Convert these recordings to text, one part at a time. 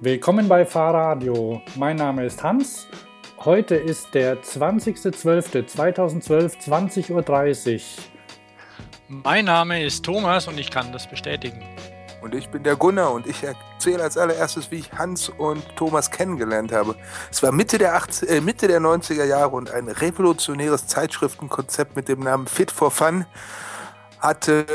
Willkommen bei Fahrradio. Mein Name ist Hans. Heute ist der 20.12.2012, 20.30 Uhr. Mein Name ist Thomas und ich kann das bestätigen. Und ich bin der Gunnar und ich erzähle als allererstes, wie ich Hans und Thomas kennengelernt habe. Es war Mitte der, 80, äh, Mitte der 90er Jahre und ein revolutionäres Zeitschriftenkonzept mit dem Namen Fit for Fun hatte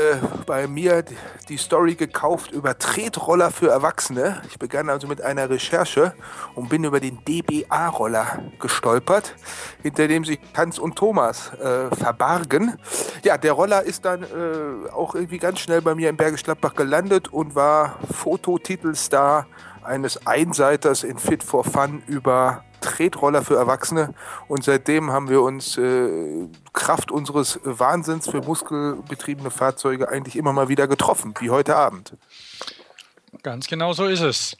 bei mir die Story gekauft über Tretroller für Erwachsene. Ich begann also mit einer Recherche und bin über den DBA-Roller gestolpert, hinter dem sich Hans und Thomas äh, verbargen. Ja, der Roller ist dann äh, auch irgendwie ganz schnell bei mir in Bergisch Gladbach gelandet und war Fototitelstar eines Einseiters in Fit for Fun über Tretroller für Erwachsene und seitdem haben wir uns äh, Kraft unseres Wahnsinns für muskelbetriebene Fahrzeuge eigentlich immer mal wieder getroffen, wie heute Abend. Ganz genau so ist es.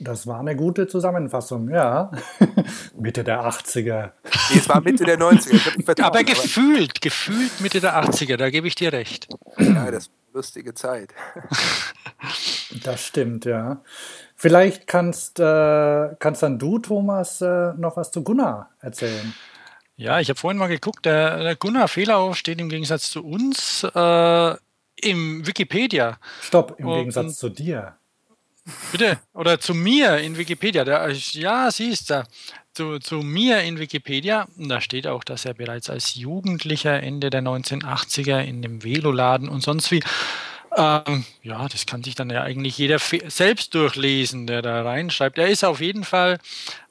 Das war eine gute Zusammenfassung, ja. Mitte der 80er. Nee, es war Mitte der 90er. aber gefühlt, gefühlt Mitte der 80er, da gebe ich dir recht. Ja, das war eine lustige Zeit. das stimmt, ja. Vielleicht kannst, äh, kannst dann du, Thomas, äh, noch was zu Gunnar erzählen. Ja, ich habe vorhin mal geguckt, der, der Gunnar Fehlau steht im Gegensatz zu uns äh, im Wikipedia. Stopp, im Und, Gegensatz zu dir. Bitte, oder zu mir in Wikipedia. Der, ja, siehst du, zu, zu mir in Wikipedia, da steht auch, dass er bereits als Jugendlicher Ende der 1980er in dem Veloladen und sonst wie ähm, ja, das kann sich dann ja eigentlich jeder selbst durchlesen, der da reinschreibt. Er ist auf jeden Fall,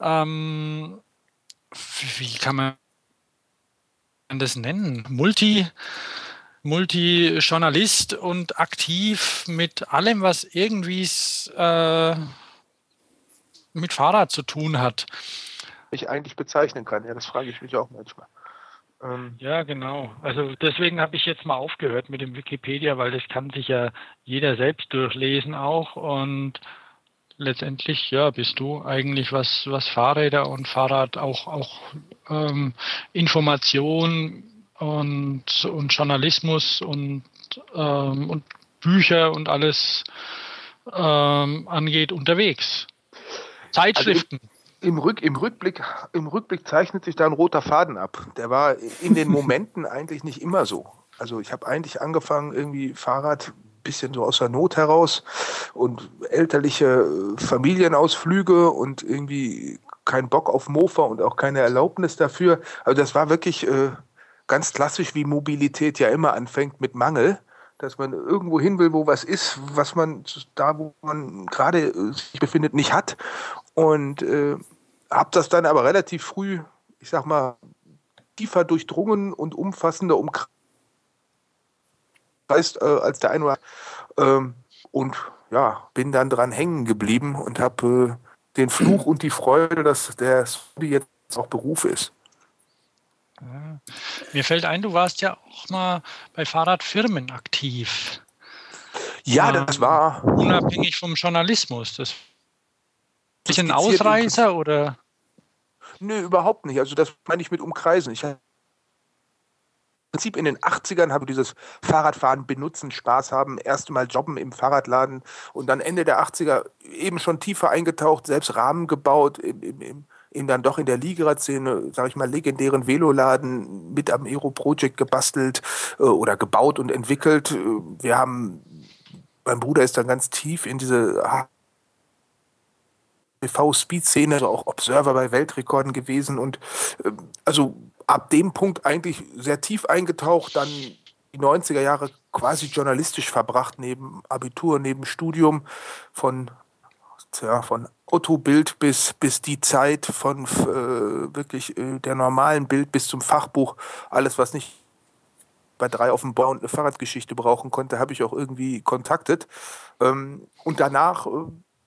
ähm, wie kann man das nennen? Multi, Multi-Journalist und aktiv mit allem, was irgendwie äh, mit Fahrrad zu tun hat. Ich eigentlich bezeichnen kann, ja, das frage ich mich auch manchmal. Ähm, ja, genau. Also deswegen habe ich jetzt mal aufgehört mit dem Wikipedia, weil das kann sich ja jeder selbst durchlesen auch und letztendlich ja bist du eigentlich was was Fahrräder und Fahrrad auch auch ähm, Information und und Journalismus und ähm, und Bücher und alles ähm, angeht unterwegs. Zeitschriften. Also im, Rück, im, Rückblick, Im Rückblick zeichnet sich da ein roter Faden ab. Der war in den Momenten eigentlich nicht immer so. Also ich habe eigentlich angefangen, irgendwie Fahrrad ein bisschen so aus der Not heraus und elterliche Familienausflüge und irgendwie kein Bock auf Mofa und auch keine Erlaubnis dafür. Also das war wirklich äh, ganz klassisch, wie Mobilität ja immer anfängt mit Mangel dass man irgendwo hin will, wo was ist, was man da, wo man gerade äh, sich befindet, nicht hat. Und äh, habe das dann aber relativ früh, ich sag mal, tiefer durchdrungen und umfassender umkreist äh, als der eine oder ähm, und ja, bin dann dran hängen geblieben und habe äh, den Fluch und die Freude, dass der Hobby jetzt auch Beruf ist. Mir fällt ein, du warst ja auch mal bei Fahrradfirmen aktiv. Ja, ähm, das war. Unabhängig vom Journalismus. Das ist ein Ausreißer oder? Nö, überhaupt nicht. Also das meine ich mit umkreisen. Ich im Prinzip in den 80ern habe ich dieses Fahrradfahren benutzen, Spaß haben, erst mal jobben im Fahrradladen und dann Ende der 80er eben schon tiefer eingetaucht, selbst Rahmen gebaut im eben dann doch in der Ligerad-Szene, sage ich mal, legendären Veloladen mit am Aero Project gebastelt äh, oder gebaut und entwickelt. Äh, wir haben, mein Bruder ist dann ganz tief in diese TV-Speed-Szene, also auch Observer bei Weltrekorden gewesen und äh, also ab dem Punkt eigentlich sehr tief eingetaucht, dann die 90er Jahre quasi journalistisch verbracht, neben Abitur, neben Studium von ja, von Otto-Bild bis, bis die Zeit, von äh, wirklich äh, der normalen Bild bis zum Fachbuch, alles, was nicht bei drei auf dem Bau und eine Fahrradgeschichte brauchen konnte, habe ich auch irgendwie kontaktet. Ähm, und danach äh,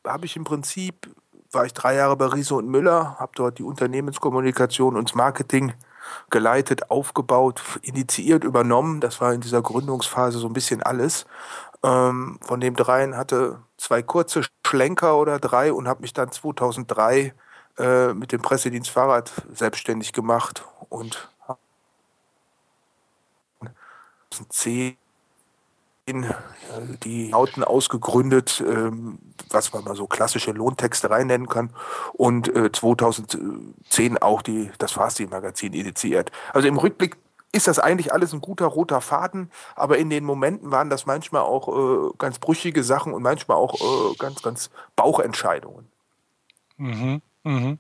habe ich im Prinzip, war ich drei Jahre bei Riese und Müller, habe dort die Unternehmenskommunikation und das Marketing geleitet, aufgebaut, initiiert, übernommen. Das war in dieser Gründungsphase so ein bisschen alles. Ähm, von dem dreien hatte zwei kurze Schlenker oder drei und habe mich dann 2003 äh, mit dem Pressedienst Fahrrad selbstständig gemacht und 2010 die Hauten ausgegründet, ähm, was man mal so klassische Lohntexterei nennen kann, und 2010 auch die, das Fasti-Magazin initiiert. Also im Rückblick ist das eigentlich alles ein guter roter Faden, aber in den Momenten waren das manchmal auch äh, ganz brüchige Sachen und manchmal auch äh, ganz, ganz Bauchentscheidungen. Mhm, mhm.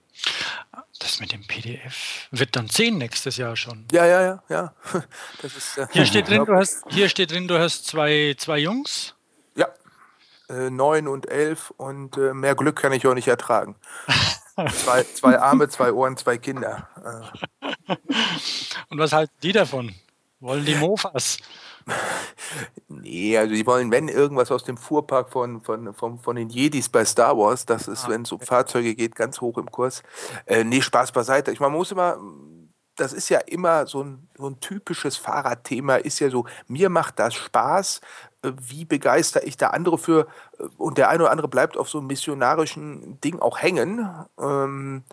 Das mit dem PDF wird dann 10 nächstes Jahr schon. Ja, ja, ja, ja. Ist, äh, hier, steht drin, du hast, hier steht drin, du hast zwei, zwei Jungs. Ja, äh, neun und elf und äh, mehr Glück kann ich auch nicht ertragen. zwei, zwei Arme, zwei Ohren, zwei Kinder. Äh. Und was halten die davon? Wollen die Mofas? Nee, also die wollen, wenn irgendwas aus dem Fuhrpark von, von, von, von den Jedis bei Star Wars, das ist, ah, wenn es um Fahrzeuge geht, ganz hoch im Kurs. Äh, nee, Spaß beiseite. Ich, man muss immer, das ist ja immer so ein, so ein typisches Fahrradthema, ist ja so, mir macht das Spaß, äh, wie begeister ich da andere für äh, und der eine oder andere bleibt auf so einem missionarischen Ding auch hängen. Ähm,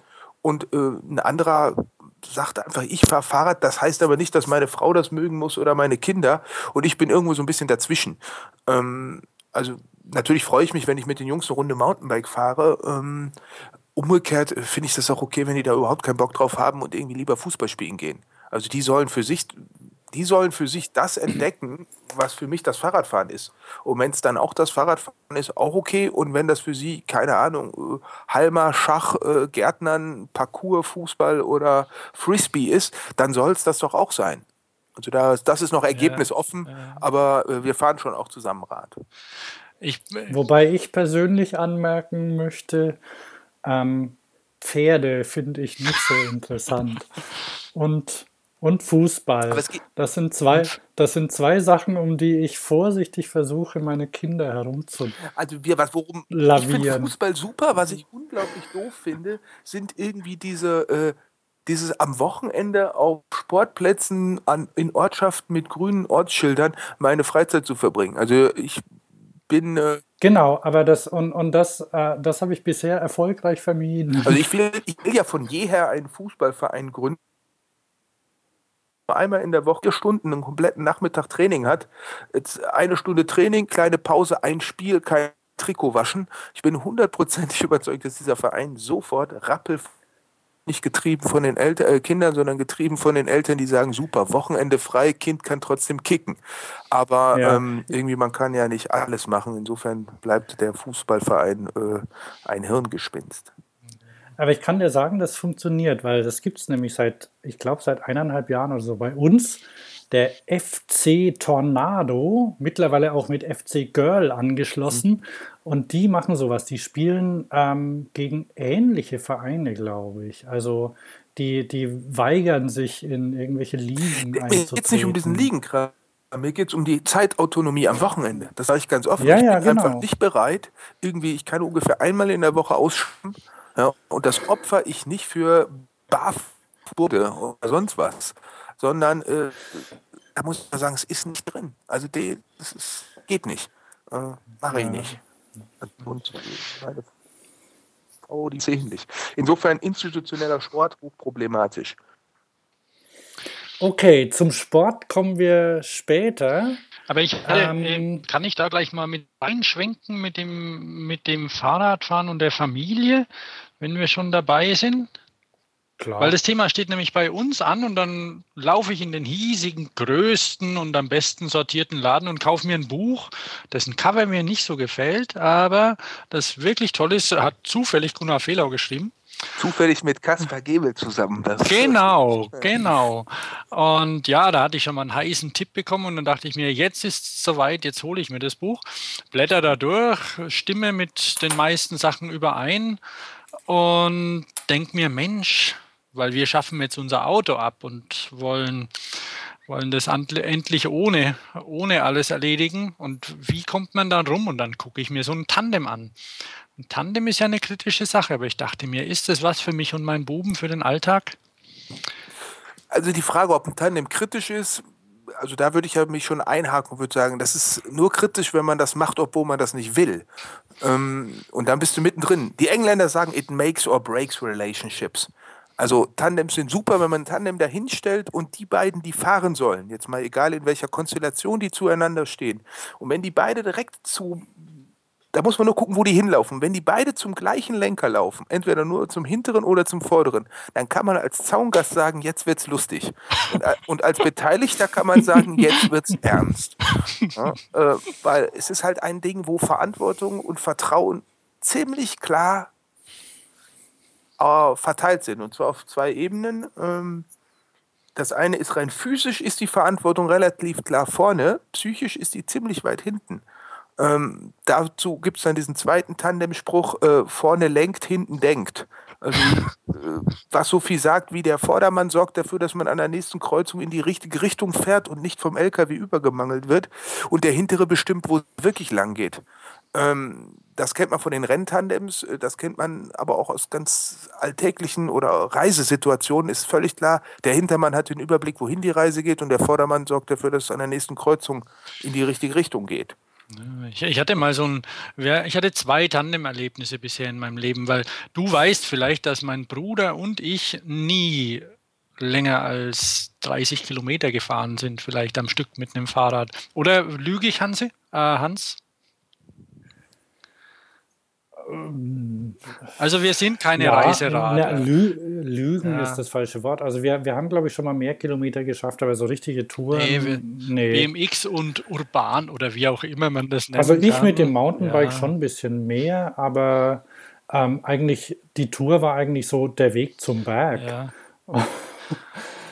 und äh, ein anderer sagt einfach, ich fahre Fahrrad, das heißt aber nicht, dass meine Frau das mögen muss oder meine Kinder und ich bin irgendwo so ein bisschen dazwischen. Ähm, also natürlich freue ich mich, wenn ich mit den Jungs eine Runde Mountainbike fahre. Ähm, umgekehrt finde ich das auch okay, wenn die da überhaupt keinen Bock drauf haben und irgendwie lieber Fußball spielen gehen. Also die sollen für sich die sollen für sich das entdecken, was für mich das Fahrradfahren ist. Und wenn es dann auch das Fahrradfahren ist, auch okay. Und wenn das für sie, keine Ahnung, äh, Halmer, Schach, äh, Gärtnern, Parcours, Fußball oder Frisbee ist, dann soll es das doch auch sein. Also da, das ist noch ergebnisoffen, ja, ja. aber äh, wir fahren schon auch zusammen Rad. Ich, Wobei ich persönlich anmerken möchte, ähm, Pferde finde ich nicht so interessant. Und und Fußball. Das sind, zwei, das sind zwei Sachen, um die ich vorsichtig versuche, meine Kinder herumzulavieren. Also wir, was, worum ich finde Fußball super, was ich unglaublich doof finde, sind irgendwie diese, äh, dieses am Wochenende auf Sportplätzen an, in Ortschaften mit grünen Ortsschildern meine Freizeit zu verbringen. Also ich bin. Äh, genau, aber das und, und das, äh, das habe ich bisher erfolgreich vermieden. Also ich will, ich will ja von jeher einen Fußballverein gründen einmal in der Woche vier Stunden einen kompletten Nachmittag Training hat. Jetzt eine Stunde Training, kleine Pause, ein Spiel, kein Trikot waschen. Ich bin hundertprozentig überzeugt, dass dieser Verein sofort rappel nicht getrieben von den Eltern, äh, Kindern, sondern getrieben von den Eltern, die sagen, super, Wochenende frei, Kind kann trotzdem kicken. Aber ja. ähm, irgendwie, man kann ja nicht alles machen. Insofern bleibt der Fußballverein äh, ein Hirngespinst. Aber ich kann dir sagen, das funktioniert, weil das gibt es nämlich seit, ich glaube, seit eineinhalb Jahren oder so bei uns. Der FC Tornado, mittlerweile auch mit FC Girl angeschlossen. Mhm. Und die machen sowas. Die spielen ähm, gegen ähnliche Vereine, glaube ich. Also die, die weigern sich in irgendwelche Ligen Mir geht es nicht um diesen Ligenkram. Mir geht es um die Zeitautonomie am Wochenende. Das sage ich ganz offen. Ja, ich ja, bin genau. einfach nicht bereit. Irgendwie, ich kann ungefähr einmal in der Woche ausschwimmen ja, und das opfer ich nicht für Barfude oder sonst was, sondern äh, da muss man sagen, es ist nicht drin. Also das geht nicht. Äh, Mache ich nicht. Und meine Frau, die sehen nicht. Insofern institutioneller Sport hochproblematisch. Okay, zum Sport kommen wir später. Aber ich äh, ähm, kann ich da gleich mal mit einschwenken mit dem, mit dem Fahrradfahren und der Familie, wenn wir schon dabei sind? Klar. Weil das Thema steht nämlich bei uns an und dann laufe ich in den hiesigen, größten und am besten sortierten Laden und kaufe mir ein Buch, dessen Cover mir nicht so gefällt, aber das wirklich toll ist, hat zufällig Gunnar Fehlau geschrieben. Zufällig mit Caspar Gebel zusammen. Das genau, genau. Und ja, da hatte ich schon mal einen heißen Tipp bekommen und dann dachte ich mir, jetzt ist es soweit, jetzt hole ich mir das Buch, blätter da durch, stimme mit den meisten Sachen überein und denke mir, Mensch, weil wir schaffen jetzt unser Auto ab und wollen wollen das endlich ohne, ohne alles erledigen. Und wie kommt man dann rum? Und dann gucke ich mir so ein Tandem an. Ein Tandem ist ja eine kritische Sache, aber ich dachte mir, ist das was für mich und meinen Buben für den Alltag? Also die Frage, ob ein Tandem kritisch ist, also da würde ich ja mich schon einhaken und würde sagen, das ist nur kritisch, wenn man das macht, obwohl man das nicht will. Ähm, und dann bist du mittendrin. Die Engländer sagen, it makes or breaks relationships. Also Tandems sind super, wenn man ein Tandem dahinstellt und die beiden, die fahren sollen, jetzt mal egal in welcher Konstellation die zueinander stehen. Und wenn die beide direkt zu da muss man nur gucken, wo die hinlaufen. Wenn die beide zum gleichen Lenker laufen, entweder nur zum hinteren oder zum vorderen, dann kann man als Zaungast sagen, jetzt wird's lustig. Und, äh, und als Beteiligter kann man sagen, jetzt wird's ernst. Ja, äh, weil es ist halt ein Ding, wo Verantwortung und Vertrauen ziemlich klar äh, verteilt sind. Und zwar auf zwei Ebenen. Ähm, das eine ist rein physisch, ist die Verantwortung relativ klar vorne, psychisch ist die ziemlich weit hinten. Ähm, dazu gibt es dann diesen zweiten Tandemspruch, äh, vorne lenkt, hinten denkt. Also, äh, was so viel sagt wie der Vordermann sorgt dafür, dass man an der nächsten Kreuzung in die richtige Richtung fährt und nicht vom LKW übergemangelt wird. Und der hintere bestimmt, wo es wirklich lang geht. Ähm, das kennt man von den Renntandems, äh, das kennt man aber auch aus ganz alltäglichen oder Reisesituationen, ist völlig klar. Der Hintermann hat den Überblick, wohin die Reise geht und der Vordermann sorgt dafür, dass es an der nächsten Kreuzung in die richtige Richtung geht. Ich, ich, hatte mal so ein, ich hatte zwei Tandem-Erlebnisse bisher in meinem Leben, weil du weißt vielleicht, dass mein Bruder und ich nie länger als 30 Kilometer gefahren sind, vielleicht am Stück mit einem Fahrrad. Oder lüge ich, Hansi? Äh, Hans? Also wir sind keine ja, Reiseradler. Lü Lügen ja. ist das falsche Wort. Also wir, wir haben, glaube ich, schon mal mehr Kilometer geschafft, aber so richtige Touren. Nee, nee. BMX und urban oder wie auch immer man das nennt. Also ich kann. mit dem Mountainbike ja. schon ein bisschen mehr, aber ähm, eigentlich die Tour war eigentlich so der Weg zum Berg.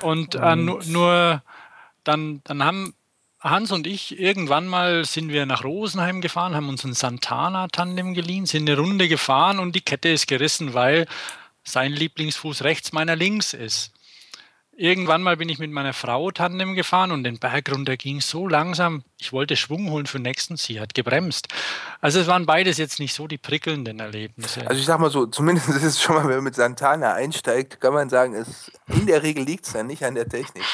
Und, äh, nur, nur dann, dann haben Hans und ich, irgendwann mal sind wir nach Rosenheim gefahren, haben uns ein Santana-Tandem geliehen, sind eine Runde gefahren und die Kette ist gerissen, weil sein Lieblingsfuß rechts meiner links ist. Irgendwann mal bin ich mit meiner Frau Tandem gefahren und den Berg runter ging so langsam. Ich wollte Schwung holen für nächsten, sie hat gebremst. Also es waren beides jetzt nicht so die prickelnden Erlebnisse. Also ich sag mal so, zumindest ist es schon mal, wenn man mit Santana einsteigt, kann man sagen, es, in der Regel liegt es dann nicht an der Technik.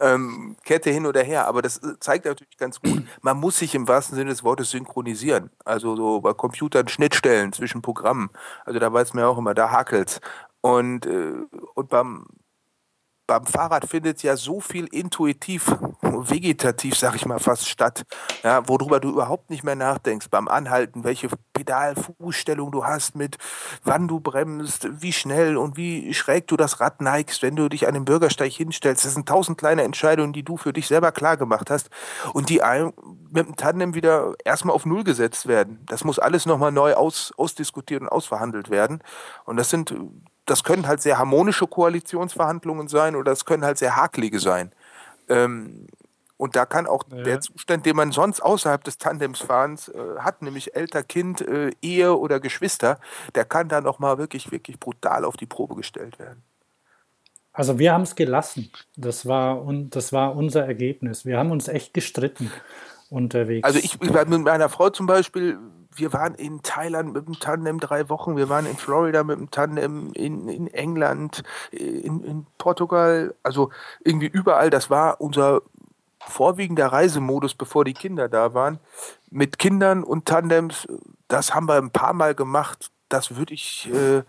Ähm, Kette hin oder her, aber das zeigt natürlich ganz gut, man muss sich im wahrsten Sinne des Wortes synchronisieren. Also so bei Computern Schnittstellen zwischen Programmen. Also da weiß man ja auch immer, da hakelt und, äh, und beim beim Fahrrad findet ja so viel intuitiv, vegetativ, sag ich mal, fast statt, ja, worüber du überhaupt nicht mehr nachdenkst beim Anhalten, welche Pedalfußstellung du hast mit, wann du bremst, wie schnell und wie schräg du das Rad neigst, wenn du dich an den Bürgersteig hinstellst. Das sind tausend kleine Entscheidungen, die du für dich selber klar gemacht hast und die mit dem Tandem wieder erstmal auf Null gesetzt werden. Das muss alles nochmal neu aus, ausdiskutiert und ausverhandelt werden. Und das sind das können halt sehr harmonische Koalitionsverhandlungen sein oder es können halt sehr hakelige sein. Ähm, und da kann auch ja. der Zustand, den man sonst außerhalb des Tandemsfahrens äh, hat, nämlich älter Kind, äh, Ehe oder Geschwister, der kann dann auch mal wirklich, wirklich brutal auf die Probe gestellt werden. Also wir haben es gelassen. Das war, un, das war unser Ergebnis. Wir haben uns echt gestritten unterwegs. Also ich, ich mit meiner Frau zum Beispiel, wir waren in Thailand mit dem Tandem drei Wochen, wir waren in Florida mit dem Tandem, in, in England, in, in Portugal, also irgendwie überall. Das war unser vorwiegender Reisemodus, bevor die Kinder da waren. Mit Kindern und Tandems, das haben wir ein paar Mal gemacht. Das würde ich äh,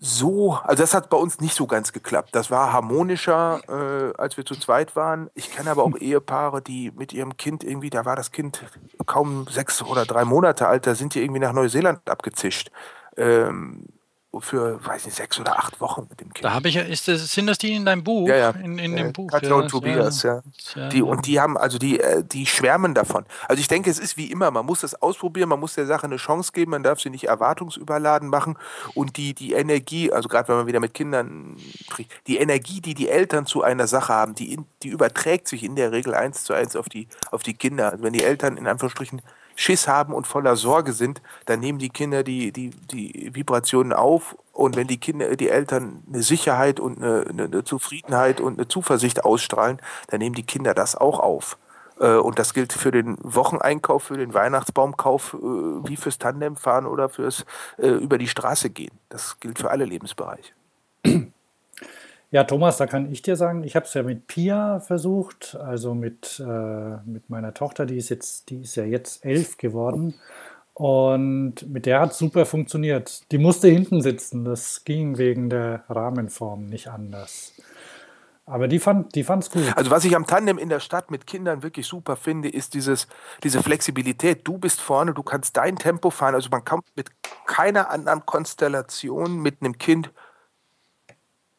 so, also das hat bei uns nicht so ganz geklappt. Das war harmonischer, äh, als wir zu zweit waren. Ich kenne aber auch Ehepaare, die mit ihrem Kind irgendwie, da war das Kind kaum sechs oder drei Monate alt, da sind die irgendwie nach Neuseeland abgezischt. Ähm, für, weiß nicht, sechs oder acht Wochen mit dem Kind. Da habe ich ja, ist das, sind das die in deinem Buch? Ja, ja. In, in dem Buch. Katja ja, und Tobias, ja. ja. Die, und die haben, also die, äh, die schwärmen davon. Also ich denke, es ist wie immer, man muss das ausprobieren, man muss der Sache eine Chance geben, man darf sie nicht erwartungsüberladen machen und die, die Energie, also gerade wenn man wieder mit Kindern spricht, die Energie, die die Eltern zu einer Sache haben, die, die überträgt sich in der Regel eins zu eins auf die, auf die Kinder. Also wenn die Eltern in Anführungsstrichen Schiss haben und voller Sorge sind, dann nehmen die Kinder die, die, die Vibrationen auf und wenn die Kinder, die Eltern eine Sicherheit und eine, eine Zufriedenheit und eine Zuversicht ausstrahlen, dann nehmen die Kinder das auch auf. Äh, und das gilt für den Wocheneinkauf, für den Weihnachtsbaumkauf, äh, wie fürs Tandemfahren oder fürs äh, über die Straße gehen. Das gilt für alle Lebensbereiche. Ja, Thomas, da kann ich dir sagen, ich habe es ja mit Pia versucht, also mit, äh, mit meiner Tochter, die ist jetzt, die ist ja jetzt elf geworden. Und mit der hat es super funktioniert. Die musste hinten sitzen. Das ging wegen der Rahmenform nicht anders. Aber die fand die fand's gut. Also was ich am Tandem in der Stadt mit Kindern wirklich super finde, ist dieses, diese Flexibilität. Du bist vorne, du kannst dein Tempo fahren. Also man kommt mit keiner anderen Konstellation mit einem Kind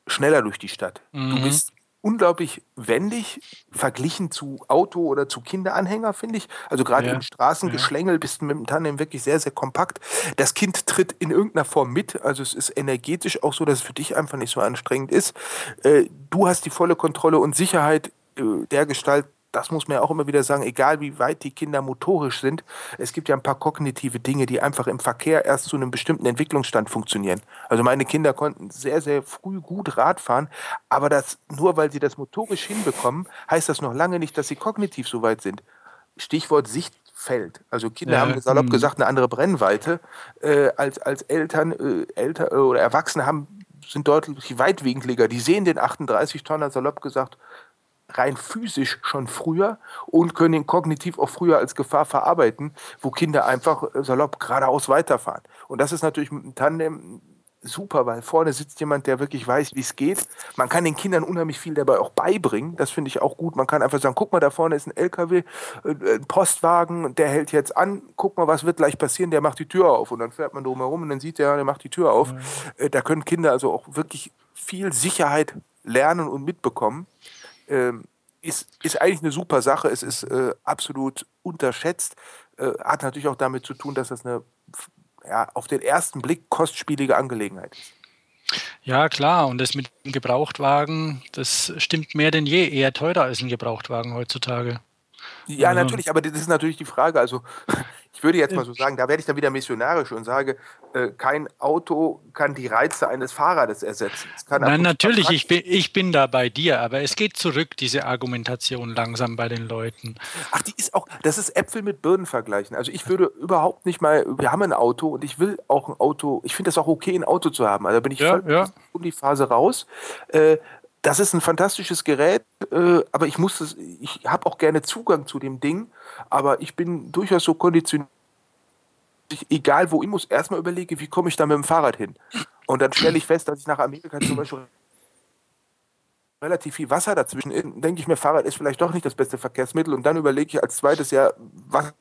schneller durch die Stadt. Mhm. Du bist unglaublich wendig verglichen zu Auto oder zu Kinderanhänger, finde ich. Also gerade ja. im Straßengeschlängel ja. bist du mit dem Tandem wirklich sehr, sehr kompakt. Das Kind tritt in irgendeiner Form mit, also es ist energetisch auch so, dass es für dich einfach nicht so anstrengend ist. Äh, du hast die volle Kontrolle und Sicherheit äh, der Gestalt, das muss man ja auch immer wieder sagen, egal wie weit die Kinder motorisch sind, es gibt ja ein paar kognitive Dinge, die einfach im Verkehr erst zu einem bestimmten Entwicklungsstand funktionieren. Also meine Kinder konnten sehr, sehr früh gut Rad fahren, aber das, nur weil sie das motorisch hinbekommen, heißt das noch lange nicht, dass sie kognitiv so weit sind. Stichwort Sichtfeld. Also Kinder ja, haben salopp mh. gesagt eine andere Brennweite äh, als, als Eltern, äh, Eltern oder Erwachsene haben sind deutlich weitwinkliger. Die sehen den 38 Tonner salopp gesagt rein physisch schon früher und können ihn kognitiv auch früher als Gefahr verarbeiten, wo Kinder einfach äh, salopp geradeaus weiterfahren. Und das ist natürlich mit dem Tandem super, weil vorne sitzt jemand, der wirklich weiß, wie es geht. Man kann den Kindern unheimlich viel dabei auch beibringen. Das finde ich auch gut. Man kann einfach sagen, guck mal, da vorne ist ein LKW, äh, ein Postwagen, der hält jetzt an. Guck mal, was wird gleich passieren? Der macht die Tür auf. Und dann fährt man drumherum und dann sieht der, der macht die Tür auf. Mhm. Da können Kinder also auch wirklich viel Sicherheit lernen und mitbekommen ähm, ist, ist eigentlich eine super Sache. Es ist äh, absolut unterschätzt. Äh, hat natürlich auch damit zu tun, dass das eine ja, auf den ersten Blick kostspielige Angelegenheit ist. Ja, klar. Und das mit dem Gebrauchtwagen, das stimmt mehr denn je eher teurer als ein Gebrauchtwagen heutzutage. Ja, natürlich, aber das ist natürlich die Frage. Also, ich würde jetzt mal so sagen, da werde ich dann wieder missionarisch und sage, äh, kein Auto kann die Reize eines Fahrrades ersetzen. Nein, natürlich, ich bin, ich bin da bei dir, aber es geht zurück, diese Argumentation langsam bei den Leuten. Ach, die ist auch, das ist Äpfel mit Birnen vergleichen. Also ich würde überhaupt nicht mal, wir haben ein Auto und ich will auch ein Auto, ich finde das auch okay, ein Auto zu haben. Also da bin ich ja, ja. um die Phase raus. Äh, das ist ein fantastisches Gerät, äh, aber ich muss es, ich habe auch gerne Zugang zu dem Ding, aber ich bin durchaus so konditioniert, egal wo ich muss, erstmal überlege, wie komme ich da mit dem Fahrrad hin. Und dann stelle ich fest, dass ich nach Amerika zum Beispiel relativ viel Wasser dazwischen, denke ich mir, Fahrrad ist vielleicht doch nicht das beste Verkehrsmittel und dann überlege ich als zweites ja, was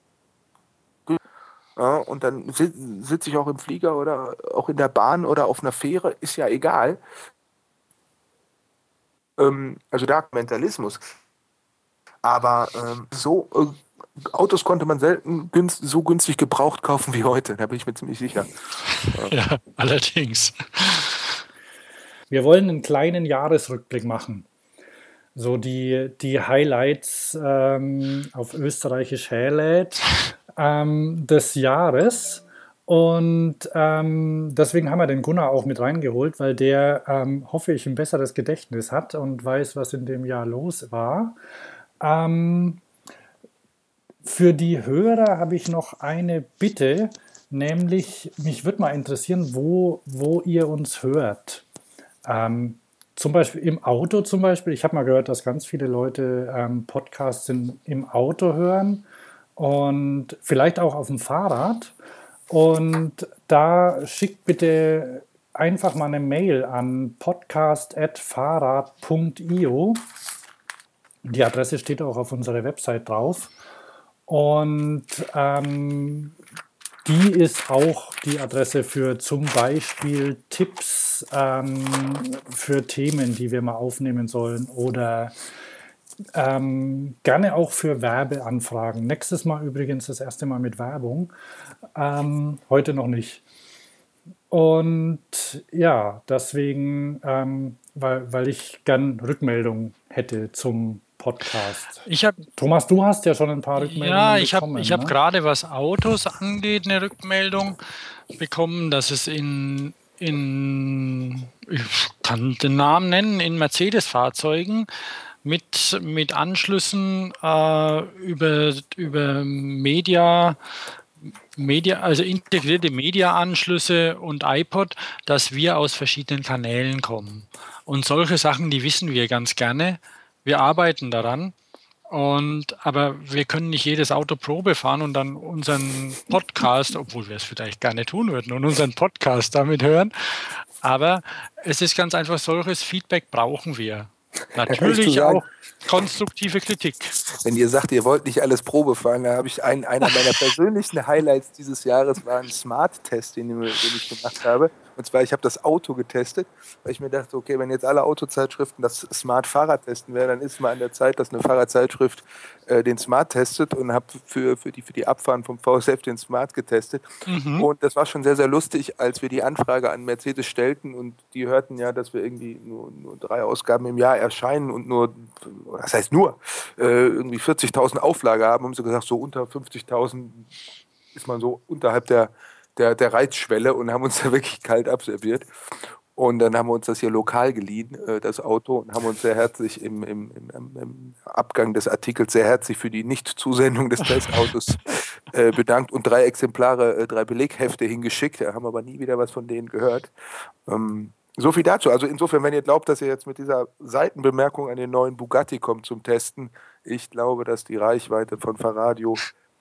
ja, und dann sitze ich auch im Flieger oder auch in der Bahn oder auf einer Fähre, ist ja egal ähm, also da Mentalismus. Aber ähm, so äh, Autos konnte man selten günst, so günstig gebraucht kaufen wie heute, da bin ich mir ziemlich sicher. Ja, allerdings. Wir wollen einen kleinen Jahresrückblick machen. So die, die Highlights ähm, auf österreichisch Hälät ähm, des Jahres. Und ähm, deswegen haben wir den Gunnar auch mit reingeholt, weil der, ähm, hoffe ich, ein besseres Gedächtnis hat und weiß, was in dem Jahr los war. Ähm, für die Hörer habe ich noch eine Bitte, nämlich mich würde mal interessieren, wo, wo ihr uns hört. Ähm, zum Beispiel im Auto zum Beispiel. Ich habe mal gehört, dass ganz viele Leute ähm, Podcasts in, im Auto hören und vielleicht auch auf dem Fahrrad. Und da schickt bitte einfach mal eine Mail an podcast.fahrrad.io. Die Adresse steht auch auf unserer Website drauf. Und ähm, die ist auch die Adresse für zum Beispiel Tipps ähm, für Themen, die wir mal aufnehmen sollen oder ähm, gerne auch für Werbeanfragen. Nächstes Mal übrigens das erste Mal mit Werbung. Ähm, heute noch nicht. Und ja, deswegen, ähm, weil, weil ich gern Rückmeldungen hätte zum Podcast. Ich hab, Thomas, du hast ja schon ein paar Rückmeldungen ja, ich bekommen. Ja, ich habe ne? gerade, was Autos angeht, eine Rückmeldung bekommen, dass es in, in ich kann den Namen nennen, in Mercedes-Fahrzeugen mit, mit Anschlüssen äh, über, über Media Media, also integrierte Media-Anschlüsse und iPod, dass wir aus verschiedenen Kanälen kommen. Und solche Sachen, die wissen wir ganz gerne. Wir arbeiten daran. Und, aber wir können nicht jedes Auto Probe fahren und dann unseren Podcast, obwohl wir es vielleicht gerne tun würden, und unseren Podcast damit hören. Aber es ist ganz einfach, solches Feedback brauchen wir. Natürlich auch konstruktive Kritik. Wenn ihr sagt, ihr wollt nicht alles Probe fahren, dann habe ich einen, einer meiner persönlichen Highlights dieses Jahres war ein Smart-Test, den, den ich gemacht habe. Und zwar, ich habe das Auto getestet, weil ich mir dachte, okay, wenn jetzt alle Autozeitschriften das Smart-Fahrrad testen werden, dann ist mal an der Zeit, dass eine Fahrradzeitschrift äh, den Smart testet und habe für, für, die, für die Abfahren vom VSF den Smart getestet. Mhm. Und das war schon sehr, sehr lustig, als wir die Anfrage an Mercedes stellten und die hörten ja, dass wir irgendwie nur, nur drei Ausgaben im Jahr erscheinen und nur, das heißt nur, äh, irgendwie 40.000 Auflage haben, haben sie gesagt, so unter 50.000 ist man so unterhalb der der, der Reizschwelle und haben uns da wirklich kalt abserviert. Und dann haben wir uns das hier lokal geliehen, äh, das Auto, und haben uns sehr herzlich im, im, im, im Abgang des Artikels sehr herzlich für die Nichtzusendung des Testautos äh, bedankt und drei Exemplare, äh, drei Beleghefte hingeschickt. Da haben aber nie wieder was von denen gehört. Ähm, so viel dazu. Also insofern, wenn ihr glaubt, dass ihr jetzt mit dieser Seitenbemerkung an den neuen Bugatti kommt zum Testen, ich glaube, dass die Reichweite von Faradio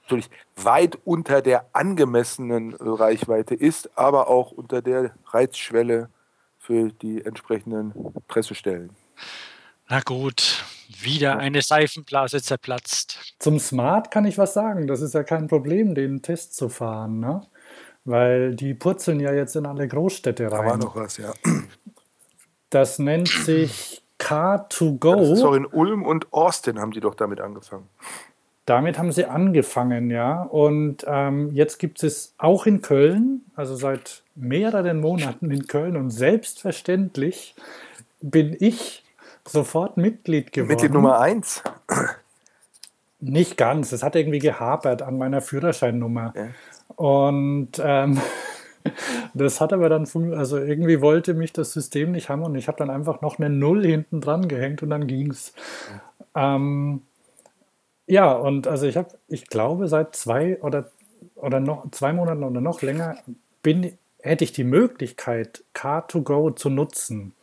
natürlich weit unter der angemessenen Reichweite ist, aber auch unter der Reizschwelle für die entsprechenden Pressestellen. Na gut, wieder eine Seifenblase zerplatzt. Zum Smart kann ich was sagen. Das ist ja kein Problem, den Test zu fahren, ne? Weil die purzeln ja jetzt in alle Großstädte rein. Da war noch was, ja. Das nennt sich Car2Go. Ja, das ist auch in Ulm und Austin haben die doch damit angefangen. Damit haben sie angefangen, ja. Und ähm, jetzt gibt es auch in Köln, also seit mehreren Monaten in Köln und selbstverständlich bin ich sofort Mitglied geworden. Mitglied Nummer eins? Nicht ganz. Es hat irgendwie gehapert an meiner Führerscheinnummer. Ja. Und ähm, das hat aber dann, also irgendwie wollte mich das System nicht haben und ich habe dann einfach noch eine Null hinten dran gehängt und dann ging's. Ja. Ähm, ja, und also ich habe, ich glaube, seit zwei oder, oder noch zwei Monaten oder noch länger bin, hätte ich die Möglichkeit, Car2Go zu nutzen.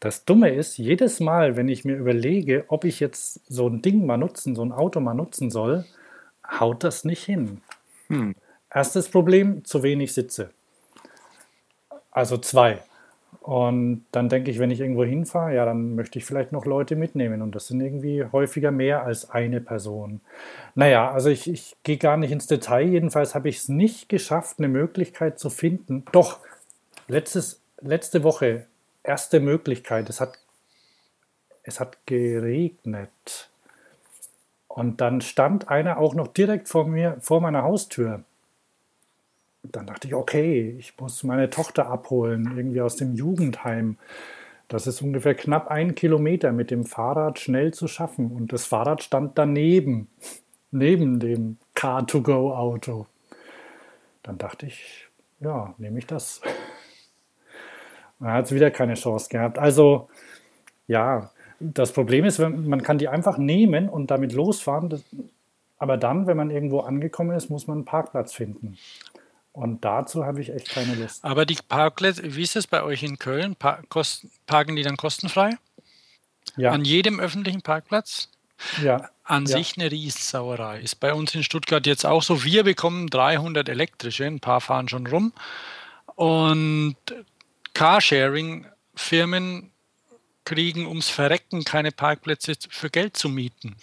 Das Dumme ist, jedes Mal, wenn ich mir überlege, ob ich jetzt so ein Ding mal nutzen, so ein Auto mal nutzen soll, haut das nicht hin. Hm. Erstes Problem, zu wenig Sitze. Also zwei. Und dann denke ich, wenn ich irgendwo hinfahre, ja, dann möchte ich vielleicht noch Leute mitnehmen. Und das sind irgendwie häufiger mehr als eine Person. Naja, also ich, ich gehe gar nicht ins Detail. Jedenfalls habe ich es nicht geschafft, eine Möglichkeit zu finden. Doch, letztes, letzte Woche, erste Möglichkeit. Es hat, es hat geregnet. Und dann stand einer auch noch direkt vor mir, vor meiner Haustür dann dachte ich, okay, ich muss meine Tochter abholen, irgendwie aus dem Jugendheim. Das ist ungefähr knapp ein Kilometer mit dem Fahrrad schnell zu schaffen. Und das Fahrrad stand daneben, neben dem Car-to-Go-Auto. Dann dachte ich, ja, nehme ich das. Man hat es wieder keine Chance gehabt. Also, ja, das Problem ist, man kann die einfach nehmen und damit losfahren. aber dann, wenn man irgendwo angekommen ist, muss man einen Parkplatz finden. Und dazu habe ich echt keine Lust. Aber die Parkplätze, wie ist es bei euch in Köln? parken die dann kostenfrei? Ja. An jedem öffentlichen Parkplatz? Ja. An ja. sich eine Riesensauerei. Ist bei uns in Stuttgart jetzt auch so. Wir bekommen 300 elektrische, ein paar fahren schon rum. Und Carsharing-Firmen kriegen ums Verrecken keine Parkplätze für Geld zu mieten.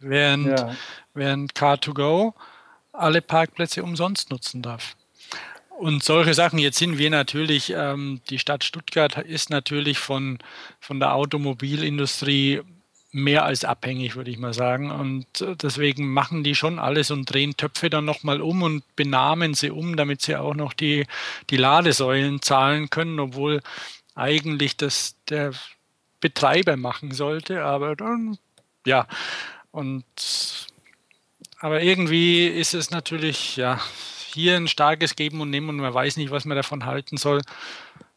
Während, ja. während Car2Go alle Parkplätze umsonst nutzen darf. Und solche Sachen, jetzt sind wir natürlich, ähm, die Stadt Stuttgart ist natürlich von, von der Automobilindustrie mehr als abhängig, würde ich mal sagen. Und deswegen machen die schon alles und drehen Töpfe dann nochmal um und benamen sie um, damit sie auch noch die, die Ladesäulen zahlen können, obwohl eigentlich das der Betreiber machen sollte. Aber dann, ja, und aber irgendwie ist es natürlich, ja, hier ein starkes Geben und Nehmen und man weiß nicht, was man davon halten soll.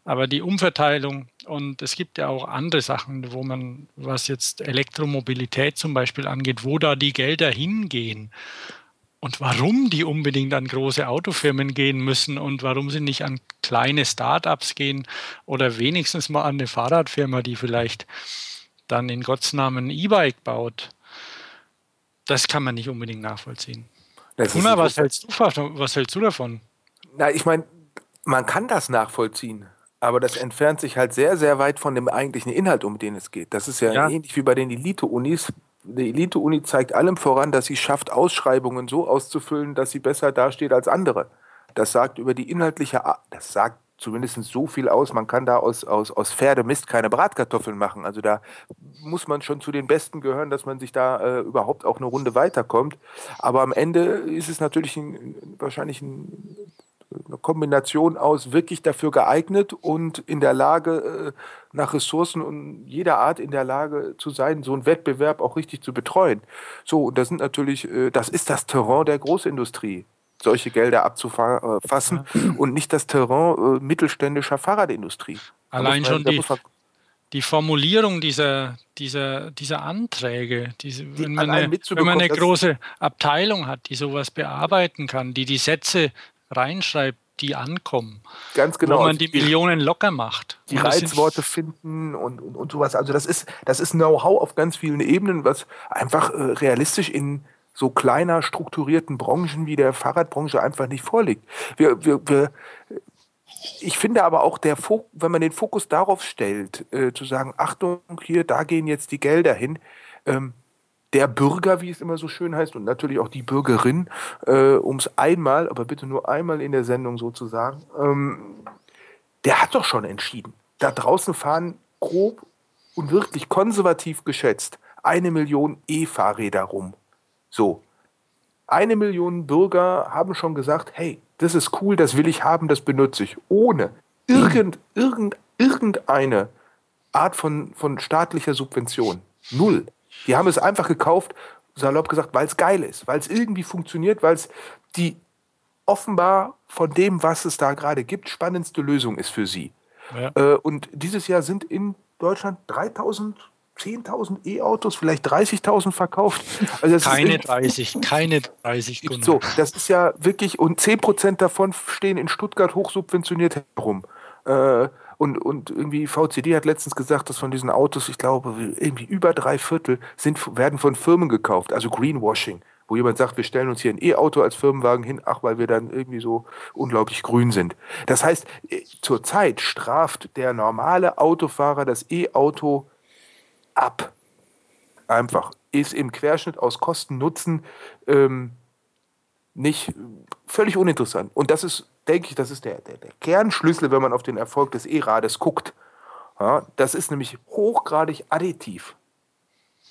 Aber die Umverteilung und es gibt ja auch andere Sachen, wo man, was jetzt Elektromobilität zum Beispiel angeht, wo da die Gelder hingehen und warum die unbedingt an große Autofirmen gehen müssen und warum sie nicht an kleine Startups gehen oder wenigstens mal an eine Fahrradfirma, die vielleicht dann in Gottes Namen ein E-Bike baut. Das kann man nicht unbedingt nachvollziehen. Kuna, was hältst, du, was hältst du davon? Na, ich meine, man kann das nachvollziehen, aber das entfernt sich halt sehr, sehr weit von dem eigentlichen Inhalt, um den es geht. Das ist ja, ja. ähnlich wie bei den Elite-Unis. Die Elite-Uni zeigt allem voran, dass sie schafft, Ausschreibungen so auszufüllen, dass sie besser dasteht als andere. Das sagt über die inhaltliche, das sagt zumindest so viel aus, man kann da aus, aus, aus Pferdemist keine Bratkartoffeln machen. Also da muss man schon zu den Besten gehören, dass man sich da äh, überhaupt auch eine Runde weiterkommt. Aber am Ende ist es natürlich ein, wahrscheinlich ein, eine Kombination aus wirklich dafür geeignet und in der Lage, äh, nach Ressourcen und jeder Art in der Lage zu sein, so einen Wettbewerb auch richtig zu betreuen. So, und das sind natürlich, äh, das ist das Terrain der Großindustrie solche Gelder abzufassen ja. und nicht das Terrain äh, mittelständischer Fahrradindustrie. Allein schon die, die Formulierung dieser, dieser, dieser Anträge, diese, die wenn, man eine, wenn man eine große Abteilung hat, die sowas bearbeiten kann, die die Sätze reinschreibt, die ankommen. Ganz genau. Wo man die Millionen locker macht. Die Reizworte finden und, und, und sowas. Also das ist, das ist Know-how auf ganz vielen Ebenen, was einfach äh, realistisch in so kleiner strukturierten Branchen wie der Fahrradbranche einfach nicht vorliegt. Wir, wir, wir, ich finde aber auch, der wenn man den Fokus darauf stellt, äh, zu sagen, Achtung, hier, da gehen jetzt die Gelder hin, ähm, der Bürger, wie es immer so schön heißt, und natürlich auch die Bürgerin, äh, um es einmal, aber bitte nur einmal in der Sendung sozusagen, ähm, der hat doch schon entschieden. Da draußen fahren grob und wirklich konservativ geschätzt eine Million E-Fahrräder rum. So. Eine Million Bürger haben schon gesagt, hey, das ist cool, das will ich haben, das benutze ich, ohne irgend, irgend, irgendeine Art von, von staatlicher Subvention. Null. Die haben es einfach gekauft, salopp gesagt, weil es geil ist, weil es irgendwie funktioniert, weil es die offenbar von dem, was es da gerade gibt, spannendste Lösung ist für sie. Ja. Äh, und dieses Jahr sind in Deutschland 3000 10.000 E-Autos, vielleicht 30.000 verkauft. Also keine 30, keine 30. Gunnar. So, das ist ja wirklich, und 10% davon stehen in Stuttgart hochsubventioniert herum. Äh, und, und irgendwie VCD hat letztens gesagt, dass von diesen Autos, ich glaube, irgendwie über drei Viertel sind, werden von Firmen gekauft, also Greenwashing, wo jemand sagt, wir stellen uns hier ein E-Auto als Firmenwagen hin, ach, weil wir dann irgendwie so unglaublich grün sind. Das heißt, äh, zurzeit straft der normale Autofahrer das E-Auto ab. Einfach. Ist im Querschnitt aus Kosten-Nutzen ähm, nicht völlig uninteressant. Und das ist, denke ich, das ist der, der, der Kernschlüssel, wenn man auf den Erfolg des E-Rades guckt. Ja, das ist nämlich hochgradig additiv.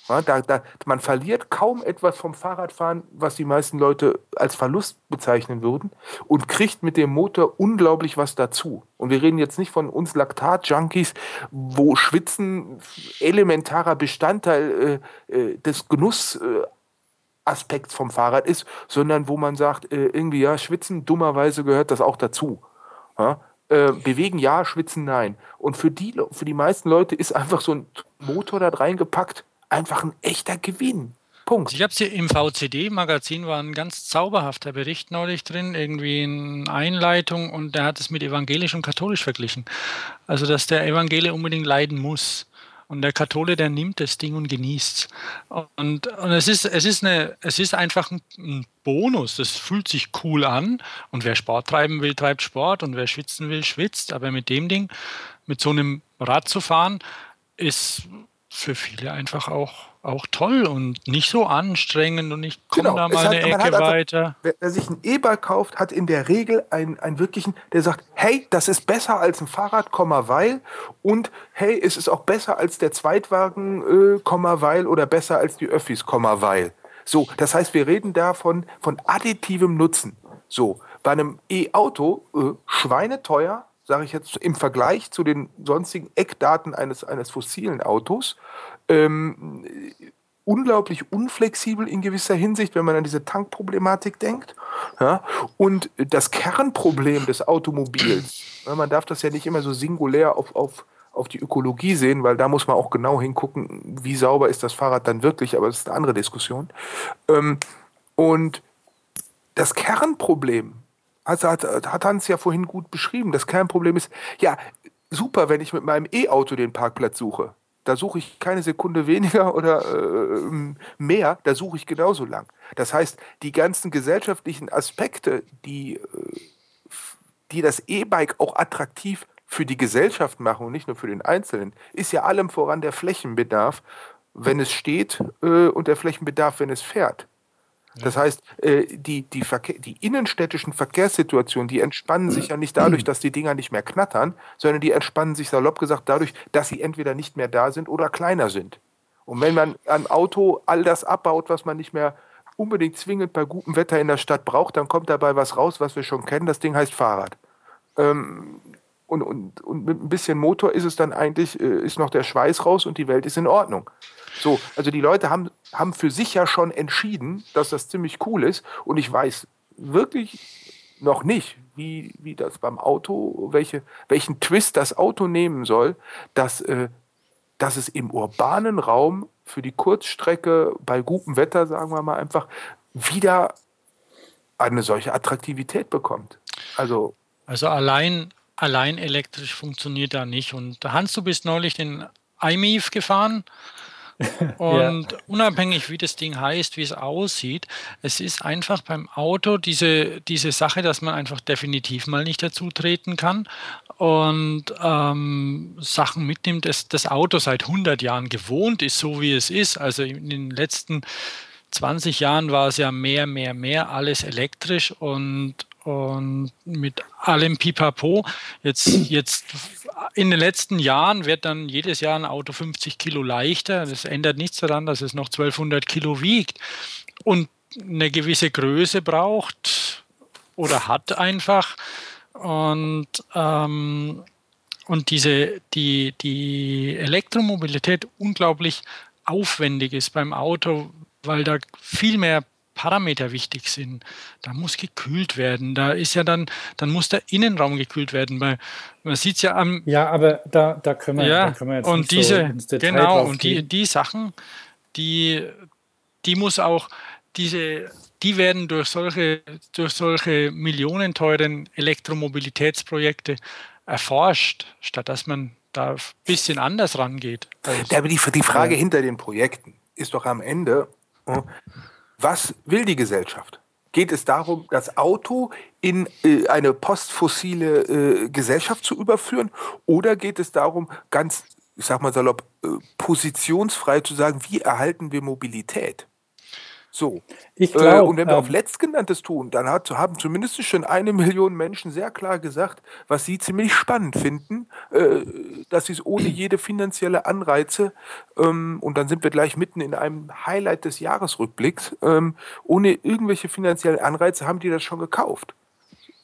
Ja, da, da, man verliert kaum etwas vom Fahrradfahren, was die meisten Leute als Verlust bezeichnen würden, und kriegt mit dem Motor unglaublich was dazu. Und wir reden jetzt nicht von uns Laktat-Junkies, wo Schwitzen elementarer Bestandteil äh, äh des Genussaspekts vom Fahrrad ist, sondern wo man sagt, äh, irgendwie ja, Schwitzen, dummerweise gehört das auch dazu. Ja? Äh, bewegen ja, schwitzen nein. Und für die, für die meisten Leute ist einfach so ein Motor da reingepackt einfach ein echter Gewinn. Punkt. Ich habe sie im VCD-Magazin war ein ganz zauberhafter Bericht neulich drin, irgendwie in Einleitung und der hat es mit evangelisch und katholisch verglichen. Also, dass der Evangele unbedingt leiden muss. Und der Kathole, der nimmt das Ding und genießt. Und, und es, ist, es, ist es ist einfach ein, ein Bonus. Das fühlt sich cool an. Und wer Sport treiben will, treibt Sport. Und wer schwitzen will, schwitzt. Aber mit dem Ding, mit so einem Rad zu fahren, ist für viele einfach auch, auch toll und nicht so anstrengend und ich komme genau. da mal eine Ecke einfach, weiter. Wer, wer, sich ein E-Bike kauft, hat in der Regel einen, einen wirklichen, der sagt, hey, das ist besser als ein Fahrrad, weil und hey, es ist auch besser als der Zweitwagen, äh, weil oder besser als die Öffis, weil. So, das heißt, wir reden da von, von additivem Nutzen. So, bei einem E-Auto äh, schweineteuer, sage ich jetzt im Vergleich zu den sonstigen Eckdaten eines, eines fossilen Autos, ähm, unglaublich unflexibel in gewisser Hinsicht, wenn man an diese Tankproblematik denkt. Ja? Und das Kernproblem des Automobils, man darf das ja nicht immer so singulär auf, auf, auf die Ökologie sehen, weil da muss man auch genau hingucken, wie sauber ist das Fahrrad dann wirklich, aber das ist eine andere Diskussion. Ähm, und das Kernproblem also hat, hat Hans ja vorhin gut beschrieben. Das Kernproblem ist, ja, super, wenn ich mit meinem E-Auto den Parkplatz suche. da suche ich keine Sekunde weniger oder äh, mehr, da suche ich genauso lang. Das heißt, die ganzen gesellschaftlichen Aspekte, die, äh, die das E-Bike auch attraktiv für die Gesellschaft machen und nicht nur für den Einzelnen, ist ja allem voran der Flächenbedarf, wenn es steht äh, und der Flächenbedarf, wenn es fährt. Das heißt, äh, die, die, Verkehr, die innenstädtischen Verkehrssituationen, die entspannen sich ja nicht dadurch, dass die Dinger nicht mehr knattern, sondern die entspannen sich salopp gesagt dadurch, dass sie entweder nicht mehr da sind oder kleiner sind. Und wenn man am Auto all das abbaut, was man nicht mehr unbedingt zwingend bei gutem Wetter in der Stadt braucht, dann kommt dabei was raus, was wir schon kennen. Das Ding heißt Fahrrad. Ähm, und, und, und mit ein bisschen Motor ist es dann eigentlich, äh, ist noch der Schweiß raus und die Welt ist in Ordnung. So, also die Leute haben, haben für sich ja schon entschieden, dass das ziemlich cool ist. Und ich weiß wirklich noch nicht, wie, wie das beim Auto, welche, welchen Twist das Auto nehmen soll, dass, äh, dass es im urbanen Raum für die Kurzstrecke bei gutem Wetter, sagen wir mal einfach, wieder eine solche Attraktivität bekommt. Also, also allein allein elektrisch funktioniert da nicht. Und Hans, du bist neulich den iMIF gefahren. Und ja. unabhängig, wie das Ding heißt, wie es aussieht, es ist einfach beim Auto diese, diese Sache, dass man einfach definitiv mal nicht dazu treten kann und ähm, Sachen mitnimmt, dass das Auto seit 100 Jahren gewohnt ist, so wie es ist. Also in den letzten 20 Jahren war es ja mehr, mehr, mehr, alles elektrisch und, und mit allem Pipapo. Jetzt, jetzt in den letzten Jahren wird dann jedes Jahr ein Auto 50 Kilo leichter. Das ändert nichts daran, dass es noch 1200 Kilo wiegt und eine gewisse Größe braucht oder hat einfach. Und, ähm, und diese, die, die Elektromobilität unglaublich aufwendig ist beim Auto, weil da viel mehr Parameter wichtig sind. Da muss gekühlt werden. Da ist ja dann, dann muss der Innenraum gekühlt werden, weil man sieht es ja am. Ja, aber da, da können wir, ja, da können wir jetzt und diese, so genau, und die, die Sachen, die, die muss auch, diese, die werden durch solche, durch solche millionenteuren Elektromobilitätsprojekte erforscht, statt dass man da ein bisschen anders rangeht. aber die, die Frage ja. hinter den Projekten ist doch am Ende, was will die Gesellschaft? Geht es darum, das Auto in äh, eine postfossile äh, Gesellschaft zu überführen? Oder geht es darum, ganz, ich sag mal salopp, äh, positionsfrei zu sagen, wie erhalten wir Mobilität? So. Ich glaub, äh, und wenn wir ähm, auf Letztgenanntes tun, dann hat, haben zumindest schon eine Million Menschen sehr klar gesagt, was sie ziemlich spannend finden, äh, dass sie es ohne jede finanzielle Anreize, ähm, und dann sind wir gleich mitten in einem Highlight des Jahresrückblicks, ähm, ohne irgendwelche finanziellen Anreize haben die das schon gekauft.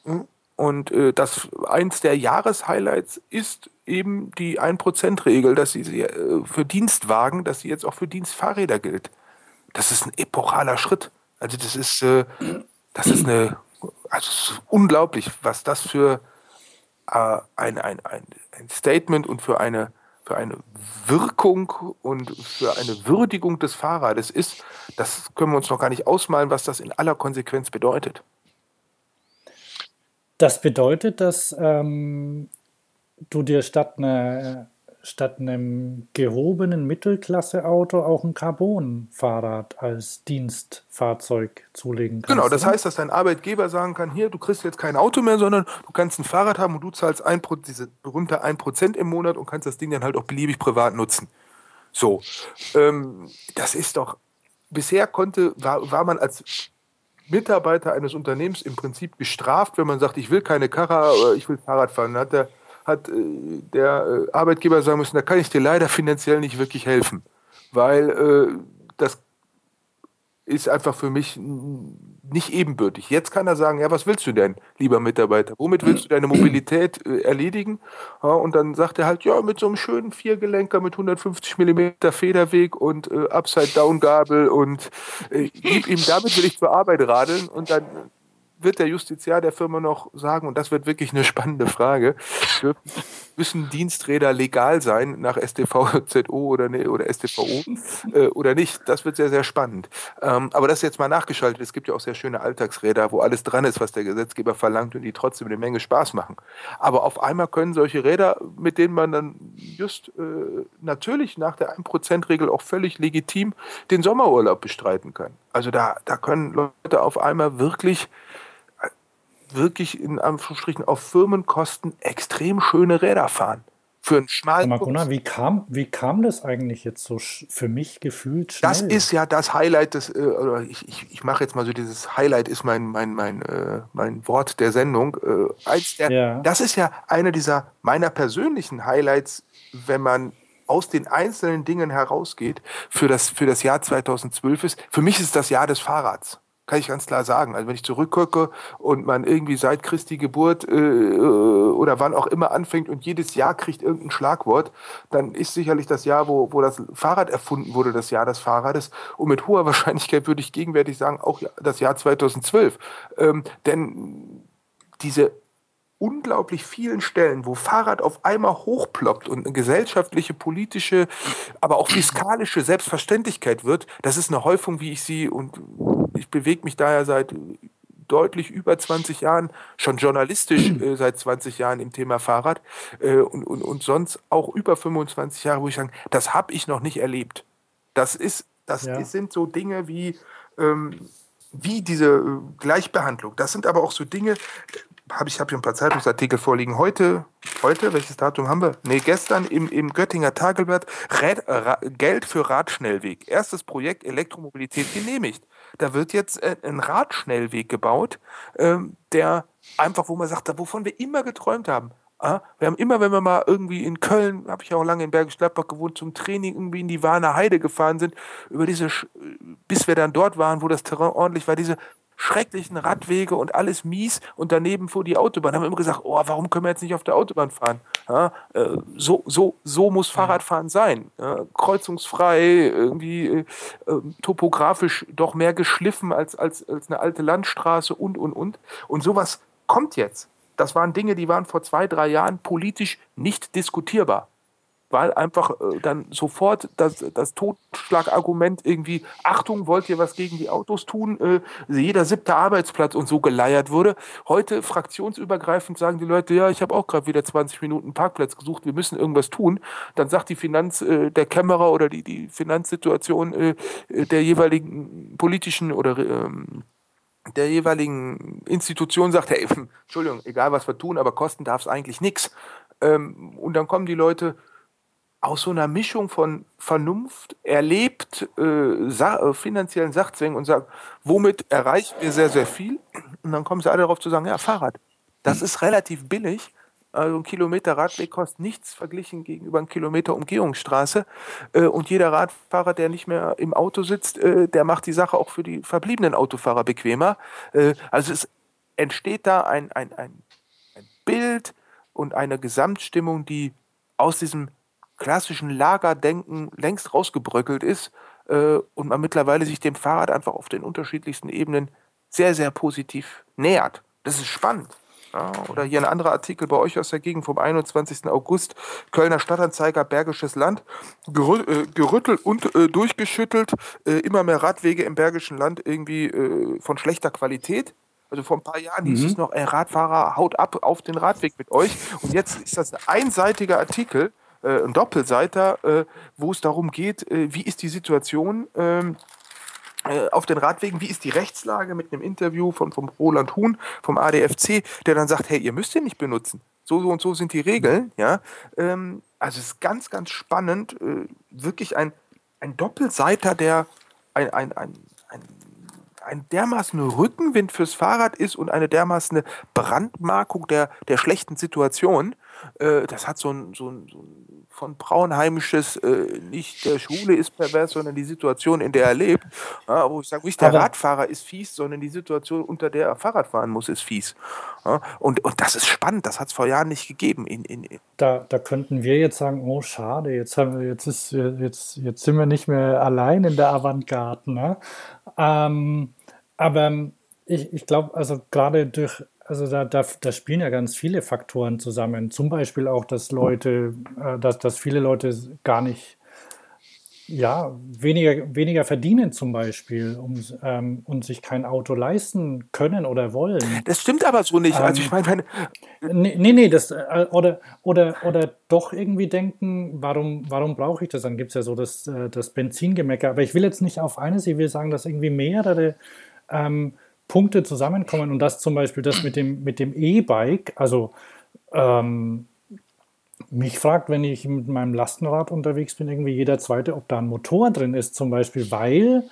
Hm? Und äh, das eins der Jahreshighlights ist eben die 1%-Regel, dass sie äh, für Dienstwagen, dass sie jetzt auch für Dienstfahrräder gilt das ist ein epochaler Schritt. Also das ist, äh, das ist eine, also ist unglaublich, was das für äh, ein, ein, ein, Statement und für eine, für eine Wirkung und für eine Würdigung des Fahrrades ist. Das können wir uns noch gar nicht ausmalen, was das in aller Konsequenz bedeutet. Das bedeutet, dass ähm, du dir statt eine statt einem gehobenen Mittelklasse-Auto auch ein Carbon-Fahrrad als Dienstfahrzeug zulegen kannst. Genau, das heißt, dass dein Arbeitgeber sagen kann, hier, du kriegst jetzt kein Auto mehr, sondern du kannst ein Fahrrad haben und du zahlst ein, diese berühmte 1% im Monat und kannst das Ding dann halt auch beliebig privat nutzen. So, ähm, das ist doch, bisher konnte, war, war man als Mitarbeiter eines Unternehmens im Prinzip gestraft, wenn man sagt, ich will keine Karre, ich will Fahrrad fahren. Dann hat der hat äh, der äh, Arbeitgeber sagen müssen, da kann ich dir leider finanziell nicht wirklich helfen, weil äh, das ist einfach für mich nicht ebenbürtig. Jetzt kann er sagen, ja, was willst du denn, lieber Mitarbeiter? Womit willst du deine Mobilität äh, erledigen? Ja, und dann sagt er halt, ja, mit so einem schönen Viergelenker mit 150 mm Federweg und äh, Upside-Down-Gabel und äh, gib ihm, damit will ich zur Arbeit radeln und dann wird der Justiziar der Firma noch sagen, und das wird wirklich eine spannende Frage, müssen Diensträder legal sein nach StVZO oder, ne, oder StVO äh, oder nicht? Das wird sehr, sehr spannend. Ähm, aber das ist jetzt mal nachgeschaltet. Es gibt ja auch sehr schöne Alltagsräder, wo alles dran ist, was der Gesetzgeber verlangt und die trotzdem eine Menge Spaß machen. Aber auf einmal können solche Räder, mit denen man dann just äh, natürlich nach der 1%-Regel auch völlig legitim den Sommerurlaub bestreiten kann. Also da, da können Leute auf einmal wirklich wirklich in Anführungsstrichen auf Firmenkosten extrem schöne Räder fahren. Für einen schmalen Gunnar, wie kam, wie kam das eigentlich jetzt so für mich gefühlt schnell? Das ist ja das Highlight des, äh, oder ich, ich, ich mache jetzt mal so dieses Highlight ist mein, mein, mein, äh, mein Wort der Sendung. Äh, eins der, ja. Das ist ja einer dieser meiner persönlichen Highlights, wenn man aus den einzelnen Dingen herausgeht für das, für das Jahr 2012 ist. Für mich ist es das Jahr des Fahrrads kann ich ganz klar sagen. Also wenn ich zurückgucke und man irgendwie seit Christi Geburt äh, oder wann auch immer anfängt und jedes Jahr kriegt irgendein Schlagwort, dann ist sicherlich das Jahr, wo, wo das Fahrrad erfunden wurde, das Jahr des Fahrrades. Und mit hoher Wahrscheinlichkeit würde ich gegenwärtig sagen, auch das Jahr 2012. Ähm, denn diese unglaublich vielen Stellen, wo Fahrrad auf einmal hochploppt und eine gesellschaftliche, politische, aber auch fiskalische Selbstverständlichkeit wird, das ist eine Häufung, wie ich sie und ich bewege mich daher seit deutlich über 20 Jahren, schon journalistisch äh, seit 20 Jahren im Thema Fahrrad äh, und, und, und sonst auch über 25 Jahre, wo ich sage, das habe ich noch nicht erlebt. Das ist, das ja. sind so Dinge wie, ähm, wie diese äh, Gleichbehandlung. Das sind aber auch so Dinge, habe ich habe hier ein paar Zeitungsartikel vorliegen. Heute, heute, welches Datum haben wir? Nee, gestern im, im Göttinger Tagelblatt Rät, Ra, Geld für Radschnellweg. Erstes Projekt Elektromobilität genehmigt. Da wird jetzt äh, ein Radschnellweg gebaut, ähm, der einfach, wo man sagt, wovon wir immer geträumt haben. Ah, wir haben immer, wenn wir mal irgendwie in Köln, habe ich auch lange in Bergisch Gladbach gewohnt, zum Training irgendwie in die Warner Heide gefahren sind, über diese, bis wir dann dort waren, wo das Terrain ordentlich war, diese schrecklichen Radwege und alles mies und daneben fuhr die Autobahn. Da haben wir immer gesagt, oh, warum können wir jetzt nicht auf der Autobahn fahren? Ja, äh, so, so, so muss Fahrradfahren sein. Ja, kreuzungsfrei, irgendwie äh, ähm, topografisch doch mehr geschliffen als, als, als eine alte Landstraße und, und, und. Und sowas kommt jetzt. Das waren Dinge, die waren vor zwei, drei Jahren politisch nicht diskutierbar weil einfach äh, dann sofort das, das Totschlagargument irgendwie, Achtung, wollt ihr was gegen die Autos tun? Äh, jeder siebte Arbeitsplatz und so geleiert wurde. Heute fraktionsübergreifend sagen die Leute, ja, ich habe auch gerade wieder 20 Minuten Parkplatz gesucht, wir müssen irgendwas tun. Dann sagt die Finanz, äh, der Kämmerer oder die, die Finanzsituation äh, der jeweiligen politischen oder ähm, der jeweiligen Institution sagt, hey, Entschuldigung, egal was wir tun, aber kosten darf es eigentlich nichts. Ähm, und dann kommen die Leute, aus so einer Mischung von Vernunft, erlebt, äh, sa äh, finanziellen Sachzwängen und sagen, womit erreichen wir sehr, sehr viel? Und dann kommen sie alle darauf zu sagen, ja, Fahrrad. Das ist relativ billig. Also ein Kilometer Radweg kostet nichts verglichen gegenüber einem Kilometer Umgehungsstraße. Äh, und jeder Radfahrer, der nicht mehr im Auto sitzt, äh, der macht die Sache auch für die verbliebenen Autofahrer bequemer. Äh, also es entsteht da ein, ein, ein, ein Bild und eine Gesamtstimmung, die aus diesem klassischen Lagerdenken längst rausgebröckelt ist äh, und man mittlerweile sich dem Fahrrad einfach auf den unterschiedlichsten Ebenen sehr, sehr positiv nähert. Das ist spannend. Ja, oder hier ein anderer Artikel bei euch aus der Gegend vom 21. August, Kölner Stadtanzeiger, Bergisches Land, gerü äh, gerüttelt und äh, durchgeschüttelt, äh, immer mehr Radwege im Bergischen Land irgendwie äh, von schlechter Qualität. Also vor ein paar Jahren mhm. hieß es noch, ey, Radfahrer, haut ab auf den Radweg mit euch. Und jetzt ist das ein einseitiger Artikel, äh, ein Doppelseiter, äh, wo es darum geht, äh, wie ist die Situation ähm, äh, auf den Radwegen, wie ist die Rechtslage mit einem Interview von, vom Roland Huhn vom ADFC, der dann sagt, hey, ihr müsst den nicht benutzen. So, so und so sind die Regeln. Ja? Ähm, also es ist ganz, ganz spannend. Äh, wirklich ein, ein Doppelseiter, der ein, ein, ein, ein ein dermaßen Rückenwind fürs Fahrrad ist und eine dermaßen Brandmarkung der, der schlechten Situation, äh, das hat so ein, so ein, so ein von Braunheimisches, äh, nicht der Schwule ist pervers, sondern die Situation, in der er lebt. Ja, wo ich sage, nicht der Aber Radfahrer ist fies, sondern die Situation, unter der er Fahrrad fahren muss, ist fies. Ja, und, und das ist spannend, das hat es vor Jahren nicht gegeben. In, in, in da, da könnten wir jetzt sagen, oh schade, jetzt, haben wir, jetzt, ist, jetzt, jetzt sind wir nicht mehr allein in der Avantgarde. Ne? Ähm, aber ich, ich glaube, also gerade durch also da, da, da spielen ja ganz viele Faktoren zusammen. Zum Beispiel auch, dass Leute, äh, dass, dass viele Leute gar nicht ja, weniger, weniger verdienen zum Beispiel um, ähm, und sich kein Auto leisten können oder wollen. Das stimmt aber so nicht. Ähm, also ich meine, meine nee, nee, nee, das, äh, oder, oder, oder doch irgendwie denken, warum, warum brauche ich das? Dann gibt es ja so das, äh, das Benzingemecker. Aber ich will jetzt nicht auf eines, ich will sagen, dass irgendwie mehrere ähm, Punkte zusammenkommen und das zum Beispiel das mit dem mit dem E-Bike, also ähm, mich fragt, wenn ich mit meinem Lastenrad unterwegs bin, irgendwie jeder zweite, ob da ein Motor drin ist, zum Beispiel, weil,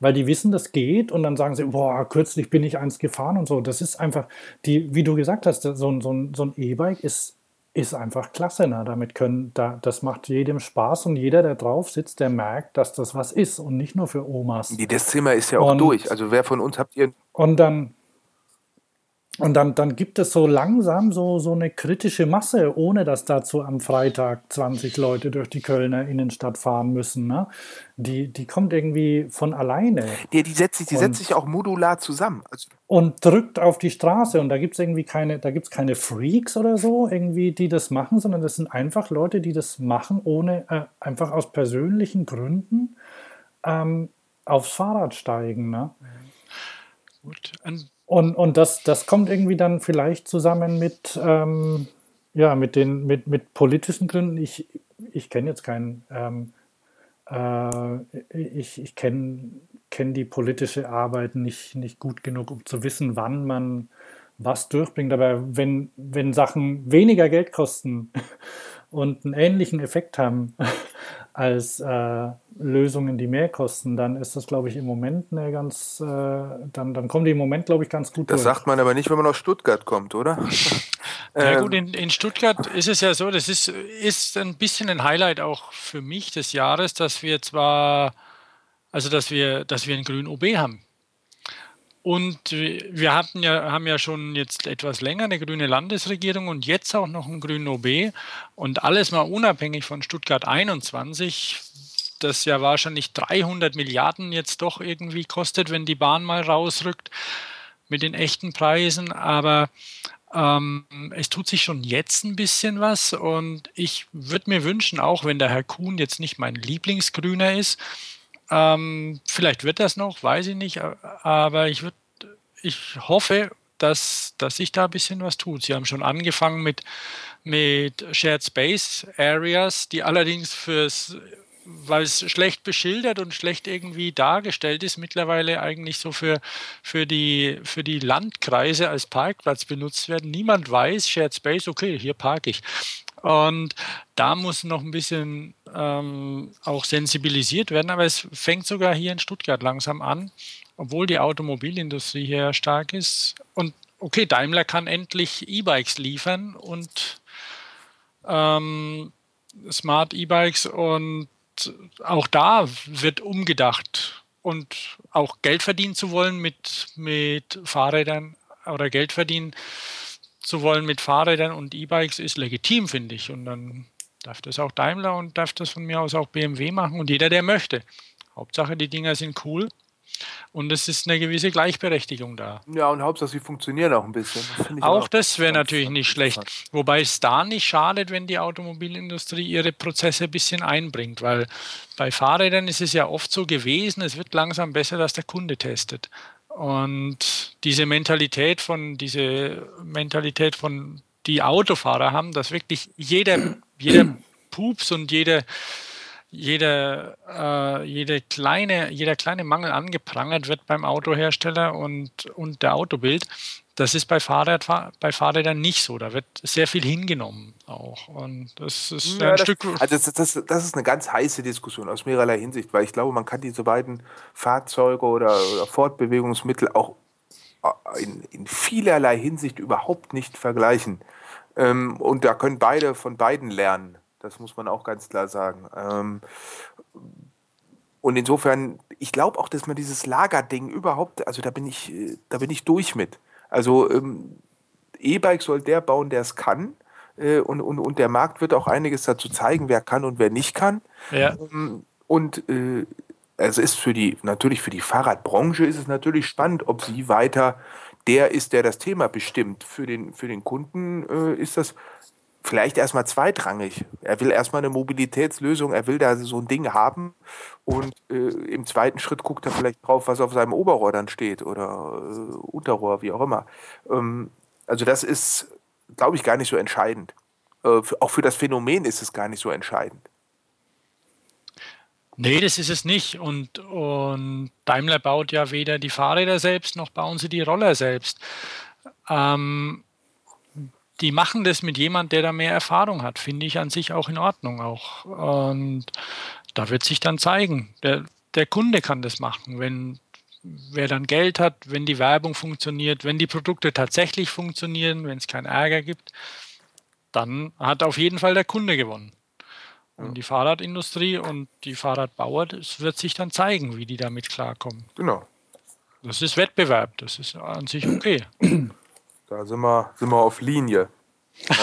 weil die wissen, das geht und dann sagen sie, boah, kürzlich bin ich eins gefahren und so. Das ist einfach, die, wie du gesagt hast, so, so so ein E-Bike ist, ist einfach klasse. Ne? Damit können, da, das macht jedem Spaß und jeder, der drauf sitzt, der merkt, dass das was ist und nicht nur für Omas. Das Thema ist ja auch Und- durch. Also wer von uns habt ihr Und dann, und dann, dann gibt es so langsam so, so eine kritische Masse, ohne dass dazu am Freitag 20 Leute durch die Kölner Innenstadt fahren müssen. Ne? Die, die kommt irgendwie von alleine Nee, die setzt sich, die Und- setzt sich auch modular zusammen. Also, und drückt auf die Straße. Und da gibt es irgendwie keine, da gibt's keine Freaks oder so, irgendwie, die das machen, sondern das sind einfach Leute, die das machen, ohne äh, einfach aus persönlichen Gründen ähm, aufs Fahrrad steigen. Ne? Gut. An, Und, und das, das kommt irgendwie dann vielleicht zusammen mit, ähm, ja, mit, den, mit, mit politischen Gründen. Ich, ich kenne jetzt keinen, ähm, äh, ich, ich kenne kenn die politische Arbeit nicht, nicht gut genug, um zu wissen, wann man was durchbringt. Aber wenn, wenn Sachen weniger Geld kosten und einen ähnlichen Effekt haben als äh, Lösungen, die mehr kosten, dann ist das, glaube ich, im Moment eine ganz, äh, dann, dann kommen die im Moment, glaube ich, ganz gut das durch. sagt man aber nicht, wenn man aus Stuttgart kommt, oder? Ja Ähm, gut, in, in Stuttgart ist es ja so, das ist, ist ein bisschen ein Highlight auch für mich des Jahres, dass wir zwar, also dass wir, dass wir einen grünen OB haben. Und wir hatten ja, haben ja schon jetzt etwas länger eine grüne Landesregierung und jetzt auch noch einen grünen OB und alles mal unabhängig von Stuttgart 21, das ja wahrscheinlich 300 Milliarden jetzt doch irgendwie kostet, wenn die Bahn mal rausrückt mit den echten Preisen. Aber ähm, es tut sich schon jetzt ein bisschen was und ich würde mir wünschen, auch wenn der Herr Kuhn jetzt nicht mein Lieblingsgrüner ist, ähm, vielleicht wird das noch, weiß ich nicht, aber ich würde, ich hoffe, dass, dass sich da ein bisschen was tut. Sie haben schon angefangen mit, mit Shared Space Areas, die allerdings fürs weil es schlecht beschildert und schlecht irgendwie dargestellt ist, mittlerweile eigentlich so für, für, die, für die Landkreise als Parkplatz benutzt werden. Niemand weiß, Shared Space, okay, hier parke ich. Und da muss noch ein bisschen ähm, auch sensibilisiert werden, aber es fängt sogar hier in Stuttgart langsam an, obwohl die Automobilindustrie hier stark ist. Und okay, Daimler kann endlich E-Bikes liefern und ähm, Smart E-Bikes und auch da wird umgedacht und auch Geld verdienen zu wollen mit, mit Fahrrädern oder Geld verdienen zu wollen mit Fahrrädern und E-Bikes ist legitim, finde ich. Und dann darf das auch Daimler und darf das von mir aus auch BMW machen und jeder, der möchte. Hauptsache, die Dinger sind cool und es ist eine gewisse Gleichberechtigung da. Ja, und Hauptsache, sie funktionieren auch ein bisschen. Das ich Auch das wäre natürlich nicht schlecht. Wobei es da nicht schadet, wenn die Automobilindustrie ihre Prozesse ein bisschen einbringt, weil bei Fahrrädern ist es ja oft so gewesen, es wird langsam besser, dass der Kunde testet. Und diese Mentalität von, diese Mentalität von die Autofahrer haben, dass wirklich jeder, jeder Pups und jede, jede, äh, jede kleine, jeder kleine Mangel angeprangert wird beim Autohersteller und, und der Autobild. Das ist bei, Fahrrad, bei Fahrrädern nicht so. Da wird sehr viel hingenommen auch. Und das ist Ja, ein das, Stück. also das, das, das ist eine ganz heiße Diskussion aus mehrerlei Hinsicht, weil ich glaube, man kann diese beiden Fahrzeuge oder, oder Fortbewegungsmittel auch äh, in, in vielerlei Hinsicht überhaupt nicht vergleichen. Ähm, und da können beide von beiden lernen. Das muss man auch ganz klar sagen. Ähm, und insofern, ich glaube auch, dass man dieses Lagerding überhaupt, also da bin ich, äh, da bin ich durch mit. Also ähm, E-Bike soll der bauen, der es kann. Äh, und, und, und der Markt wird auch einiges dazu zeigen, wer kann und wer nicht kann. Ja, Ähm, Und äh, es ist für die, natürlich für die Fahrradbranche ist es natürlich spannend, ob sie weiter der ist, der das Thema bestimmt. Für den, für den Kunden äh, ist das vielleicht erstmal zweitrangig. Er will erstmal eine Mobilitätslösung, er will da so ein Ding haben und äh, im zweiten Schritt guckt er vielleicht drauf, was auf seinem Oberrohr dann steht oder äh, Unterrohr, wie auch immer. Ähm, also das ist, glaube ich, gar nicht so entscheidend. Äh, auch für das Phänomen ist es gar nicht so entscheidend. Nee, das ist es nicht. Und, und Daimler baut ja weder die Fahrräder selbst noch bauen sie die Roller selbst. Ähm, die machen das mit jemand, der da mehr Erfahrung hat, finde ich an sich auch in Ordnung auch. Und da wird sich dann zeigen, der, der Kunde kann das machen, wenn wer dann Geld hat, wenn die Werbung funktioniert, wenn die Produkte tatsächlich funktionieren, wenn es keinen Ärger gibt, dann hat auf jeden Fall der Kunde gewonnen. Und die Fahrradindustrie und die Fahrradbauer, das wird sich dann zeigen, wie die damit klarkommen. Genau. Das ist Wettbewerb, das ist an sich okay. Da sind wir, sind wir auf Linie.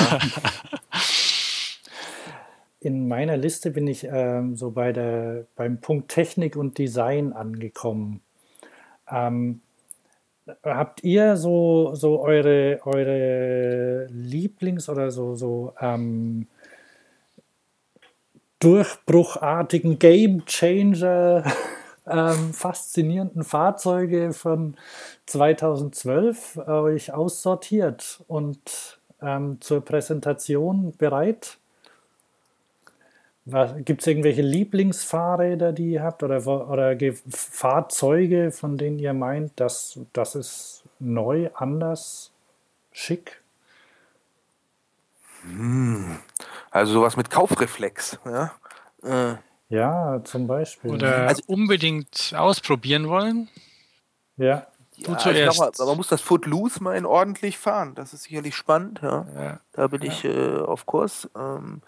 In meiner Liste bin ich ähm, so bei der, beim Punkt Technik und Design angekommen. Ähm, habt ihr so, so eure, eure Lieblings- oder so, so ähm, durchbruchartigen Game Changer ähm, faszinierenden Fahrzeuge von 2012 euch aussortiert und ähm, zur Präsentation bereit? Gibt es irgendwelche Lieblingsfahrräder, die ihr habt oder, oder Fahrzeuge, von denen ihr meint, dass das ist neu, anders, schick? Hm. Also sowas mit Kaufreflex. Ja, äh. Ja zum Beispiel. Oder also, unbedingt ausprobieren wollen. Ja. Du ja, zuerst. Mal, man muss das Footloose mal in ordentlich fahren. Das ist sicherlich spannend. Ja. ja. Da bin ich äh, auf Kurs. Ähm,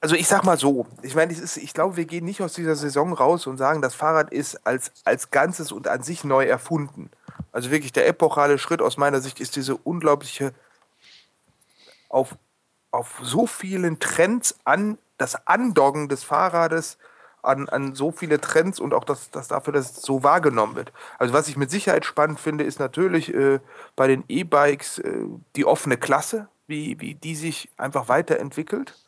also ich sag mal so, ich meine, ich glaube, wir gehen nicht aus dieser Saison raus und sagen, das Fahrrad ist als, als Ganzes und an sich neu erfunden. Also wirklich der epochale Schritt aus meiner Sicht ist diese unglaubliche auf, auf so vielen Trends an, das Andoggen des Fahrrades an, an so viele Trends und auch das, das dafür, dass es so wahrgenommen wird. Also was ich mit Sicherheit spannend finde, ist natürlich äh, bei den E-Bikes äh, die offene Klasse, wie, wie die sich einfach weiterentwickelt.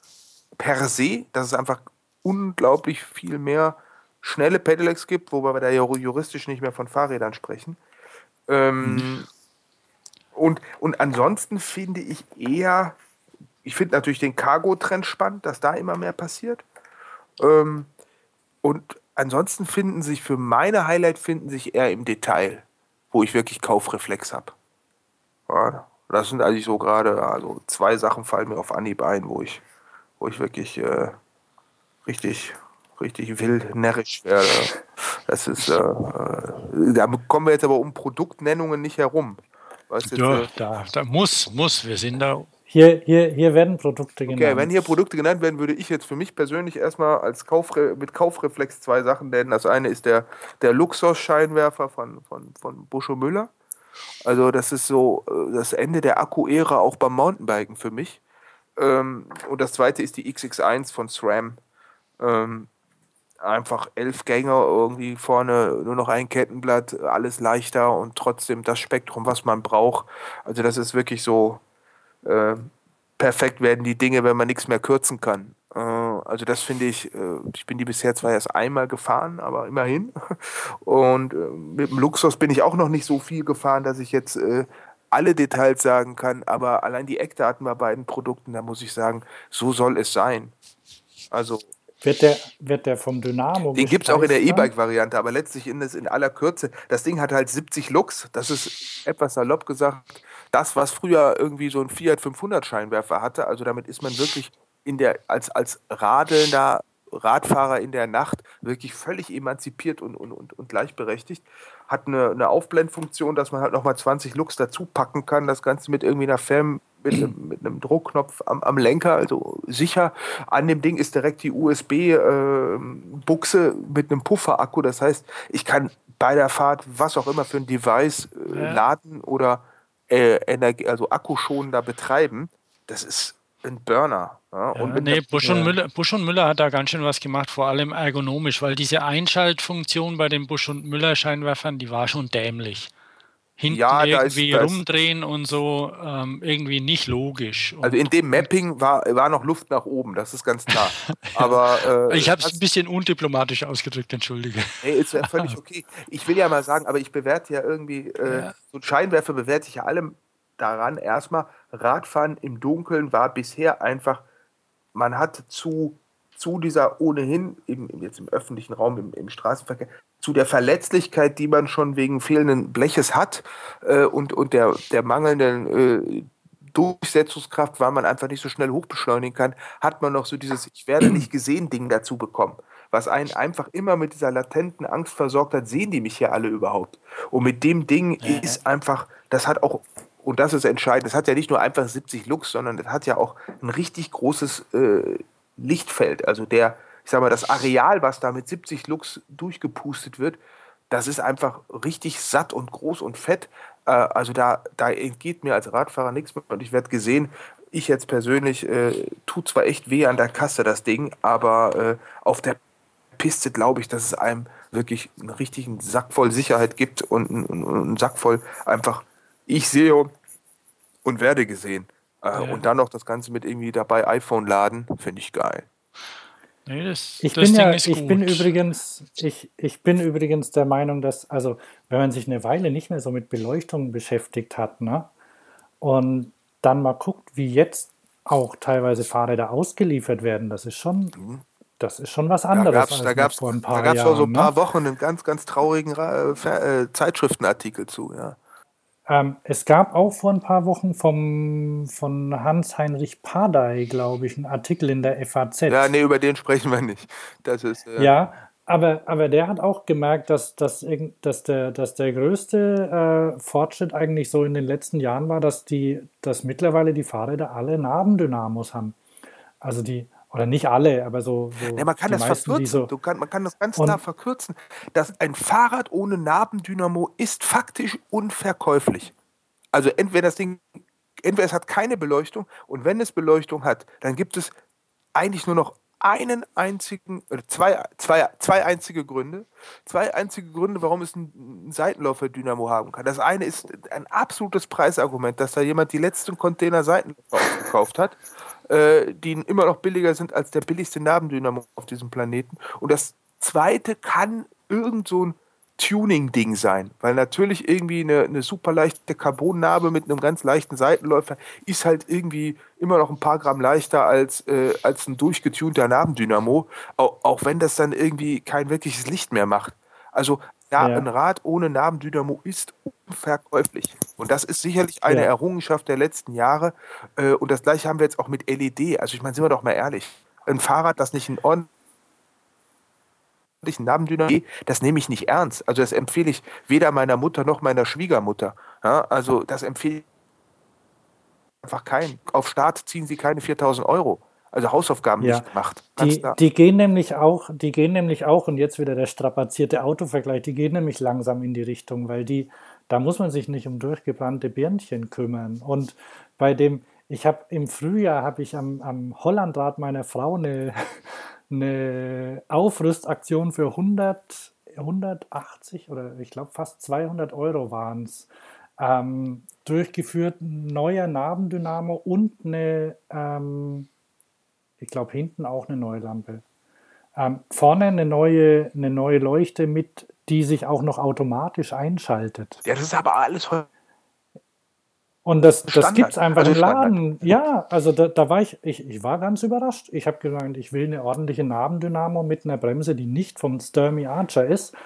Per se, dass es einfach unglaublich viel mehr schnelle Pedelecs gibt, wobei wir da juristisch nicht mehr von Fahrrädern sprechen. Ähm, mhm. Und, und ansonsten finde ich eher, ich finde natürlich den Cargo-Trend spannend, dass da immer mehr passiert. Ähm, und ansonsten finden sich für meine Highlight finden sich eher im Detail, wo ich wirklich Kaufreflex habe. Ja, das sind eigentlich so gerade, also zwei Sachen fallen mir auf Anhieb ein, wo ich, wo ich wirklich äh, richtig, richtig wild närrisch werde. Das ist, äh, äh da kommen wir jetzt aber um Produktnennungen nicht herum. Jetzt, ja, da, da muss, muss, wir sind da. Hier, hier, hier werden Produkte genannt. Okay, wenn hier Produkte genannt werden, würde ich jetzt für mich persönlich erstmal als Kaufre mit Kaufreflex zwei Sachen nennen. Das eine ist der, der Luxus-Scheinwerfer von, von, von Buscho Müller. Also, das ist so äh, das Ende der Akku-Ära auch beim Mountainbiken für mich. Ähm, und das zweite ist die XX1 von SRAM. Ähm, einfach elf Gänge, irgendwie vorne nur noch ein Kettenblatt, alles leichter und trotzdem das Spektrum, was man braucht. Also das ist wirklich so äh, perfekt werden die Dinge, wenn man nichts mehr kürzen kann. Äh, also das finde ich, äh, ich bin die bisher zwar erst einmal gefahren, aber immerhin. Und äh, mit dem Luxus bin ich auch noch nicht so viel gefahren, dass ich jetzt äh, alle Details sagen kann, aber allein die Eckdaten bei beiden Produkten, da muss ich sagen, so soll es sein. Also wird der, wird der vom Dynamo Den gibt es auch in der E-Bike-Variante, aber letztlich in, in aller Kürze. Das Ding hat halt 70 Lux. Das ist etwas salopp gesagt das, was früher irgendwie so ein Fiat 500 Scheinwerfer hatte. Also damit ist man wirklich in der, als, als radelnder Radfahrer in der Nacht wirklich völlig emanzipiert und, und, und, und gleichberechtigt. Hat eine, eine Aufblendfunktion, dass man halt nochmal 20 Lux dazu packen kann. Das Ganze mit irgendwie einer Fern, mit einem, mit einem Druckknopf am, am, Lenker, also sicher. An dem Ding ist direkt die USB-Buchse äh, mit einem Pufferakku. Das heißt, ich kann bei der Fahrt was auch immer für ein Device äh, ja. laden oder äh, Energie, also akkuschonender betreiben. Das ist ein Burner. Ja, und nee, Busch und, Müller, Busch und Müller hat da ganz schön was gemacht, vor allem ergonomisch, weil diese Einschaltfunktion bei den Busch und Müller Scheinwerfern, die war schon dämlich. Hinten ja, irgendwie ist, rumdrehen und so ähm, irgendwie nicht logisch. Also in dem Mapping war, war noch Luft nach oben, das ist ganz klar. aber äh, ich habe es ein bisschen undiplomatisch ausgedrückt, entschuldige. Nee, ist ja völlig okay. Ich will ja mal sagen, aber ich bewerte ja irgendwie, äh, ja. so Scheinwerfer bewerte ich ja allem daran. Erstmal, Radfahren im Dunkeln war bisher einfach, man hat zu zu dieser ohnehin, im, jetzt im öffentlichen Raum, im, im Straßenverkehr, zu der Verletzlichkeit, die man schon wegen fehlenden Bleches hat äh, und, und der, der mangelnden äh, Durchsetzungskraft, weil man einfach nicht so schnell hochbeschleunigen kann, hat man noch so dieses Ich werde nicht gesehen Ding dazu bekommen. Was einen einfach immer mit dieser latenten Angst versorgt hat, sehen die mich hier alle überhaupt? Und mit dem Ding ist einfach, das hat auch, und das ist entscheidend, das hat ja nicht nur einfach 70 Lux, sondern das hat ja auch ein richtig großes äh, Lichtfeld, also der, ich sag mal, das Areal, was da mit 70 Lux durchgepustet wird, das ist einfach richtig satt und groß und fett. Äh, also da, da entgeht mir als Radfahrer nichts mehr und ich werde gesehen, ich jetzt persönlich äh, tut zwar echt weh an der Kasse das Ding, aber äh, auf der Piste glaube ich, dass es einem wirklich einen richtigen Sack voll Sicherheit gibt und einen, einen Sack voll einfach, ich sehe und werde gesehen. Äh, ja. Und dann noch das Ganze mit irgendwie dabei iPhone laden, finde ich geil. Nee, das, ich das bin Ding ja, ich gut. bin übrigens, ich, ich bin übrigens der Meinung, dass, also wenn man sich eine Weile nicht mehr so mit Beleuchtung beschäftigt hat, ne, und dann mal guckt, wie jetzt auch teilweise Fahrräder ausgeliefert werden, das ist schon, mhm. das ist schon was anderes. Da gab es vor ein paar da gab's Jahren, vor so ein paar ne? Wochen einen ganz, ganz traurigen äh, äh, Zeitschriftenartikel zu, ja. Ähm, es gab auch vor ein paar Wochen vom, von Hans-Heinrich Pardey, glaube ich, einen Artikel in der FAZ. Ja, nee, über den sprechen wir nicht. Das ist, äh ja, aber, aber der hat auch gemerkt, dass, dass, dass, der, dass der größte äh, Fortschritt eigentlich so in den letzten Jahren war, dass, die, dass mittlerweile die Fahrräder alle Nabendynamos haben. Also die, oder nicht alle, aber so. so ja, man kann das meisten, verkürzen. So du kann, man kann das ganz klar verkürzen. Dass ein Fahrrad ohne Nabendynamo ist faktisch unverkäuflich. Also entweder das Ding, entweder es hat keine Beleuchtung und wenn es Beleuchtung hat, dann gibt es eigentlich nur noch einen einzigen, zwei, zwei, zwei einzige Gründe, zwei einzige Gründe, warum es einen Seitenläufer-Dynamo haben kann. Das eine ist ein absolutes Preisargument, dass da jemand die letzten Container Seitenläufer gekauft hat äh, die immer noch billiger sind als der billigste Nabendynamo auf diesem Planeten. Und das zweite kann irgend so ein Tuning-Ding sein, weil natürlich irgendwie eine, eine super leichte Carbonnarbe mit einem ganz leichten Seitenläufer ist halt irgendwie immer noch ein paar Gramm leichter als, äh, als ein durchgetunter Nabendynamo, auch, auch wenn das dann irgendwie kein wirkliches Licht mehr macht. Also ja, ja, ein Rad ohne Nabendynamo ist unverkäuflich. Und das ist sicherlich eine ja. Errungenschaft der letzten Jahre. Äh, und das gleiche haben wir jetzt auch mit LED. Also ich meine, sind wir doch mal ehrlich. Ein Fahrrad, das nicht ein ordentlichen Nabendynamo, das nehme ich nicht ernst. Also das empfehle ich weder meiner Mutter noch meiner Schwiegermutter. Ja, also das empfehle ich einfach keinen. Auf Start ziehen sie keine 4000 Euro also Hausaufgaben ja. nicht gemacht. Die, die, gehen nämlich auch, die gehen nämlich auch, und jetzt wieder der strapazierte Autovergleich, die gehen nämlich langsam in die Richtung, weil die, da muss man sich nicht um durchgebrannte Birnchen kümmern. Und bei dem, ich habe im Frühjahr habe ich am, am Hollandrad meiner Frau eine, eine Aufrüstaktion für 100, 180 oder ich glaube fast 200 Euro waren es. Ähm, durchgeführt, neuer Nabendynamo und eine ähm, ich glaube, hinten auch eine neue Lampe. Ähm, vorne eine neue, eine neue Leuchte mit, die sich auch noch automatisch einschaltet. Ja, das ist aber alles und das, das gibt es einfach also im Laden. Standard. Ja, also da, da war ich, ich, ich war ganz überrascht. Ich habe gesagt, ich will eine ordentliche Nabendynamo mit einer Bremse, die nicht vom Sturmy Archer ist.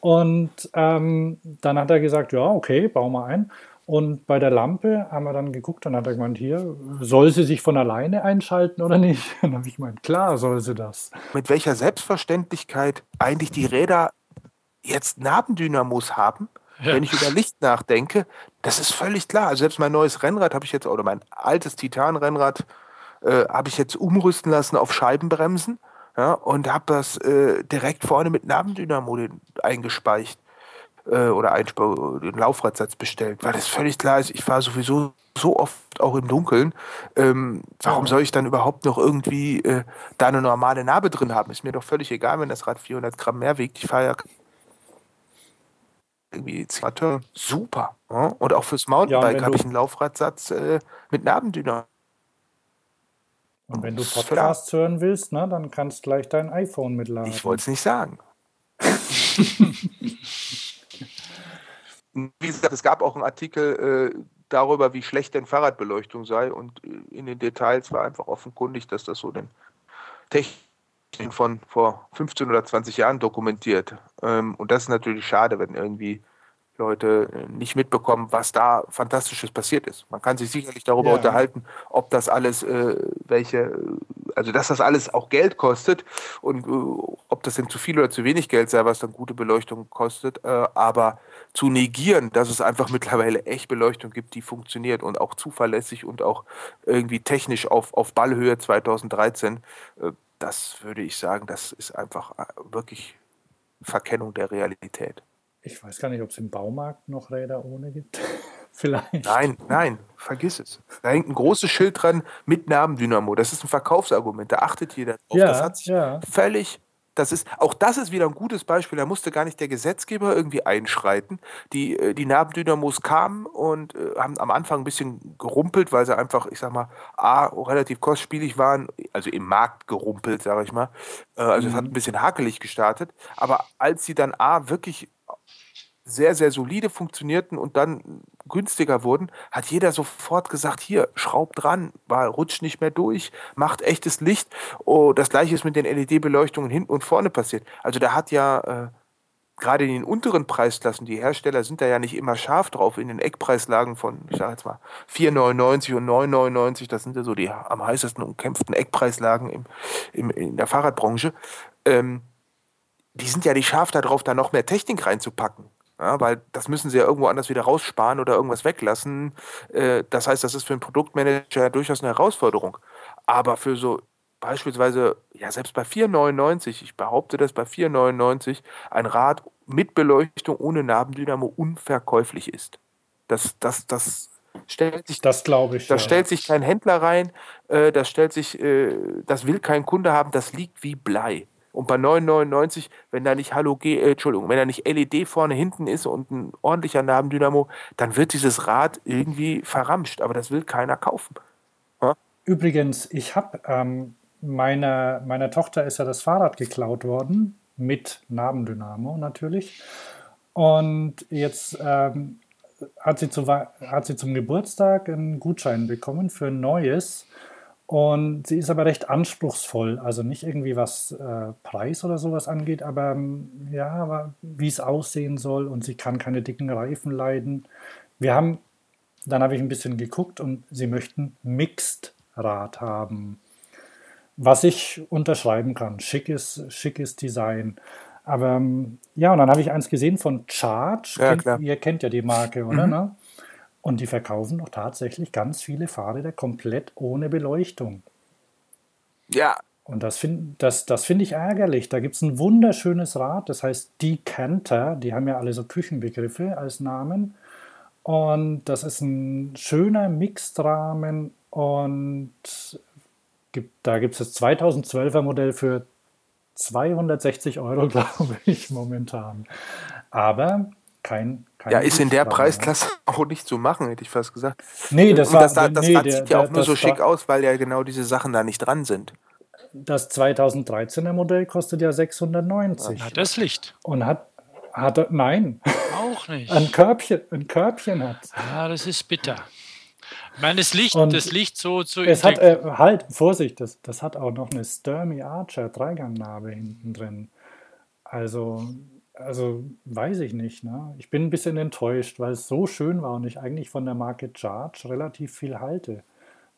Und ähm, dann hat er gesagt, ja, okay, bauen wir ein. Und bei der Lampe haben wir dann geguckt und hat er gemeint, hier, soll sie sich von alleine einschalten oder nicht? Dann habe ich gemeint, klar soll sie das. Mit welcher Selbstverständlichkeit eigentlich die Räder jetzt Nabendynamos haben, ja. wenn ich über Licht nachdenke, das ist völlig klar. Also selbst mein neues Rennrad habe ich jetzt, oder mein altes Titan-Rennrad, äh, habe ich jetzt umrüsten lassen auf Scheibenbremsen ja, und habe das äh, direkt vorne mit Nabendynamo eingespeicht äh, oder den Laufradsatz bestellt, weil es völlig klar ist, ich fahre sowieso so oft auch im Dunkeln. Ähm, warum soll ich dann überhaupt noch irgendwie äh, da eine normale Narbe drin haben? Ist mir doch völlig egal, wenn das Rad 400 Gramm mehr wiegt. Ich fahre ja irgendwie super. Ja? Und auch fürs Mountainbike ja, habe ich einen Laufradsatz äh, mit Nabendynamik. Und wenn du Podcasts hören willst, ne, dann kannst du gleich dein iPhone mitladen. Ich wollte es nicht sagen. wie gesagt, es gab auch einen Artikel äh, darüber, wie schlecht denn Fahrradbeleuchtung sei und äh, in den Details war einfach offenkundig, dass das so den Techniken von vor 15 oder 20 Jahren dokumentiert. Ähm, und das ist natürlich schade, wenn irgendwie Leute äh, nicht mitbekommen, was da Fantastisches passiert ist. Man kann sich sicherlich darüber ja. unterhalten, ob das alles, äh, welche, also dass das alles auch Geld kostet und äh, ob das denn zu viel oder zu wenig Geld sei, was dann gute Beleuchtung kostet. Äh, aber zu negieren, dass es einfach mittlerweile echt Beleuchtung gibt, die funktioniert und auch zuverlässig und auch irgendwie technisch auf, auf Ballhöhe 2013, äh, das würde ich sagen, das ist einfach äh, wirklich Verkennung der Realität. Ich weiß gar nicht, ob es im Baumarkt noch Räder ohne gibt. Vielleicht. Nein, nein, vergiss es. Da hängt ein großes Schild dran mit Nabendynamo. Das ist ein Verkaufsargument. Da achtet jeder drauf. Ja, das hat sich ja. völlig das ist, auch das ist wieder ein gutes Beispiel. Da musste gar nicht der Gesetzgeber irgendwie einschreiten. Die, äh, die Nabendynamos kamen und äh, haben am Anfang ein bisschen gerumpelt, weil sie einfach, ich sag mal, A, relativ kostspielig waren, also im Markt gerumpelt, sage ich mal. Äh, also es mhm. hat ein bisschen hakelig gestartet. Aber als sie dann A, wirklich sehr, sehr solide funktionierten und dann günstiger wurden, hat jeder sofort gesagt, hier, schraubt dran, weil rutscht nicht mehr durch, macht echtes Licht. Oh, das gleiche ist mit den LED-Beleuchtungen hinten und vorne passiert. Also da hat ja äh, gerade in den unteren Preisklassen, die Hersteller sind da ja nicht immer scharf drauf, in den Eckpreislagen von, ich sage jetzt mal, 4,99 und 9,99, das sind ja so die am heißesten umkämpften Eckpreislagen im, im, in der Fahrradbranche. Ähm, die sind ja nicht scharf darauf, da noch mehr Technik reinzupacken. Ja, weil das müssen sie ja irgendwo anders wieder raussparen oder irgendwas weglassen. Äh, das heißt, das ist für einen Produktmanager durchaus eine Herausforderung. Aber für so beispielsweise, ja, selbst bei 4,99, ich behaupte, dass bei 4,99 ein Rad mit Beleuchtung ohne Nabendynamo unverkäuflich ist. Das, das, das stellt sich. Das glaube ich. Das ja. stellt sich kein Händler rein, äh, das stellt sich, äh, das will kein Kunde haben, das liegt wie Blei. Und bei 9,99, wenn da nicht Halogen, äh, Entschuldigung, wenn da nicht LED vorne hinten ist und ein ordentlicher Nabendynamo, dann wird dieses Rad irgendwie verramscht. Aber das will keiner kaufen. Ja? Übrigens, ich habe ähm, meiner, meiner Tochter ist ja das Fahrrad geklaut worden mit Nabendynamo natürlich. Und jetzt ähm, hat, sie zu, hat sie zum Geburtstag einen Gutschein bekommen für ein neues. Und sie ist aber recht anspruchsvoll, also nicht irgendwie was äh, Preis oder sowas angeht, aber ähm, ja, wie es aussehen soll und sie kann keine dicken Reifen leiden. Wir haben, dann habe ich ein bisschen geguckt und sie möchten Mixed Rad haben, was ich unterschreiben kann. Schickes, schickes Design. Aber ähm, ja, und dann habe ich eins gesehen von Charge. Ja, kennt, ihr kennt ja die Marke, oder? Mhm. Ne? Und die verkaufen doch tatsächlich ganz viele Fahrräder komplett ohne Beleuchtung. Ja. Und das finde das, das find ich ärgerlich. Da gibt es ein wunderschönes Rad, das heißt Decanter. Die haben ja alle so Küchenbegriffe als Namen. Und das ist ein schöner Mixed-Rahmen und gibt, da gibt es das 2012er Modell für 260 Euro, glaube ich, momentan. Aber kein, kein Ja, ist in der Preisklasse auch nicht zu machen, hätte ich fast gesagt. Nee, das, war, das, das, das nee, Rad sieht ja auch nur so schick aus, weil ja genau diese Sachen da nicht dran sind. Das 2013er Modell kostet ja 690. Hat das Licht? Und hat, hat nein. Auch nicht. Ein Körbchen, ein Körbchen hat. Ja, das ist bitter. Ich meine, das Licht, Und das Licht so zu. Es hat, äh, halt, Vorsicht, das, das hat auch noch eine Sturmy Archer Dreigangnabe hinten drin. Also, also weiß ich nicht. Ne? Ich bin ein bisschen enttäuscht, weil es so schön war und ich eigentlich von der Marke Charge relativ viel halte,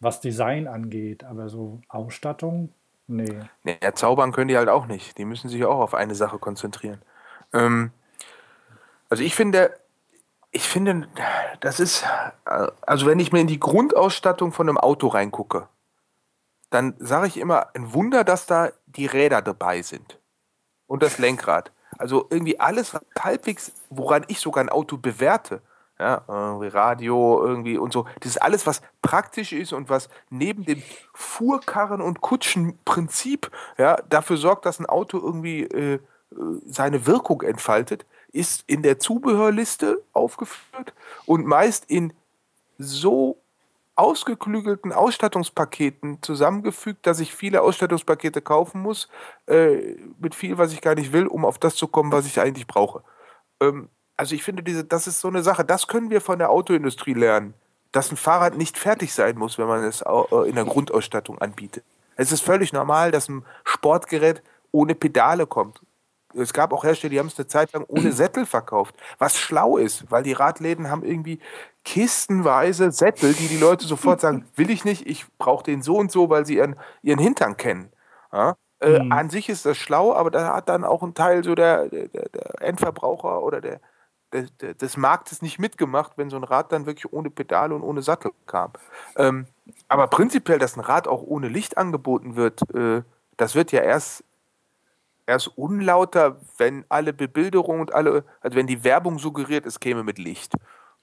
was Design angeht. Aber so Ausstattung, nee. ja, zaubern können die halt auch nicht. Die müssen sich auch auf eine Sache konzentrieren. Ähm, also ich finde, ich finde, das ist, also wenn ich mir in die Grundausstattung von einem Auto reingucke, dann sage ich immer, ein Wunder, dass da die Räder dabei sind und das Lenkrad. Also irgendwie alles, was halbwegs, woran ich sogar ein Auto bewerte, ja, irgendwie Radio irgendwie und so, das ist alles, was praktisch ist und was neben dem Fuhrkarren- und Kutschenprinzip ja, dafür sorgt, dass ein Auto irgendwie äh, seine Wirkung entfaltet, ist in der Zubehörliste aufgeführt und meist in so ausgeklügelten Ausstattungspaketen zusammengefügt, dass ich viele Ausstattungspakete kaufen muss, äh, mit viel, was ich gar nicht will, um auf das zu kommen, was ich eigentlich brauche. Ähm, also ich finde, diese, das ist so eine Sache, das können wir von der Autoindustrie lernen, dass ein Fahrrad nicht fertig sein muss, wenn man es äh, in der Grundausstattung anbietet. Es ist völlig normal, dass ein Sportgerät ohne Pedale kommt. Es gab auch Hersteller, die haben es eine Zeit lang ohne Sättel verkauft, was schlau ist, weil die Radläden haben irgendwie kistenweise Sättel, die die Leute sofort sagen, will ich nicht, ich brauche den so und so, weil sie ihren, ihren Hintern kennen. Ja? Äh, mhm. An sich ist das schlau, aber da hat dann auch ein Teil so der, der, der Endverbraucher oder der, der, des Marktes nicht mitgemacht, wenn so ein Rad dann wirklich ohne Pedale und ohne Sattel kam. Ähm, aber prinzipiell, dass ein Rad auch ohne Licht angeboten wird, äh, das wird ja erst erst unlauter, wenn alle Bebilderung und alle, also wenn die Werbung suggeriert, es käme mit Licht.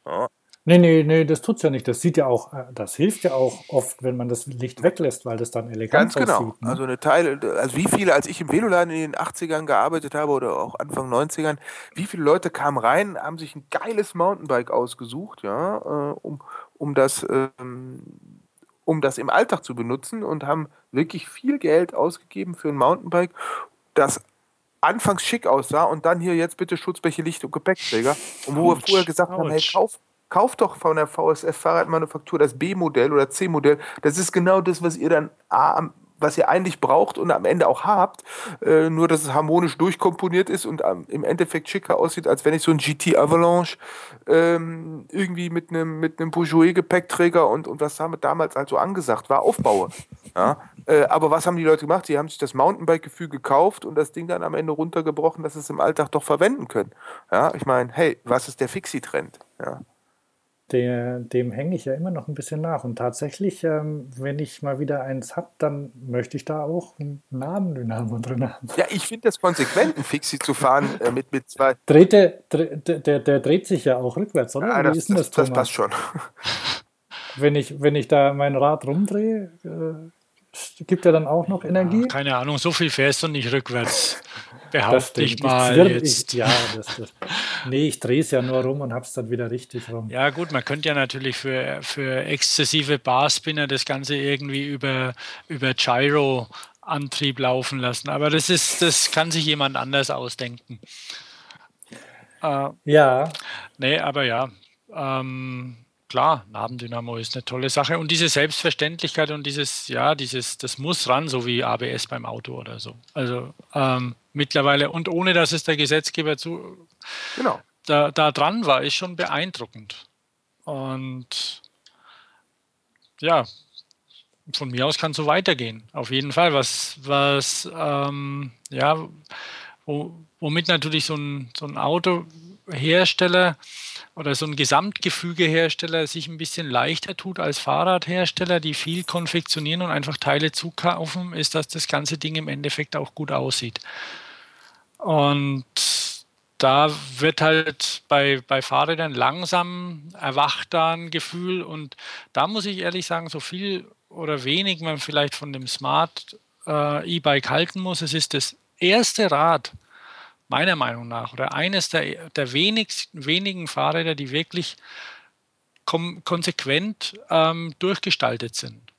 Ja. Nee, nee, nee, das tut's ja nicht. Das sieht ja auch, äh, das hilft ja auch oft, wenn man das Licht weglässt, weil das dann elegant Ganz genau. Aussieht, ne? Also eine Teile, also wie viele, als ich im Veloladen in den 80ern gearbeitet habe oder auch Anfang 90ern, wie viele Leute kamen rein, haben sich ein geiles Mountainbike ausgesucht, ja, äh, um, um das, ähm, um das im Alltag zu benutzen und haben wirklich viel Geld ausgegeben für ein Mountainbike das anfangs schick aussah und dann hier jetzt bitte Schutzbleche, Licht und Gepäckträger. Und wo wir früher gesagt haben, hey, kauf, kauf doch von der VSF Fahrradmanufaktur das B-Modell oder C-Modell. Das ist genau das, was ihr dann A, was ihr eigentlich braucht und am Ende auch habt, äh, nur dass es harmonisch durchkomponiert ist und ähm, im Endeffekt schicker aussieht, als wenn ich so ein GT Avalanche ähm, irgendwie mit einem mit einem Bourgeois-Gepäckträger und, und was damit damals also angesagt war, aufbaue. Ja? Äh, aber was haben die Leute gemacht? Sie haben sich das Mountainbike-Gefühl gekauft und das Ding dann am Ende runtergebrochen, dass sie es im Alltag doch verwenden können. Ja, ich meine, hey, was ist der Fixie-Trend? Ja der, dem hänge ich ja immer noch ein bisschen nach. Und tatsächlich, ähm, wenn ich mal wieder eins habe, dann möchte ich da auch einen Nabendynamo drin haben. Ja, ich finde das konsequent, ein Fixie zu fahren äh, mit, mit zwei. Dreht der, der, der, dreht sich ja auch rückwärts, oder? Ja, das, ist denn das, das, das passt schon. Wenn ich, wenn ich da mein Rad rumdrehe, äh, gibt er dann auch noch Energie? Ja, keine Ahnung, so viel fährst du nicht rückwärts behaupte ich mal. jetzt. Ich, ja, das, das, nee, ich drehe es ja nur rum und habe es dann wieder richtig rum. Ja, gut, man könnte ja natürlich für, für exzessive Barspinner das Ganze irgendwie über, über Gyro-Antrieb laufen lassen. Aber das ist, das kann sich jemand anders ausdenken. Äh, ja. Nee, aber ja. Ähm, klar, Nabendynamo ist eine tolle Sache. Und diese Selbstverständlichkeit und dieses, ja, dieses, das muss ran, so wie ABS beim Auto oder so. Also ähm, mittlerweile und ohne dass es der Gesetzgeber zu genau. da, da dran war, ist schon beeindruckend. Und ja, von mir aus kann es so weitergehen. Auf jeden Fall. Was, was ähm, ja, wo, womit natürlich so ein, so ein Autohersteller oder so ein Gesamtgefügehersteller sich ein bisschen leichter tut als Fahrradhersteller, die viel konfektionieren und einfach Teile zukaufen, ist, dass das ganze Ding im Endeffekt auch gut aussieht. Und da wird halt bei, bei Fahrrädern langsam erwacht da ein Gefühl und da muss ich ehrlich sagen, so viel oder wenig man vielleicht von dem Smart äh, E-Bike halten muss, es ist das erste Rad, meiner Meinung nach, oder eines der, der wenig, wenigen Fahrräder, die wirklich konsequent ähm, durchgestaltet sind.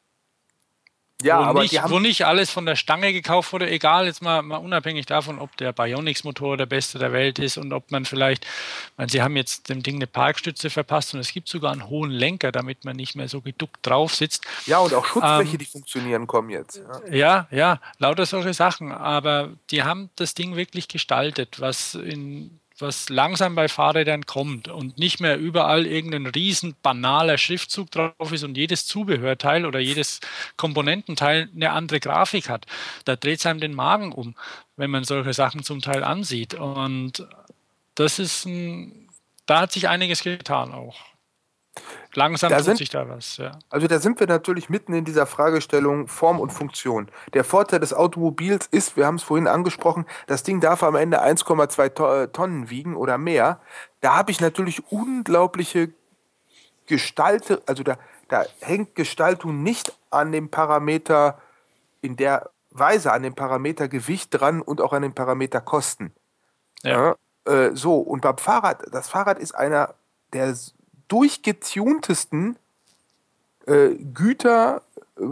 Ja, wo, aber nicht, wo nicht alles von der Stange gekauft wurde, egal jetzt mal, mal unabhängig davon, ob der Bionics-Motor der beste der Welt ist und ob man vielleicht, meine, sie haben jetzt dem Ding eine Parkstütze verpasst und es gibt sogar einen hohen Lenker, damit man nicht mehr so geduckt drauf sitzt. Ja, und auch Schutzfläche, ähm, die funktionieren, kommen jetzt. Ja. ja, ja, lauter solche Sachen, aber die haben das Ding wirklich gestaltet, was in was langsam bei Fahrrädern kommt und nicht mehr überall irgendein riesen banaler Schriftzug drauf ist und jedes Zubehörteil oder jedes Komponententeil eine andere Grafik hat. Da dreht es einem den Magen um, wenn man solche Sachen zum Teil ansieht. Und das ist ein, da hat sich einiges getan auch. Langsam da tut sind, sich da was, ja. Also da sind wir natürlich mitten in dieser Fragestellung Form und Funktion. Der Vorteil des Automobils ist, wir haben es vorhin angesprochen, das Ding darf am Ende 1,2 Tonnen wiegen oder mehr. Da habe ich natürlich unglaubliche Gestalte, also da, da hängt Gestaltung nicht an dem Parameter in der Weise, an dem Parameter Gewicht dran und auch an dem Parameter Kosten. Ja. Äh, so, und beim Fahrrad, das Fahrrad ist einer der durchgetuntesten äh, Güter äh,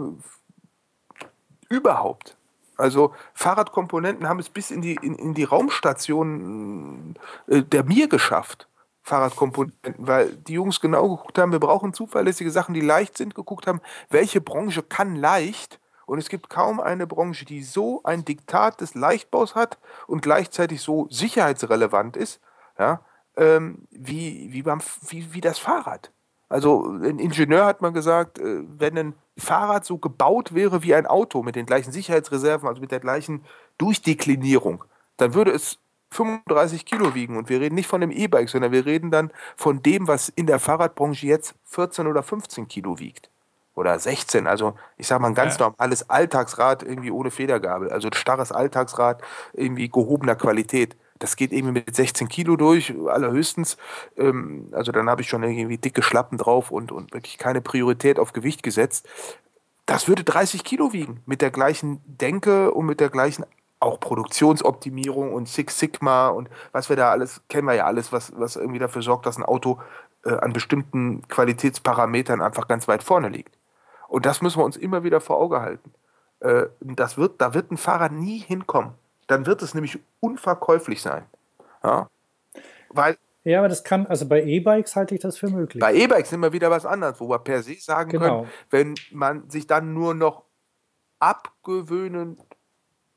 überhaupt. Also Fahrradkomponenten haben es bis in die, in, in die Raumstation äh, der Mir geschafft. Fahrradkomponenten, weil die Jungs genau geguckt haben, wir brauchen zuverlässige Sachen, die leicht sind, geguckt haben, welche Branche kann leicht. Und es gibt kaum eine Branche, die so ein Diktat des Leichtbaus hat und gleichzeitig so sicherheitsrelevant ist, ja, ähm, wie, wie, beim, wie, wie das Fahrrad. Also ein Ingenieur hat mal gesagt, äh, wenn ein Fahrrad so gebaut wäre wie ein Auto mit den gleichen Sicherheitsreserven, also mit der gleichen Durchdeklinierung, dann würde es 35 Kilo wiegen. Und wir reden nicht von einem E-Bike, sondern wir reden dann von dem, was in der Fahrradbranche jetzt 14 oder 15 Kilo wiegt. Oder 16. Also ich sage mal ein ganz ja. normales Alltagsrad irgendwie ohne Federgabel. Also ein starres Alltagsrad irgendwie gehobener Qualität. Das geht irgendwie mit 16 Kilo durch, allerhöchstens. Ähm, also dann habe ich schon irgendwie dicke Schlappen drauf und, und wirklich keine Priorität auf Gewicht gesetzt. Das würde 30 Kilo wiegen, mit der gleichen Denke und mit der gleichen auch Produktionsoptimierung und Six Sigma und was wir da alles, kennen wir ja alles, was, was irgendwie dafür sorgt, dass ein Auto äh, an bestimmten Qualitätsparametern einfach ganz weit vorne liegt. Und das müssen wir uns immer wieder vor Auge halten. Äh, das wird, da wird ein Fahrer nie hinkommen dann wird es nämlich unverkäuflich sein. Ja? Weil ja, aber das kann, also bei E-Bikes halte ich das für möglich. Bei E-Bikes immer wieder was anderes, wo wir per se sagen genau. können, wenn man sich dann nur noch abgewöhnen,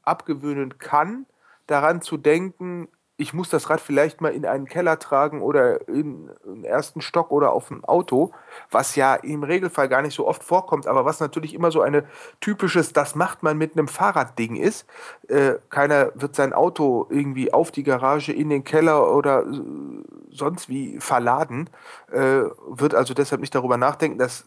abgewöhnen kann, daran zu denken, ich muss das Rad vielleicht mal in einen Keller tragen oder in den ersten Stock oder auf ein Auto, was ja im Regelfall gar nicht so oft vorkommt, aber was natürlich immer so eine typisches, das macht man mit einem Fahrradding ist. Äh, keiner wird sein Auto irgendwie auf die Garage, in den Keller oder sonst wie verladen, äh, wird also deshalb nicht darüber nachdenken. Das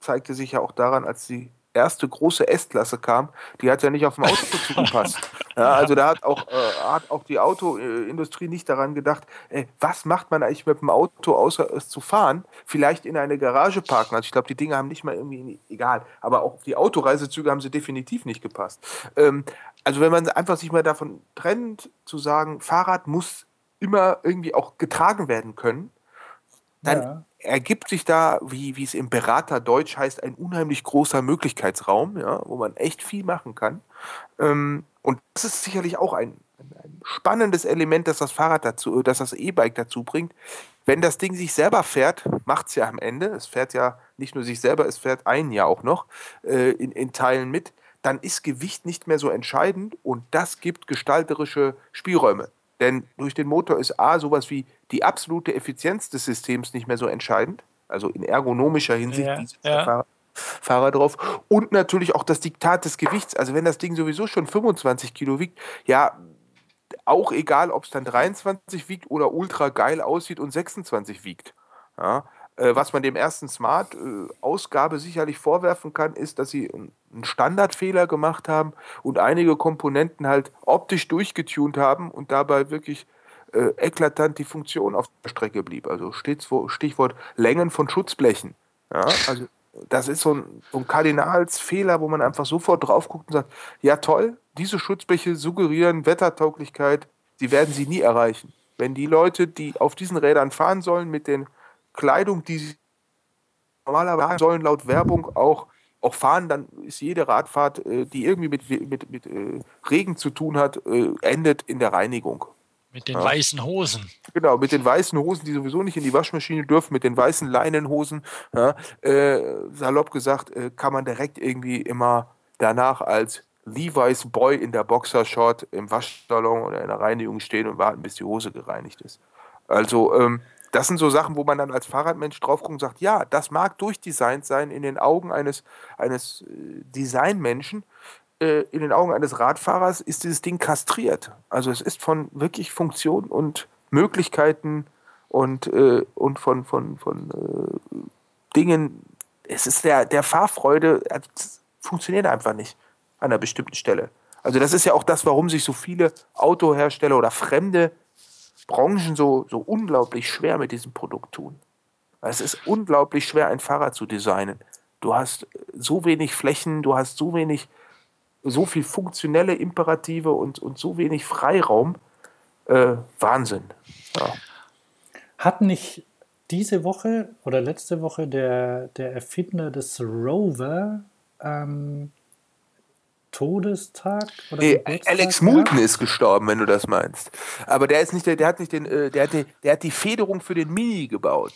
zeigte sich ja auch daran, als die erste große S-Klasse kam, die hat ja nicht auf dem Auto zugepasst. Ja, also da hat auch, äh, hat auch die Autoindustrie nicht daran gedacht, ey, was macht man eigentlich mit dem Auto, außer es zu fahren? Vielleicht in eine Garage parken. Also ich glaube, die Dinge haben nicht mal irgendwie, egal, aber auch die Autoreisezüge haben sie definitiv nicht gepasst. Ähm, also wenn man einfach sich mal davon trennt, zu sagen, Fahrrad muss immer irgendwie auch getragen werden können, dann ja ergibt sich da, wie, wie es im Beraterdeutsch heißt, ein unheimlich großer Möglichkeitsraum, ja, wo man echt viel machen kann. Ähm, und das ist sicherlich auch ein, ein, spannendes Element, das das Fahrrad dazu, dass das E-Bike dazu bringt. Wenn das Ding sich selber fährt, macht es ja am Ende, es fährt ja nicht nur sich selber, es fährt einen ja auch noch äh, in, in Teilen mit, dann ist Gewicht nicht mehr so entscheidend und das gibt gestalterische Spielräume. Denn durch den Motor ist A sowas wie die absolute Effizienz des Systems nicht mehr so entscheidend, also in ergonomischer Hinsicht, ja, ja. Fahrer, Fahrer drauf. Und natürlich auch das Diktat des Gewichts. Also wenn das Ding sowieso schon 25 Kilo wiegt, ja, auch egal, ob es dann 23 wiegt oder ultra geil aussieht und 26 wiegt. Ja, was man dem ersten Smart-Ausgabe sicherlich vorwerfen kann, ist, dass sie einen Standardfehler gemacht haben und einige Komponenten halt optisch durchgetunt haben und dabei wirklich äh, eklatant die Funktion auf der Strecke blieb. Also Stichwort Längen von Schutzblechen. Ja, also das ist so ein, so ein Kardinalsfehler, wo man einfach sofort drauf guckt und sagt, ja toll, diese Schutzbleche suggerieren Wettertauglichkeit, sie werden sie nie erreichen. Wenn die Leute, die auf diesen Rädern fahren sollen, mit den Kleidung, die sie normalerweise sollen laut Werbung auch, auch fahren, dann ist jede Radfahrt, äh, die irgendwie mit, mit, mit äh, Regen zu tun hat, äh, endet in der Reinigung. Mit den ja. weißen Hosen. Genau, mit den weißen Hosen, die sowieso nicht in die Waschmaschine dürfen, mit den weißen Leinenhosen. Ja, äh, salopp gesagt, äh, kann man direkt irgendwie immer danach als Levi's Boy in der Boxershort im Waschsalon oder in der Reinigung stehen und warten, bis die Hose gereinigt ist. Also, ähm, das sind so Sachen, wo man dann als Fahrradmensch drauf guckt und sagt, ja, das mag durchdesignt sein in den Augen eines, eines äh, Designmenschen. Äh, in den Augen eines Radfahrers ist dieses Ding kastriert. Also es ist von wirklich Funktion und Möglichkeiten und, äh, und von, von, von äh, Dingen, es ist der, der Fahrfreude, funktioniert einfach nicht an einer bestimmten Stelle. Also das ist ja auch das, warum sich so viele Autohersteller oder fremde Branchen so, so unglaublich schwer mit diesem Produkt tun. Es ist unglaublich schwer, ein Fahrrad zu designen. Du hast so wenig Flächen, du hast so wenig, so viel funktionelle Imperative und, und so wenig Freiraum. äh, Wahnsinn. Ja. Hat nicht diese Woche oder letzte Woche der, der Erfinder des Rover ähm, Todestag oder nee, Alex Moulton ist gestorben, wenn du das meinst. Aber der ist nicht der, der hat nicht den, äh, der hat die, der hat die Federung für den Mini gebaut.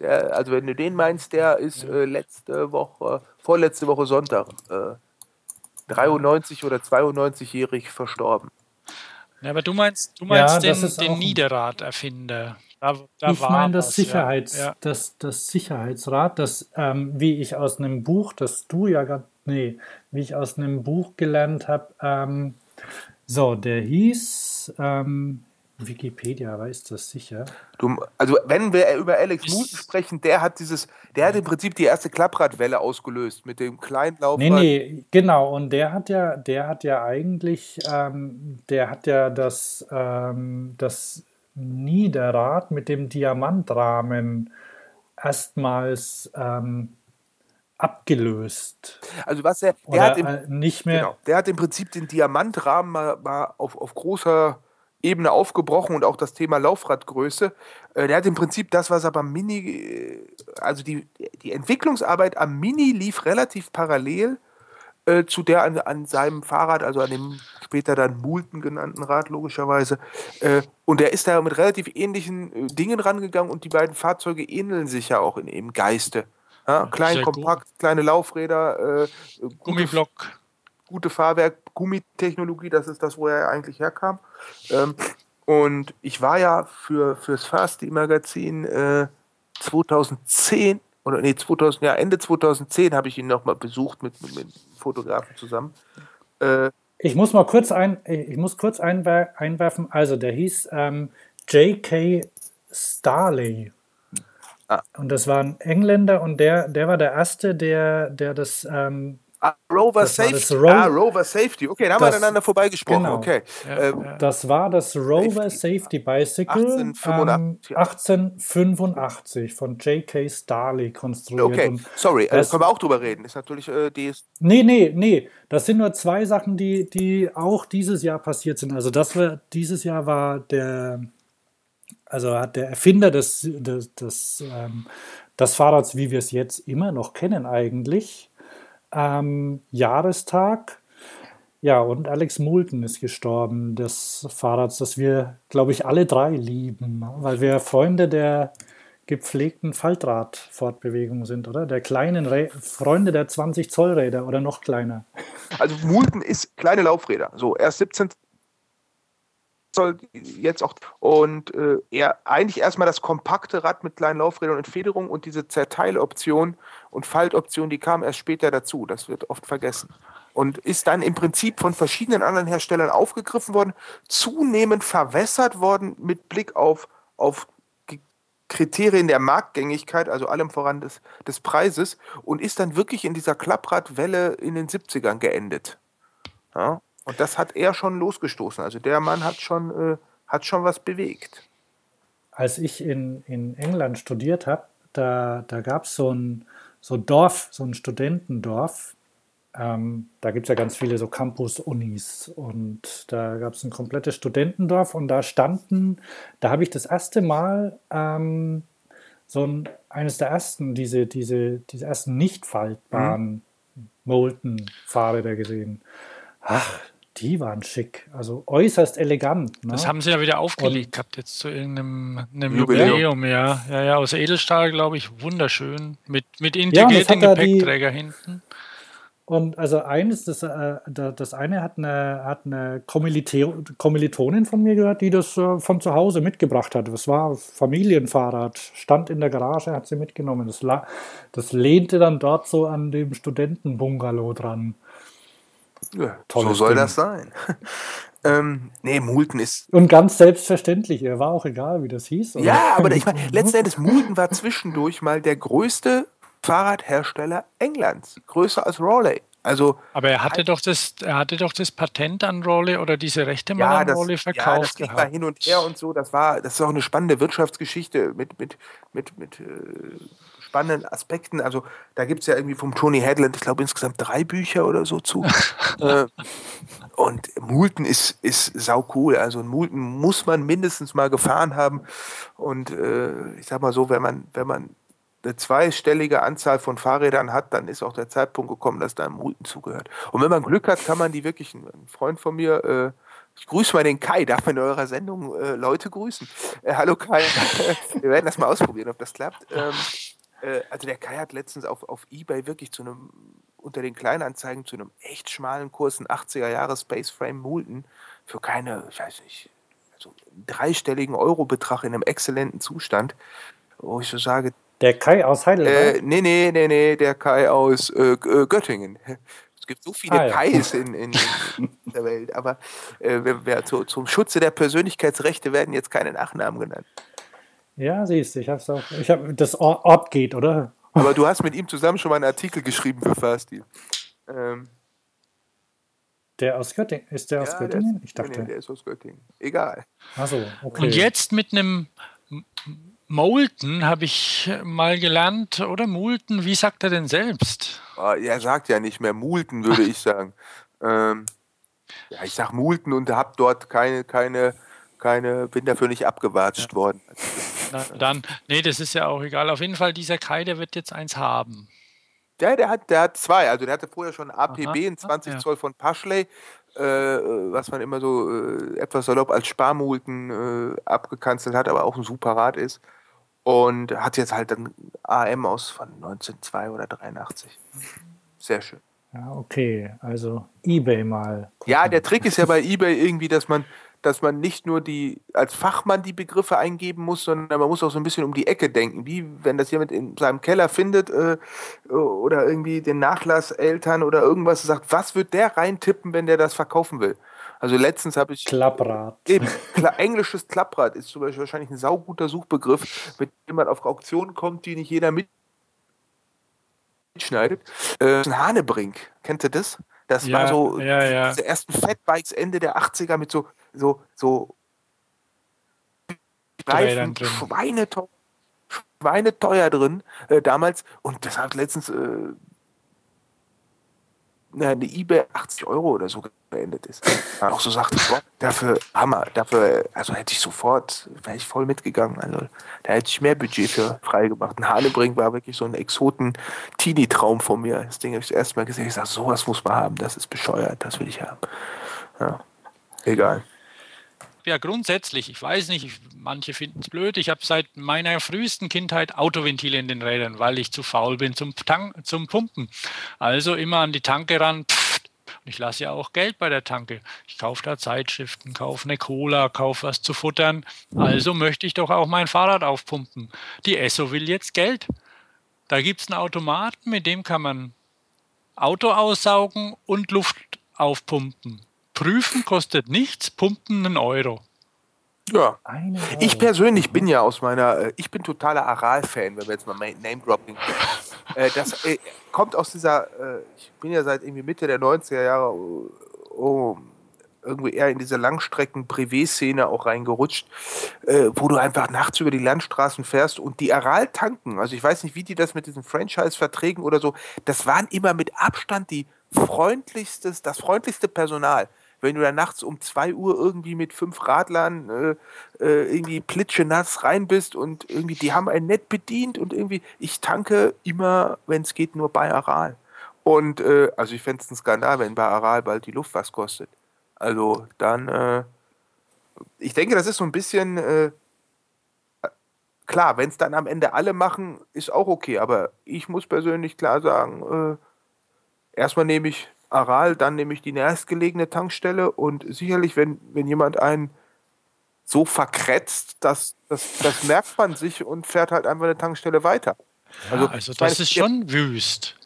Der, also wenn du den meinst, der ist äh, letzte Woche, vorletzte Woche Sonntag, äh, 93 oder 92-jährig verstorben. Ja, aber du meinst, du meinst ja, den, den Niederrad-Erfinder. Da, da ich meine das, Sicherheits, ja. das, das Sicherheitsrad, das, ähm, wie ich aus einem Buch, das du ja gerade, nee, wie ich aus einem Buch gelernt habe, ähm, so, der hieß, ähm, Wikipedia weiß das sicher. Du, also wenn wir über Alex Moulton sprechen, der hat dieses, der hat im Prinzip die erste Klappradwelle ausgelöst mit dem kleinen Laufrad. Nee, nee, genau. Und der hat ja, der hat ja eigentlich, ähm, der hat ja das, ähm, das Niederrad mit dem Diamantrahmen erstmals ähm, abgelöst. Also was er, der hat im, äh, nicht mehr. Genau, der hat im Prinzip den Diamantrahmen mal, mal auf, auf großer Ebene aufgebrochen und auch das Thema Laufradgröße. Äh, der hat im Prinzip das, was aber Mini, äh, also die, die Entwicklungsarbeit am Mini lief relativ parallel äh, zu der an, an seinem Fahrrad, also an dem später dann Moulton genannten Rad logischerweise. Äh, und er ist da mit relativ ähnlichen äh, Dingen rangegangen und die beiden Fahrzeuge ähneln sich ja auch in ihrem Geiste. Ja, klein, kompakt, gut. kleine Laufräder, äh, Gummiblock gute Fahrwerk, Gummitechnologie, das ist das, wo er eigentlich herkam. Ähm, und ich war ja für fürs Fasti-Magazin äh, 2010 oder nee, 2000, ja, Ende 2010 habe ich ihn nochmal besucht mit, mit, mit Fotografen zusammen. Äh, ich muss mal kurz ein, ich muss kurz einwer einwerfen, also der hieß ähm, J.K. Starley. Ah. Und das war ein Engländer und der, der war der Erste, der, der das ähm, Ah, Rover das Safety. Ro ah, Rover Safety. Okay, da haben das, wir aneinander vorbeigesprochen. Genau. Okay. Ähm, das war das Rover Safety, Safety Bicycle 1885, ähm, 1885 von J.K. Starley konstruiert. Okay, Und sorry, äh, das, können wir auch drüber reden. Ist natürlich äh, die ist Nee, nee, nee. Das sind nur zwei Sachen, die, die auch dieses Jahr passiert sind. Also das war, dieses Jahr war der, also hat der Erfinder des, des, des, ähm, des Fahrrads, wie wir es jetzt immer noch kennen eigentlich, ähm, Jahrestag. Ja, und Alex Moulton ist gestorben, des Fahrrads, das wir, glaube ich, alle drei lieben, ne? weil wir Freunde der gepflegten Faltradfortbewegung sind, oder? Der kleinen Rä Freunde der 20 Zoll Räder oder noch kleiner. Also Moulton ist kleine Laufräder. So, erst 17 soll jetzt auch und äh, er eigentlich erstmal das kompakte Rad mit kleinen Laufrädern und Federung und diese Zerteiloption und Faltoption, die kam erst später dazu. Das wird oft vergessen. Und ist dann im Prinzip von verschiedenen anderen Herstellern aufgegriffen worden, zunehmend verwässert worden mit Blick auf, auf Kriterien der Marktgängigkeit, also allem voran des, des Preises, und ist dann wirklich in dieser Klappradwelle in den 70ern geendet. Ja? Und das hat er schon losgestoßen. Also der Mann hat schon, äh, hat schon was bewegt. Als ich in, in England studiert habe, da, da gab es so ein, so Dorf, so ein Studentendorf. Ähm, da gibt es ja ganz viele so Campus-Unis und da gab es ein komplettes Studentendorf und da standen, da habe ich das erste Mal ähm, so ein, eines der ersten, diese, diese, diese ersten nicht faltbaren mhm. Molten-Fahrräder gesehen. Ach, die waren schick, also äußerst elegant. Ne? Das haben sie ja wieder aufgelegt gehabt, jetzt zu irgendeinem Jubiläum, ja. ja. Ja, aus Edelstahl, glaube ich, wunderschön. Mit, mit integriertem ja, Gepäckträger die, hinten. Und also eines, das, äh, das eine hat eine, hat eine Kommilitonin von mir gehört, die das äh, von zu Hause mitgebracht hat. Das war Familienfahrrad, stand in der Garage, hat sie mitgenommen. Das, das lehnte dann dort so an dem Studentenbungalow dran. Ja, so soll Ding. das sein. ähm, nee, Moulton ist. Und ganz selbstverständlich, er war auch egal, wie das hieß. Oder? Ja, aber ich meine, letzten Endes, Moulton war zwischendurch mal der größte Fahrradhersteller Englands. Größer als Raleigh. Also, aber er hatte doch das, er hatte doch das Patent an Raleigh oder diese Rechte mal ja, an Raleigh verkauft. Ja, das ging mal hin und her und so. Das war, das ist auch eine spannende Wirtschaftsgeschichte mit, mit, mit, mit äh, spannenden Aspekten. Also da gibt es ja irgendwie vom Tony Hadland, ich glaube insgesamt drei Bücher oder so zu. äh, und Multen ist, ist sau cool. Also Multen muss man mindestens mal gefahren haben. Und äh, ich sag mal so, wenn man, wenn man eine zweistellige Anzahl von Fahrrädern hat, dann ist auch der Zeitpunkt gekommen, dass da ein Multen zugehört. Und wenn man Glück hat, kann man die wirklich, ein Freund von mir, äh, ich grüße mal den Kai, darf man in eurer Sendung äh, Leute grüßen? Äh, hallo Kai, wir werden das mal ausprobieren, ob das klappt. Ähm, äh, also der Kai hat letztens auf, auf Ebay wirklich zu einem, unter den Kleinanzeigen zu einem echt schmalen Kurs, ein 80er Jahre Space Frame Multen, für keine, ich weiß nicht, also dreistelligen Euro-Betrag in einem exzellenten Zustand, wo ich so sage, der Kai aus Heidelberg? Äh, nee, nee, nee, nee, der Kai aus äh, äh Göttingen. Es gibt so viele ah, ja. Kais in, in, in, der Welt, aber äh, wer, wer zu, zum Schutze der Persönlichkeitsrechte werden jetzt keine Nachnamen genannt. Ja, siehst du, ich hab's auch. Ich hab, das Ort geht, oder? Aber du hast mit ihm zusammen schon mal einen Artikel geschrieben für Fasti. Ähm, der aus Göttingen? Ist der ja, aus Göttingen? Der ist, ich dachte. Nee, der ist aus Göttingen. Egal. Achso, okay. Und jetzt mit einem Moulton habe ich mal gelernt, oder Moulton, wie sagt er denn selbst? Oh, er sagt ja nicht mehr Moulton, würde ich sagen. Ähm, ja, ich sage Moulton und habe dort keine, keine, keine, bin dafür nicht abgewatscht ja. worden. Na, dann, nee, das ist ja auch egal. Auf jeden Fall, dieser Kai, der wird jetzt eins haben. Ja, der hat, der hat zwei. Also der hatte vorher schon APB, Aha. ein 20 ja. Zoll von Paschley, äh, was man immer so äh, etwas salopp als Sparmulten äh, abgekanzelt hat, aber auch ein super Rad ist. Und hat jetzt halt ein AM aus von 1902 oder 83. Sehr schön. Ja, okay. Also eBay mal. Gucken. Ja, der Trick ist ja bei eBay irgendwie, dass man, dass man nicht nur die als Fachmann die Begriffe eingeben muss, sondern man muss auch so ein bisschen um die Ecke denken. Wie wenn das jemand in seinem Keller findet äh, oder irgendwie den Nachlass Eltern oder irgendwas sagt, was wird der reintippen, wenn der das verkaufen will? Also letztens habe ich. Klapprad. Eben, Kla englisches Klapprad ist zum Beispiel wahrscheinlich ein sauguter Suchbegriff, mit dem man auf Auktionen kommt, die nicht jeder mitschneidet. Äh, ein Hanebrink, kennt ihr das? Das ja, war so ja, ja. diese ersten Fatbikes Ende der 80er mit so, so, so Reifen, Schweineteuer, Schweineteuer drin äh, damals. Und das hat letztens äh, eine eBay 80 Euro oder so beendet ist. Man auch so sagte, boah, dafür Hammer, dafür, also hätte ich sofort, wäre ich voll mitgegangen. Also da hätte ich mehr Budget für freigemacht. Ein Hanebring war wirklich so ein Exoten-Teenie-Traum von mir. Das Ding habe ich das erste Mal gesehen. Ich sage, sowas muss man haben, das ist bescheuert, das will ich haben. Ja, egal ja grundsätzlich, ich weiß nicht, manche finden es blöd, ich habe seit meiner frühesten Kindheit Autoventile in den Rädern, weil ich zu faul bin zum, Tank, zum Pumpen. Also immer an die Tanke ran. Pff, ich lasse ja auch Geld bei der Tanke. Ich kaufe da Zeitschriften, kaufe eine Cola, kaufe was zu futtern. Also möchte ich doch auch mein Fahrrad aufpumpen. Die Esso will jetzt Geld. Da gibt es einen Automaten, mit dem kann man Auto aussaugen und Luft aufpumpen. Prüfen kostet nichts, pumpen einen Euro. Ja. Ich persönlich bin ja aus meiner, äh, ich bin totaler Aral-Fan, wenn wir jetzt mal Name-Dropping äh, Das äh, kommt aus dieser, ich bin ja seit irgendwie Mitte der 90er Jahre oh, oh, irgendwie eher in diese Langstrecken-Privé-Szene auch reingerutscht, wo du einfach nachts über die Landstraßen fährst und die Aral tanken. Also ich weiß nicht, wie die das mit diesen Franchise-Verträgen oder so, das waren immer mit Abstand die freundlichstes, das freundlichste Personal wenn du da nachts um 2 Uhr irgendwie mit fünf Radlern äh, äh, irgendwie plitschenass rein bist und irgendwie, die haben einen nett bedient und irgendwie, ich tanke immer, wenn es geht, nur bei Aral. Und äh, also ich fände es ein Skandal, wenn bei Aral bald die Luft was kostet. Also dann, äh, ich denke, das ist so ein bisschen, äh, klar, wenn es dann am Ende alle machen, ist auch okay, aber ich muss persönlich klar sagen, äh, erstmal nehme ich Aral, dann nehme ich die nächstgelegene Tankstelle und sicherlich, wenn, wenn jemand einen so verkretzt, dass das, das merkt man sich und fährt halt einfach eine Tankstelle weiter. Also, ja, also das meine, ist schon wüst.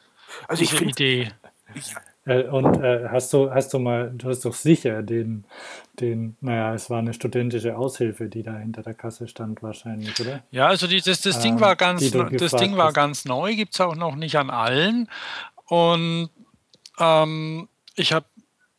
Also diese ich find, Idee. Ich, äh, und äh, hast du, hast du mal, du hast doch sicher den, den, naja, es war eine studentische Aushilfe, die da hinter der Kasse stand wahrscheinlich, oder? Ja, also die, das, das Ding war ganz, das Ding war ganz neu, gibt es auch noch nicht an allen. Und ähm, ich habe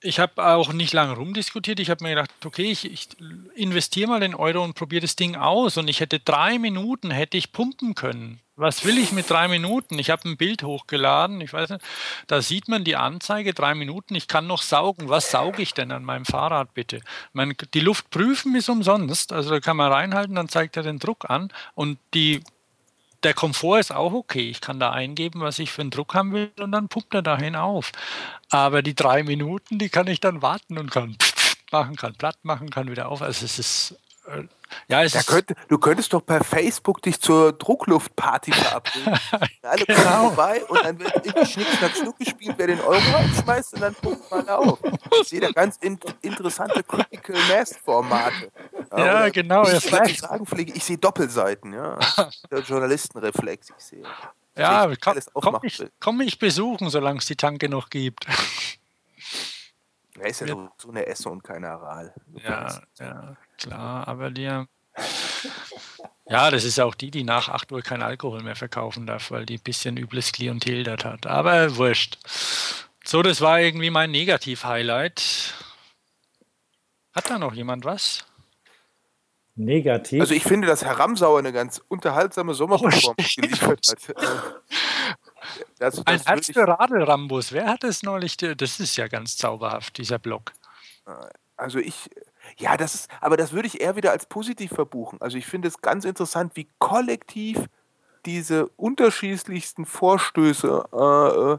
ich habe auch nicht lange rumdiskutiert. Ich habe mir gedacht, okay, ich, ich investiere mal den Euro und probiere das Ding aus. Und ich hätte drei Minuten hätte ich pumpen können. was will ich mit drei Minuten? Ich habe ein Bild hochgeladen, ich weiß nicht, da sieht man die Anzeige, drei Minuten, ich kann noch saugen. Was sauge ich denn an meinem Fahrrad bitte? Man, die Luft prüfen ist umsonst, also da kann man reinhalten, dann zeigt er den Druck an und die, der Komfort ist auch okay. Ich kann da eingeben, was ich für einen Druck haben will und dann pumpt er dahin auf. Aber die drei Minuten, die kann ich dann warten und kann machen, kann platt machen, kann wieder auf. Also es ist ja, es könnte, du könntest doch per Facebook dich zur Druckluftparty verabreden. Alle kommen genau. vorbei und dann wird irgendwie Schnick, Schnack, Schnuck gespielt, wer den Euro abschmeißt und dann pumpt man auf. Ich sehe da ganz in, interessante Critical Mass Formate. Ja, genau. Ich, ja, ich sagen pflege, ich sehe Doppelseiten, ja. Der Journalistenreflex, ich sehe. Ja, komm, komm, ich, komm mich besuchen, solange es die Tanke noch gibt. Er ist ja, ja. so eine Esse und kein Aral. Ja, ja, klar, aber die. Ja, das ist auch die, die nach 8 Uhr kein Alkohol mehr verkaufen darf, weil die ein bisschen übles Klientel dort hat. Aber wurscht. So, das war irgendwie mein Negativ-Highlight. Hat da noch jemand was? Negativ. Also ich finde, dass Herr Ramsauer eine ganz unterhaltsame Sommerperformance oh, geliefert hat. Das, das Ein Herz für Radelrambus. Wer hat das neulich? Das ist ja ganz zauberhaft, dieser Blog. Also ich, ja, das ist, aber das würde ich eher wieder als positiv verbuchen. Also ich finde es ganz interessant, wie kollektiv diese unterschiedlichsten Vorstöße, äh, äh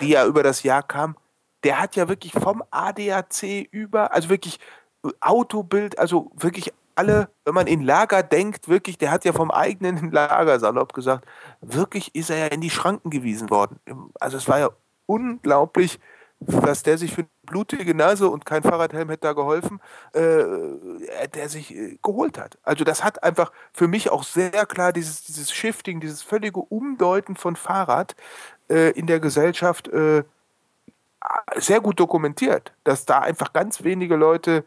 die ja über das Jahr kamen, der hat ja wirklich vom ADAC über, also wirklich Autobild, also wirklich alle, wenn man in Lager denkt, wirklich, der hat ja vom eigenen Lager, salopp gesagt, wirklich ist er ja in die Schranken gewiesen worden. Also es war ja unglaublich, was der sich für eine blutige Nase und kein Fahrradhelm hätte da geholfen, äh, der sich äh, geholt hat. Also das hat einfach für mich auch sehr klar dieses, dieses Shifting, dieses völlige Umdeuten von Fahrrad äh, in der Gesellschaft äh, sehr gut dokumentiert, dass da einfach ganz wenige Leute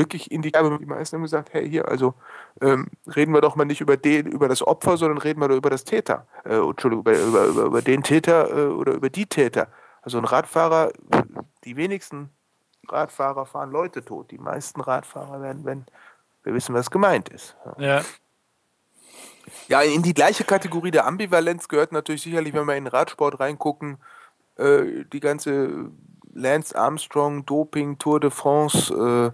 wirklich in die Kerbe. Die meisten haben gesagt, hey, hier, also ähm, reden wir doch mal nicht über den, über das Opfer, sondern reden wir doch über das Täter. Äh, Entschuldigung, über, über, über, über den Täter äh, oder über die Täter. Also ein Radfahrer, die wenigsten Radfahrer fahren Leute tot. Die meisten Radfahrer werden, wenn wir wissen, was gemeint ist. Ja. Ja, in die gleiche Kategorie der Ambivalenz gehört natürlich sicherlich, wenn wir in den Radsport reingucken, äh, die ganze Lance Armstrong, Doping, Tour de France, äh,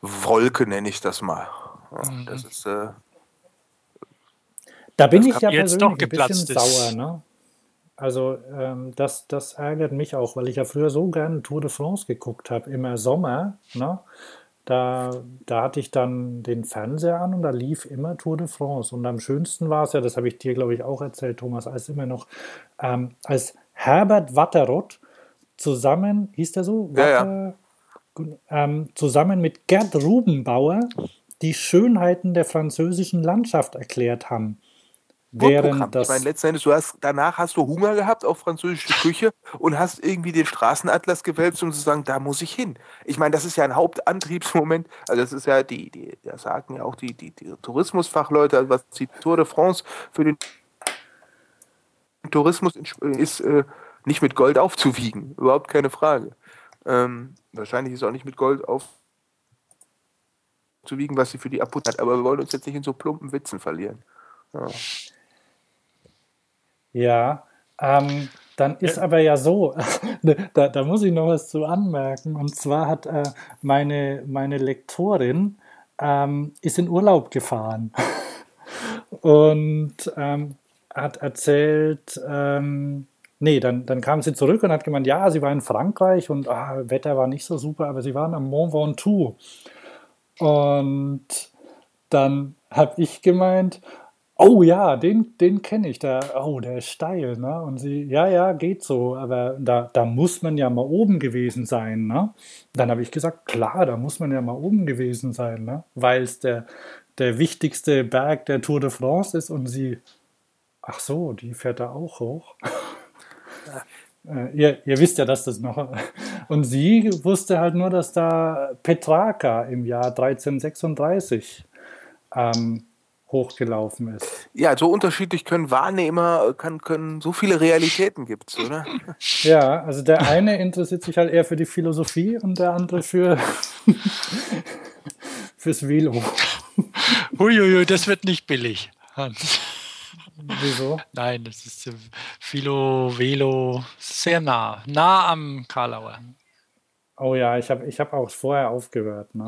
Wolke nenne ich das mal. Ja, mhm. Das ist. Äh, da bin ich ja persönlich ein bisschen sauer. Ne? Also ähm, das, das ärgert mich auch, weil ich ja früher so gerne Tour de France geguckt habe, immer Sommer. Ne? Da, da hatte ich dann den Fernseher an und da lief immer Tour de France. Und am schönsten war es ja, das habe ich dir, glaube ich, auch erzählt, Thomas, als immer noch, ähm, als Herbert Watterott zusammen, hieß der so? Watter, ja, ja ähm, zusammen mit Gerd Rubenbauer die Schönheiten der französischen Landschaft erklärt haben. Während das ich meine, letzten Endes, du hast, danach hast du Hunger gehabt auf französische Küche und hast irgendwie den Straßenatlas gewälzt, um zu sagen, da muss ich hin. Ich meine, das ist ja ein Hauptantriebsmoment. Also das ist ja die, die das sagen ja auch die, die, die Tourismusfachleute, also was die Tour de France für den Tourismus ist äh, nicht mit Gold aufzuwiegen. Überhaupt keine Frage. Ähm, wahrscheinlich ist auch nicht mit Gold aufzuwiegen, was sie für die Abput hat, aber wir wollen uns jetzt nicht in so plumpen Witzen verlieren. Ja, ja ähm, dann ist aber ja so, da, da, muss ich noch was zu anmerken. Und zwar hat äh, meine, meine Lektorin ähm, ist in Urlaub gefahren und ähm, hat erzählt, ähm, Nee, dann, dann kam sie zurück und hat gemeint, ja, sie war in Frankreich und ah, Wetter war nicht so super, aber sie waren am Mont Ventoux. Und dann habe ich gemeint, oh ja, den, den kenne ich, da, oh, der ist steil, ne? Und sie, ja, ja, geht so, aber da, da muss man ja mal oben gewesen sein, ne? Dann habe ich gesagt, klar, da muss man ja mal oben gewesen sein, ne? Weil es der, der wichtigste Berg der Tour de France ist und sie, ach so, die fährt da auch hoch. Äh, ihr, ihr, wisst ja, dass das noch. Und sie wusste halt nur, dass da Petrarca im Jahr 1336 ähm, hochgelaufen ist. Ja, so unterschiedlich können Wahrnehmer, kann, können so viele Realitäten gibt es, oder? Ja, also der eine interessiert sich halt eher für die Philosophie und der andere für fürs Velo. Uiuiui, das wird nicht billig, Hans. Wieso? Nein, das ist äh, Philo, Velo, sehr nah, nah am Karlauer. Oh ja, ich habe ich hab auch vorher aufgehört. Ne?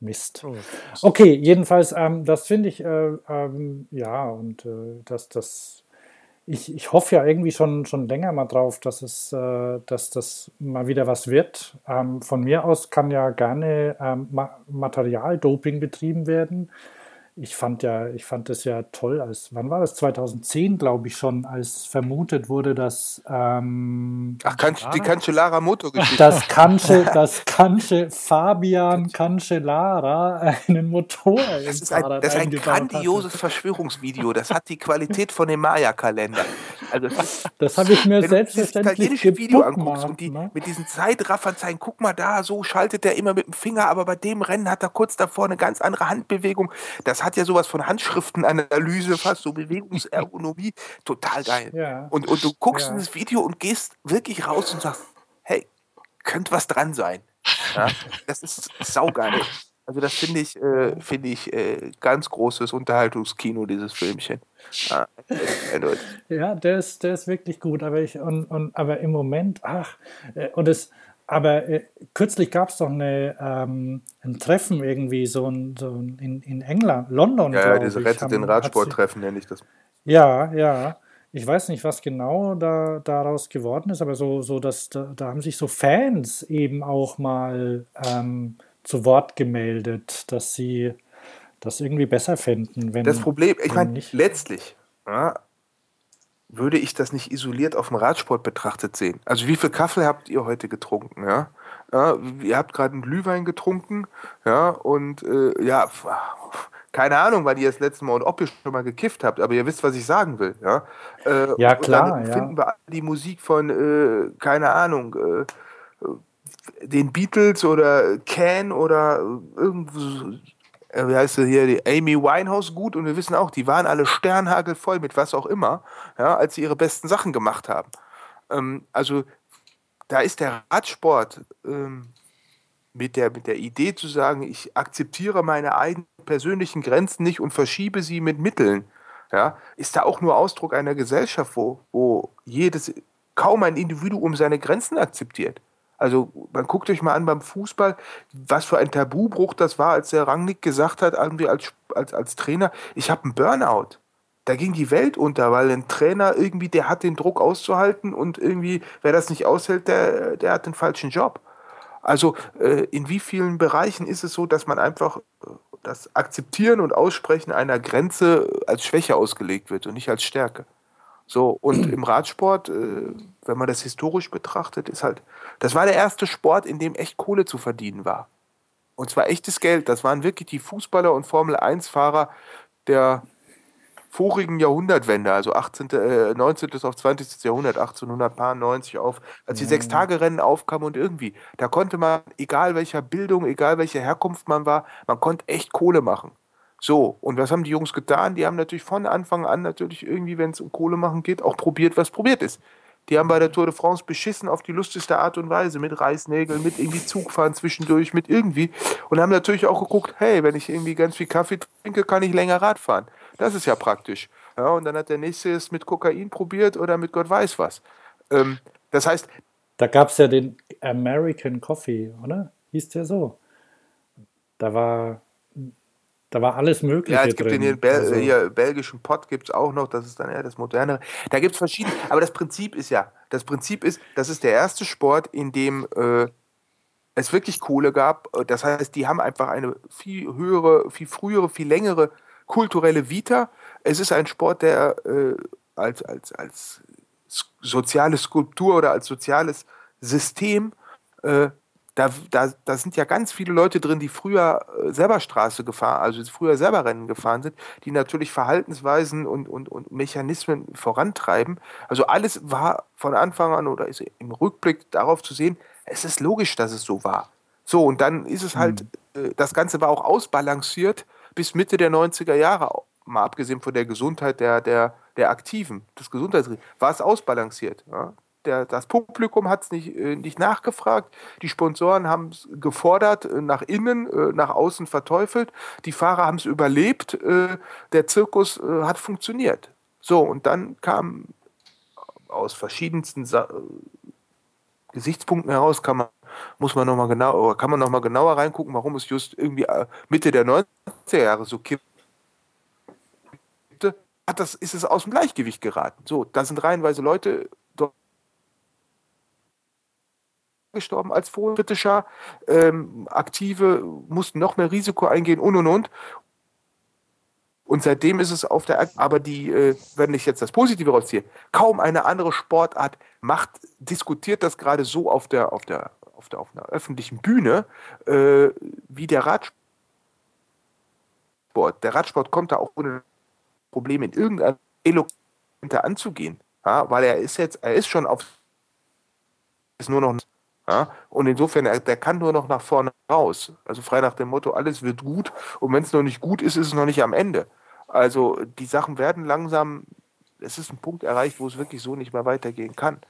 Mist. Oh. Okay, jedenfalls, ähm, das finde ich, äh, ähm, ja, und äh, das, das, ich, ich hoffe ja irgendwie schon, schon länger mal drauf, dass es, äh, dass das mal wieder was wird. Ähm, von mir aus kann ja gerne ähm, Ma Materialdoping betrieben werden. Ich fand ja, ich fand das ja toll, als wann war das? 2010, glaube ich schon, als vermutet wurde, dass ähm, Ach, kann, die Cancellara Motorgeschichte. das Kanche, das Kanche Fabian Cancellara einen Motor Das ist ein, das ist ein grandioses Verschwörungsvideo. Das hat die Qualität von dem Maya-Kalender. Also, das ist- Das habe ich mir wenn du selbstverständlich italienische Video anguckst gebookmarkt, und die, ne? mit diesen Zeitraffern zeigen, guck mal da, so schaltet er immer mit dem Finger, aber bei dem Rennen hat er kurz davor eine ganz andere Handbewegung. Das hat ja sowas von Handschriftenanalyse, fast so Bewegungsergonomie. Total geil. Ja. Und, und du guckst Ja. in das Video und gehst wirklich raus und sagst, hey, könnte was dran sein. Ja, das ist saugeil. Also das finde ich, äh, finde ich äh, ganz großes Unterhaltungskino, dieses Filmchen. Ja. Ja, der ist, der ist wirklich gut, aber ich und, und aber im Moment, ach, äh, und es, aber äh, kürzlich gab es doch eine, ähm, ein Treffen irgendwie so, ein, so ein, in, in England, London, ja, ja, diese Rettet den Radsport-Treffen nenne ich das. Ja, ja. Ich weiß nicht, was genau da, daraus geworden ist, aber so, so dass da, da haben sich so Fans eben auch mal ähm, zu Wort gemeldet, dass sie das irgendwie besser fänden, wenn Das Problem, ich meine, letztlich ja, würde ich das nicht isoliert auf dem Radsport betrachtet sehen. Also wie viel Kaffee habt ihr heute getrunken? Ja? Ja, ihr habt gerade einen Glühwein getrunken, ja, und äh, ja, keine Ahnung, wann ihr das letzte Mal und ob ihr schon mal gekifft habt, aber ihr wisst, was ich sagen will. Ja, äh, Ja, und klar, dann ja. finden wir alle die Musik von, äh, keine Ahnung, äh, den Beatles oder Can oder irgendwo, so- äh, wie heißt sie hier, die Amy Winehouse gut und wir wissen auch, die waren alle sternhagelvoll mit was auch immer, ja, als sie ihre besten Sachen gemacht haben. Ähm, also da ist der Radsport ähm, mit, der, mit der Idee zu sagen, ich akzeptiere meine eigenen persönlichen Grenzen nicht und verschiebe sie mit Mitteln, ja, ist da auch nur Ausdruck einer Gesellschaft, wo, wo jedes, kaum ein Individuum seine Grenzen akzeptiert. Also man guckt euch mal an beim Fußball, was für ein Tabubruch das war, als der Rangnick gesagt hat, irgendwie als, als, als Trainer, ich habe einen Burnout. Da ging die Welt unter, weil ein Trainer irgendwie, der hat den Druck auszuhalten und irgendwie, wer das nicht aushält, der, der hat den falschen Job. Also äh, in wie vielen Bereichen ist es so, dass man einfach äh, das Akzeptieren und Aussprechen einer Grenze als Schwäche ausgelegt wird und nicht als Stärke? So, und im Radsport, äh, wenn man das historisch betrachtet, ist halt, das war der erste Sport, in dem echt Kohle zu verdienen war. Und zwar echtes Geld. Das waren wirklich die Fußballer und Formel-1-Fahrer der vorigen Jahrhundertwende, also 18., äh, 19. auf 20. Jahrhundert, 1890 auf, als die Sechstagerennen aufkamen und irgendwie, da konnte man, egal welcher Bildung, egal welcher Herkunft man war, man konnte echt Kohle machen. So, und was haben die Jungs getan? Die haben natürlich von Anfang an natürlich irgendwie, wenn es um Kohle machen geht, auch probiert, was probiert ist. Die haben bei der Tour de France beschissen auf die lustigste Art und Weise, mit Reißnägeln, mit irgendwie Zugfahren zwischendurch, mit irgendwie. Und haben natürlich auch geguckt, hey, wenn ich irgendwie ganz viel Kaffee trinke, kann ich länger Rad fahren. Das ist ja praktisch. Ja, und dann hat der nächste es mit Kokain probiert oder mit Gott weiß was. Ähm, das heißt, Da gab es ja den American Coffee, oder? Hieß der so? Da war, da war alles Mögliche Ja, es gibt drin. den hier, Bel Also, hier belgischen Pott gibt es auch noch, das ist dann eher das modernere. Da gibt es verschiedene, aber das Prinzip ist ja, das Prinzip ist, das ist der erste Sport, in dem äh, es wirklich Kohle gab. Das heißt, die haben einfach eine viel höhere, viel frühere, viel längere kulturelle Vita. Es ist ein Sport, der äh, als, als, als soziale Skulptur oder als soziales System äh, da, da, da sind ja ganz viele Leute drin, die früher äh, selber Straße gefahren, also früher selber Rennen gefahren sind, die natürlich Verhaltensweisen und, und, und Mechanismen vorantreiben. Also alles war von Anfang an oder ist im Rückblick darauf zu sehen, es ist logisch, dass es so war. So, und dann ist es halt, äh, das Ganze war auch ausbalanciert bis Mitte der 90er Jahre, mal abgesehen von der Gesundheit der, der, der Aktiven, des Gesundheitsregimes, war es ausbalanciert. Ja? der, das Publikum hat es nicht, äh, nicht nachgefragt, die Sponsoren haben es gefordert, äh, nach innen, äh, nach außen verteufelt, die Fahrer haben es überlebt, äh, der Zirkus äh, hat funktioniert. So, und dann kam aus verschiedensten Sa Gesichtspunkten heraus, kann man, muss man noch mal genau, kann man noch mal genauer reingucken, warum es just irgendwie Mitte der 90er Jahre so kippte hat das, ist es aus dem Gleichgewicht geraten. So, da sind reihenweise Leute gestorben als Vorkritischer, ähm, Aktive mussten noch mehr Risiko eingehen und und und. Und seitdem ist es auf der, aber die, äh, wenn ich jetzt das Positive rausziehe, kaum eine andere Sportart macht, diskutiert das gerade so auf der, auf der, auf der, auf einer öffentlichen Bühne äh, wie der Radsport. Der Radsport kommt da auch ohne Problem in irgendeiner Eloquente anzugehen, ja, weil er ist jetzt, er ist schon auf, ist nur noch, ja, und insofern, er, der kann nur noch nach vorne raus. Also frei nach dem Motto, alles wird gut und wenn es noch nicht gut ist, ist es noch nicht am Ende. Also die Sachen werden langsam, es ist ein Punkt erreicht, wo es wirklich so nicht mehr weitergehen kann.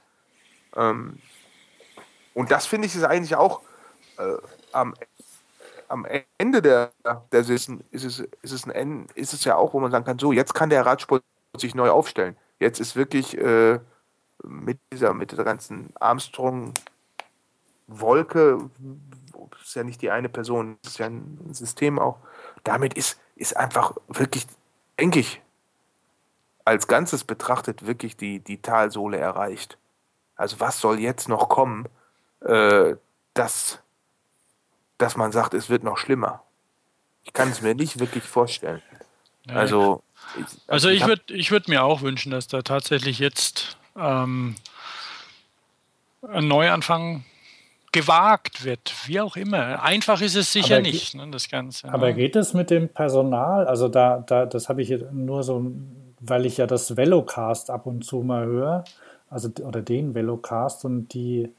Ähm, und das finde ich ist eigentlich auch äh, am am Ende der, der Saison ist es, ist, es ein, ist es ja auch, wo man sagen kann, so, jetzt kann der Radsport sich neu aufstellen. Jetzt ist wirklich äh, mit dieser, mit der ganzen Armstrong-Wolke, ist ja nicht die eine Person, ist ja ein System auch, damit ist, ist einfach wirklich, denke ich, als Ganzes betrachtet, wirklich die, die Talsohle erreicht. Also was soll jetzt noch kommen, äh, dass dass man sagt, es wird noch schlimmer. Ich kann es mir nicht wirklich vorstellen. Nee. Also, ich, also, also ich würde ich würd mir auch wünschen, dass da tatsächlich jetzt ähm, ein Neuanfang gewagt wird, wie auch immer. Einfach ist es sicher nicht, ne, das Ganze. Aber ne? geht es mit dem Personal? Also da, da das habe ich nur so, weil ich ja das Velocast ab und zu mal höre, also oder den Velocast und die,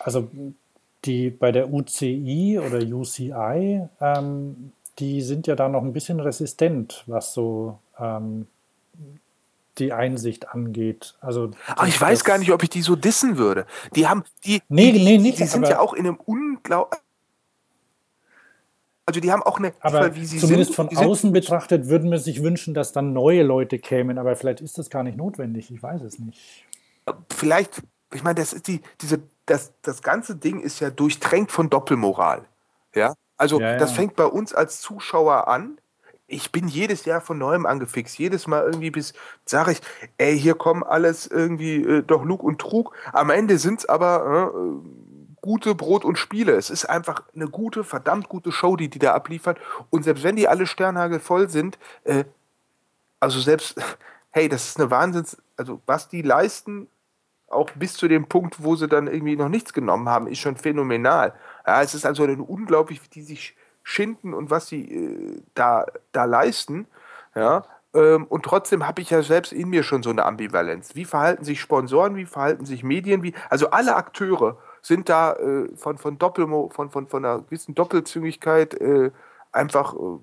also die bei der UCI oder UCI, ähm, die sind ja da noch ein bisschen resistent, was so ähm, die Einsicht angeht. Also Ach, ich weiß gar nicht, ob ich die so dissen würde. Die haben, die, nee, die, nee, nicht, die sind ja auch in einem unglaublichen also die haben auch eine, aber wie sie zumindest sind, von außen betrachtet würden wir sich wünschen, dass dann neue Leute kämen, aber vielleicht ist das gar nicht notwendig. Ich weiß es nicht. Vielleicht, ich meine, das ist die, diese das, das ganze Ding ist ja durchtränkt von Doppelmoral. Ja, also ja, ja. das fängt bei uns als Zuschauer an. Ich bin jedes Jahr von neuem angefixt. Jedes Mal irgendwie bis, sage ich, ey, hier kommen alles irgendwie äh, doch Lug und Trug. Am Ende sind es aber äh, gute Brot und Spiele. Es ist einfach eine gute, verdammt gute Show, die die da abliefern. Und selbst wenn die alle Sternhagel voll sind, äh, also selbst, hey, das ist eine Wahnsinns, also was die leisten, auch bis zu dem Punkt, wo sie dann irgendwie noch nichts genommen haben, ist schon phänomenal. Ja, es ist also unglaublich, wie die sich schinden und was sie äh, da, da leisten. Ja, ähm, und trotzdem habe ich ja selbst in mir schon so eine Ambivalenz. Wie verhalten sich Sponsoren, wie verhalten sich Medien, wie, also alle Akteure sind da äh, von, von, Doppelmo, von, von, von einer gewissen Doppelzüngigkeit äh, einfach äh,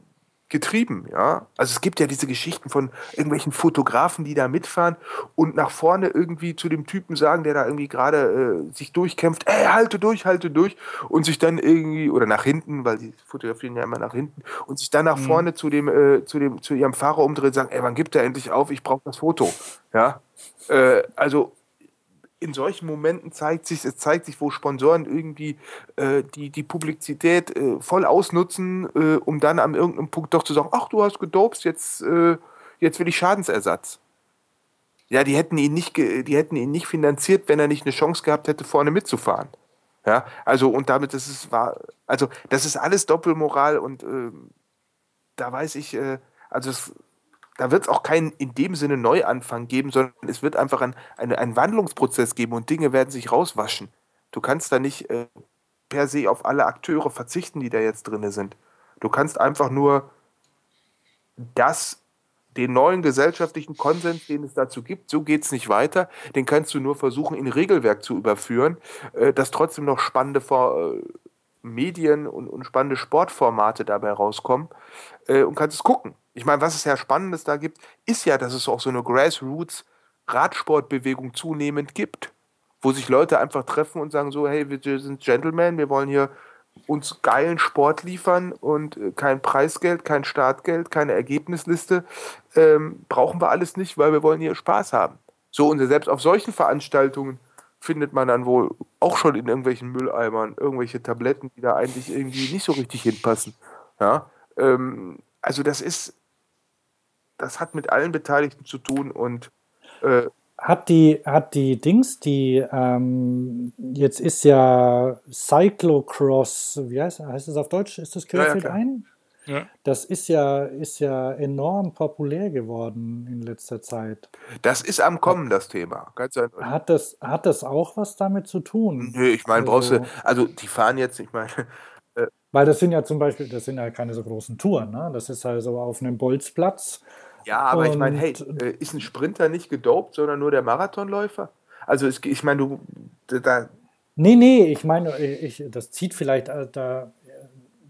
getrieben, ja. Also es gibt ja diese Geschichten von irgendwelchen Fotografen, die da mitfahren und nach vorne irgendwie zu dem Typen sagen, der da irgendwie gerade äh, sich durchkämpft, ey, halte durch, halte durch und sich dann irgendwie, oder nach hinten, weil die fotografieren ja immer nach hinten, und sich dann nach mhm. vorne zu dem, äh, zu dem, zu ihrem Fahrer umdreht und sagen, ey, wann gibt er endlich auf, ich brauche das Foto, ja. Äh, also in solchen Momenten zeigt sich, es zeigt sich, wo Sponsoren irgendwie äh, die, die Publizität äh, voll ausnutzen, äh, um dann an irgendeinem Punkt doch zu sagen, ach, du hast gedopst, jetzt, äh, jetzt will ich Schadensersatz. Ja, die hätten ihn nicht, die hätten ihn nicht finanziert, wenn er nicht eine Chance gehabt hätte, vorne mitzufahren. Ja, also und damit das ist war, also das ist alles Doppelmoral und äh, da weiß ich, äh, also es, da wird es auch keinen in dem Sinne Neuanfang geben, sondern es wird einfach ein, eine, einen Wandlungsprozess geben und Dinge werden sich rauswaschen. Du kannst da nicht äh, per se auf alle Akteure verzichten, die da jetzt drin sind. Du kannst einfach nur das, den neuen gesellschaftlichen Konsens, den es dazu gibt, so geht es nicht weiter, den kannst du nur versuchen, in Regelwerk zu überführen, äh, dass trotzdem noch spannende Vor Medien und, und, spannende Sportformate dabei rauskommen äh, und kannst es gucken. Ich meine, was es ja Spannendes da gibt, ist ja, dass es auch so eine Grassroots-Radsportbewegung zunehmend gibt. wo sich Leute einfach treffen und sagen so, hey, wir sind Gentlemen, wir wollen hier uns geilen Sport liefern und äh, kein Preisgeld, kein Startgeld, keine Ergebnisliste, ähm, brauchen wir alles nicht, weil wir wollen hier Spaß haben. So, und selbst auf solchen Veranstaltungen findet man dann wohl auch schon in irgendwelchen Mülleimern irgendwelche Tabletten, die da eigentlich irgendwie nicht so richtig hinpassen. Ja, ähm, also das ist, das hat mit allen Beteiligten zu tun und äh, hat die, hat die Dings, die, ähm, jetzt ist ja Cyclocross, wie heißt, heißt das auf Deutsch? Ist das Querfeld ja, ja, ein? Ja. Das ist ja, ist ja enorm populär geworden in letzter Zeit. Das ist am Kommen, das Thema. Hat das, hat das auch was damit zu tun? Nö, ich meine, also, brauchst du, also die fahren jetzt, ich meine. Äh, weil das sind ja zum Beispiel, das sind ja keine so großen Touren, ne? Das ist also auf einem Bolzplatz ja, aber und, ich meine, hey, äh, ist ein Sprinter nicht gedopt, sondern nur der Marathonläufer? Also es, ich meine, du da. Nee, nee, ich meine, ich, das zieht vielleicht äh, da.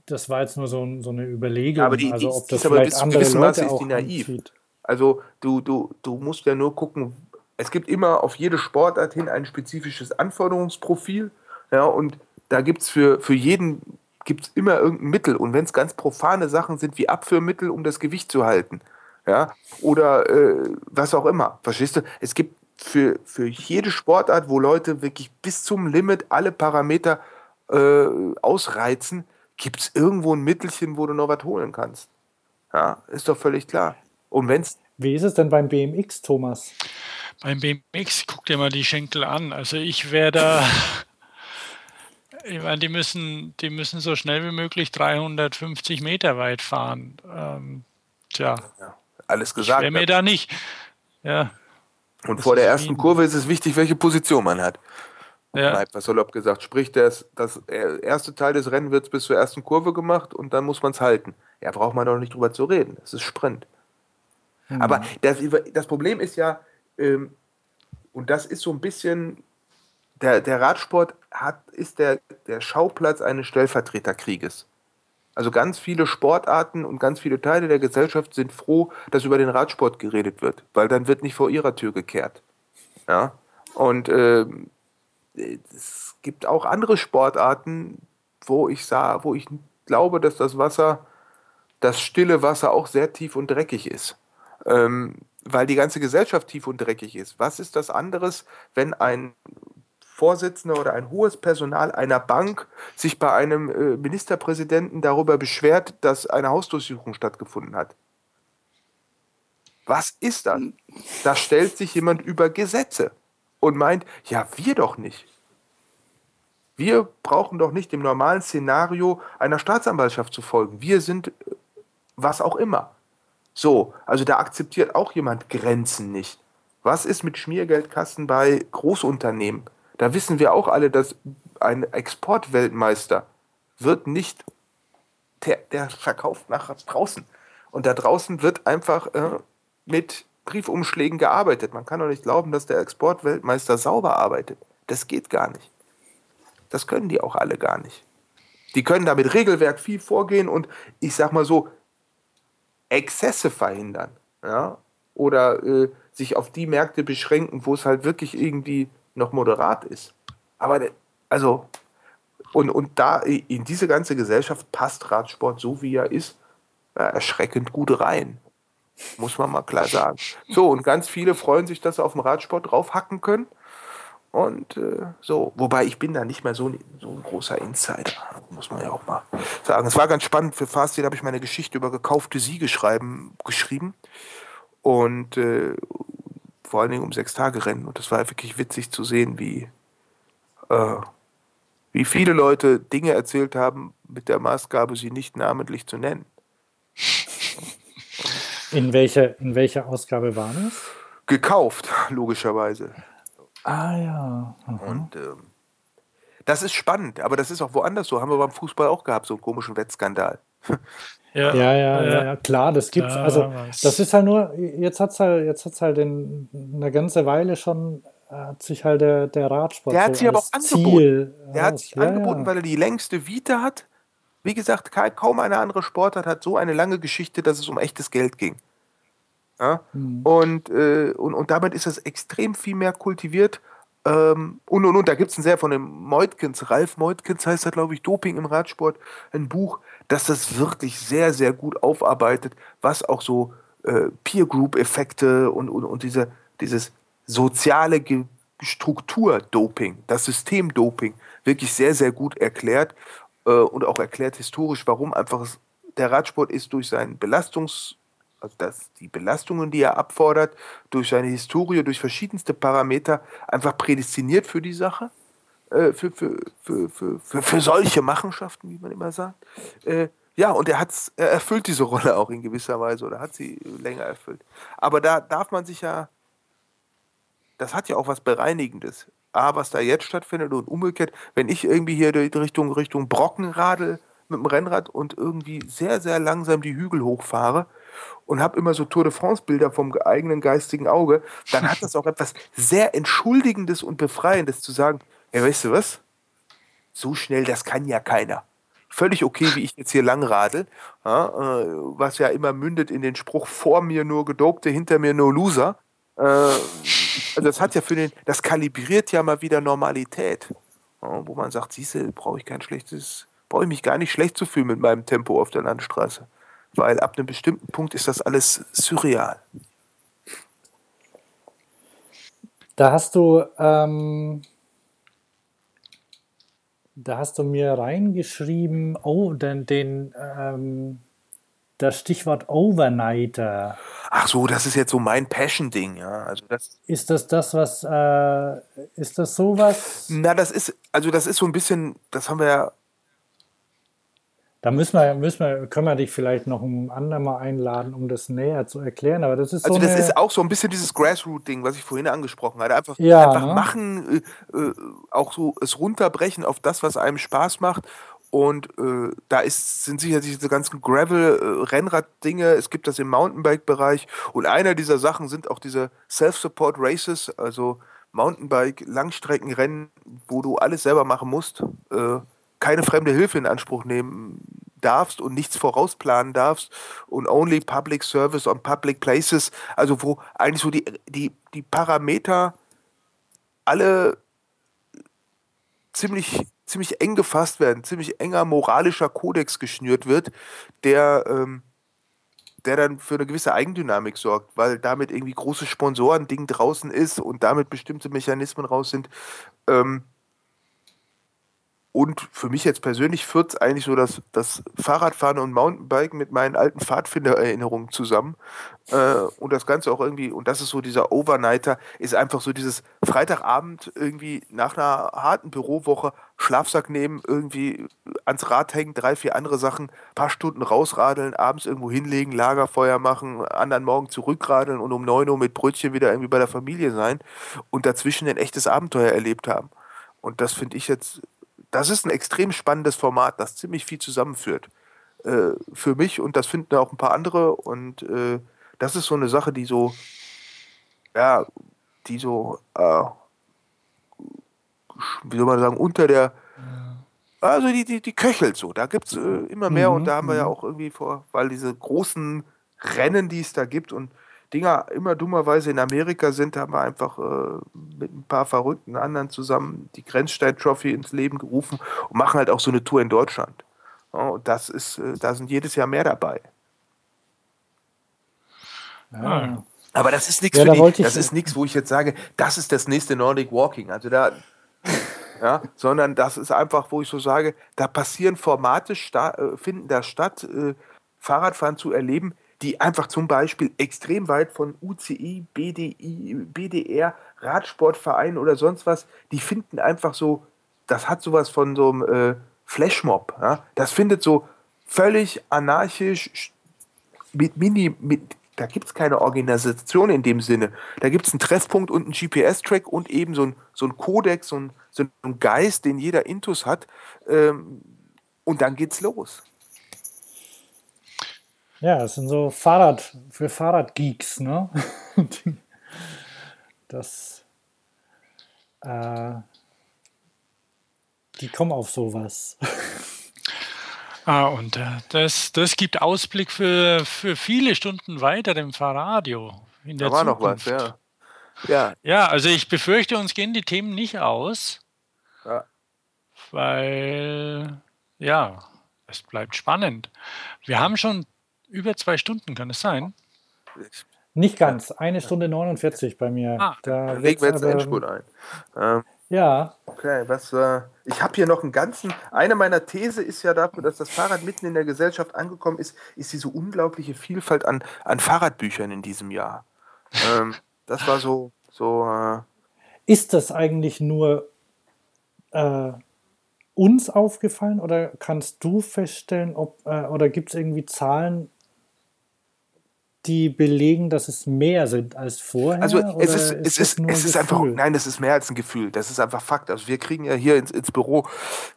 Das war jetzt nur so, so eine Überlegung, aber die, also ob das ist vielleicht andere Leute auch naiv. Anzieht. Also du, du, du musst ja nur gucken, es gibt immer auf jede Sportart hin ein spezifisches Anforderungsprofil. Ja, und da gibt es für, für jeden gibt's immer irgendein Mittel. Und wenn es ganz profane Sachen sind wie Abführmittel, um das Gewicht zu halten, ja, oder äh, was auch immer. Verstehst du? Es gibt für, für jede Sportart, wo Leute wirklich bis zum Limit alle Parameter äh, ausreizen, gibt es irgendwo ein Mittelchen, wo du noch was holen kannst. Ja, ist doch völlig klar. Und wenn's Wie ist es denn beim BMX, Thomas? Beim BMX, guck dir mal die Schenkel an. Also ich wäre da. Ich meine, die müssen, die müssen so schnell wie möglich 350 Meter weit fahren. Ähm, tja. Ja alles gesagt. Wäre mir da nicht. Ja. Und vor der ersten Kurve ist es wichtig, welche Position man hat. Ja. Was Salopp gesagt, sprich, das, das erste Teil des Rennens wird bis zur ersten Kurve gemacht und dann muss man es halten. Ja, braucht man doch nicht drüber zu reden. Das ist Sprint. Mhm. Aber das, das, Problem ist ja, ähm, und das ist so ein bisschen, der, der Radsport hat, ist der, der Schauplatz eines Stellvertreterkrieges. Also ganz viele Sportarten und ganz viele Teile der Gesellschaft sind froh, dass über den Radsport geredet wird, weil dann wird nicht vor ihrer Tür gekehrt. Ja? Und äh, es gibt auch andere Sportarten, wo ich sah, wo ich glaube, dass das Wasser, das stille Wasser auch sehr tief und dreckig ist. Ähm, weil die ganze Gesellschaft tief und dreckig ist. Was ist das anderes, wenn ein Vorsitzender oder ein hohes Personal einer Bank sich bei einem äh, Ministerpräsidenten darüber beschwert, dass eine Hausdurchsuchung stattgefunden hat. Was ist das? Da stellt sich jemand über Gesetze und meint, ja, wir doch nicht. Wir brauchen doch nicht dem normalen Szenario einer Staatsanwaltschaft zu folgen. Wir sind äh, was auch immer. So, also da akzeptiert auch jemand Grenzen nicht. Was ist mit Schmiergeldkassen bei Großunternehmen? Da wissen wir auch alle, dass ein Exportweltmeister wird nicht, der, der verkauft nach draußen. Und da draußen wird einfach äh, mit Briefumschlägen gearbeitet. Man kann doch nicht glauben, dass der Exportweltmeister sauber arbeitet. Das geht gar nicht. Das können die auch alle gar nicht. Die können da mit Regelwerk viel vorgehen und ich sag mal so, Exzesse verhindern. Ja? Oder äh, sich auf die Märkte beschränken, wo es halt wirklich irgendwie noch moderat ist. Aber also, und, und da in diese ganze Gesellschaft passt Radsport so wie er ist, erschreckend gut rein. Muss man mal klar sagen. So, und ganz viele freuen sich, dass sie auf dem Radsport draufhacken können. Und äh, so, wobei ich bin da nicht mehr so, so ein großer Insider, muss man ja auch mal sagen. Es war ganz spannend, für Fastid habe ich meine Geschichte über gekaufte Siege schreiben, geschrieben. Und äh, vor allen Dingen um sechs Tage Rennen. Und das war wirklich witzig zu sehen, wie, äh, wie viele Leute Dinge erzählt haben mit der Maßgabe, sie nicht namentlich zu nennen. In welcher, in welcher Ausgabe war das? Gekauft, logischerweise. Ah ja. Mhm. Und ähm, das ist spannend, aber das ist auch woanders so. Haben wir beim Fußball auch gehabt, so einen komischen Wettskandal. Ja, ja, ja, ja, ja, klar, das gibt's. Ja, also das ist halt nur, jetzt hat es halt, jetzt hat's halt in, eine ganze Weile schon hat sich halt der, der Radsport. Der hat so sich aber auch angeboten. Der hat sich ja, angeboten, weil er die längste Vita hat. Wie gesagt, kaum eine andere Sportart hat so eine lange Geschichte, dass es um echtes Geld ging. Ja? Mhm. Und, äh, und, und damit ist es extrem viel mehr kultiviert, Ähm, und, und, und, da gibt es ein sehr von dem Meutkens, Ralf Meutkens heißt er, glaube ich, Doping im Radsport, ein Buch, das das wirklich sehr, sehr gut aufarbeitet, was auch so äh, Peer-Group-Effekte und, und, und diese, dieses soziale Ge Struktur-Doping, das System-Doping wirklich sehr, sehr gut erklärt äh, und auch erklärt historisch, warum einfach der Radsport ist durch seinen Belastungs- also dass die Belastungen, die er abfordert, durch seine Historie, durch verschiedenste Parameter einfach prädestiniert für die Sache, äh, für, für, für, für, für, für solche Machenschaften, wie man immer sagt. Äh, ja, und er, hat's, er erfüllt diese Rolle auch in gewisser Weise oder hat sie länger erfüllt. Aber da darf man sich ja, das hat ja auch was Bereinigendes. A, was da jetzt stattfindet und umgekehrt, wenn ich irgendwie hier Richtung, Richtung Brocken radel mit dem Rennrad und irgendwie sehr, sehr langsam die Hügel hochfahre und habe immer so Tour de France-Bilder vom eigenen geistigen Auge, dann hat das auch etwas sehr Entschuldigendes und Befreiendes zu sagen, ja, weißt du was? So schnell, das kann ja keiner. Völlig okay, wie ich jetzt hier lang radel, ja, äh, was ja immer mündet in den Spruch, vor mir nur Gedopte, hinter mir nur Loser. Äh, also das hat ja für den, das kalibriert ja mal wieder Normalität. Wo man sagt, siehste, brauche ich kein schlechtes, brauche ich mich gar nicht schlecht zu fühlen mit meinem Tempo auf der Landstraße. Weil ab einem bestimmten Punkt ist das alles surreal. Da hast du, ähm, da hast du mir reingeschrieben, oh, den, den ähm, das Stichwort Overnighter. Ach so, das ist jetzt so mein Passion-Ding, ja. Also das ist das das, was, äh, ist das sowas? Na, das ist, also das ist so ein bisschen, das haben wir ja da müssen wir, müssen wir, können wir dich vielleicht noch ein andermal einladen, um das näher zu erklären. Aber das ist also so das ist auch so ein bisschen dieses Grassroot-Ding, was ich vorhin angesprochen hatte. Einfach, Ja, einfach ne? machen, äh, äh, auch so es runterbrechen auf das, was einem Spaß macht. Und äh, da ist, sind sicherlich diese ganzen Gravel-Rennrad-Dinge. Es gibt das im Mountainbike-Bereich. Und einer dieser Sachen sind auch diese Self-Support Races, also Mountainbike-Langstreckenrennen, wo du alles selber machen musst. Äh, keine fremde Hilfe in Anspruch nehmen darfst und nichts vorausplanen darfst und only public service on public places, also wo eigentlich so die, die, die Parameter alle ziemlich, ziemlich eng gefasst werden, ziemlich enger moralischer Kodex geschnürt wird, der, ähm, der dann für eine gewisse Eigendynamik sorgt, weil damit irgendwie große Sponsoren-Ding draußen ist und damit bestimmte Mechanismen raus sind. Ähm, und für mich jetzt persönlich führt es eigentlich so das, das Fahrradfahren und Mountainbiken mit meinen alten Pfadfindererinnerungen zusammen. Äh, und das Ganze auch irgendwie, und das ist so dieser Overnighter, ist einfach so dieses Freitagabend irgendwie nach einer harten Bürowoche Schlafsack nehmen, irgendwie ans Rad hängen, drei, vier andere Sachen, paar Stunden rausradeln, abends irgendwo hinlegen, Lagerfeuer machen, anderen Morgen zurückradeln und um 9 Uhr mit Brötchen wieder irgendwie bei der Familie sein und dazwischen ein echtes Abenteuer erlebt haben. Und das finde ich jetzt das ist ein extrem spannendes Format, das ziemlich viel zusammenführt. Äh, für mich und das finden auch ein paar andere. Und äh, das ist so eine Sache, die so, ja, die so, äh, wie soll man sagen, unter der, also die, die, die köchelt so. Da gibt es äh, immer mehr Mhm, und da haben wir ja mhm. auch irgendwie vor, weil diese großen Rennen, die es da gibt und Dinger immer dummerweise in Amerika sind, haben wir einfach äh, mit ein paar verrückten anderen zusammen die Grenzstein Trophy ins Leben gerufen und machen halt auch so eine Tour in Deutschland. Ja, und das ist, äh, da sind jedes Jahr mehr dabei. Ja. Aber das ist nichts Ja, für da das ist nichts, wo ich jetzt sage, das ist das nächste Nordic Walking. Also da, ja, sondern das ist einfach, wo ich so sage, da passieren Formate, sta äh, finden da statt, äh, Fahrradfahren zu erleben, die einfach zum Beispiel extrem weit von UCI, BDI, BDR, Radsportvereinen oder sonst was, die finden einfach so, das hat sowas von so einem äh, Flashmob. Ja? Das findet so völlig anarchisch mit Mini, mit, da gibt es keine Organisation in dem Sinne. Da gibt es einen Treffpunkt und einen GPS-Track und eben so ein, so ein Kodex, so ein, so ein Geist, den jeder Intus hat. Ähm, und dann geht's los. Ja, das sind so Fahrrad für Fahrradgeeks, ne? Das, äh, die kommen auf sowas. Ah, und äh, das, das gibt Ausblick für, für viele Stunden weiter im Fahrradio. In der Da war noch was, Zukunft. ja. Ja. ja, also ich befürchte, uns gehen die Themen nicht aus. Ja. Weil, ja, es bleibt spannend. Wir haben schon über zwei Stunden, kann es sein? Nicht ganz, eine Stunde 49 bei mir. Ah, da legen wir jetzt einen Endspurt ein. Ähm, ja. Okay, was, äh, ich habe hier noch einen ganzen, eine meiner These ist ja dafür, dass das Fahrrad mitten in der Gesellschaft angekommen ist, ist diese unglaubliche Vielfalt an, an Fahrradbüchern in diesem Jahr. ähm, das war so, so. Äh, ist das eigentlich nur äh, uns aufgefallen oder kannst du feststellen, ob äh, oder gibt es irgendwie Zahlen, die belegen, dass es mehr sind als vorher? Also es ist, ist, es ist, es ist einfach, nein, es ist mehr als ein Gefühl. Das ist einfach Fakt. Also wir kriegen ja hier ins, ins Büro,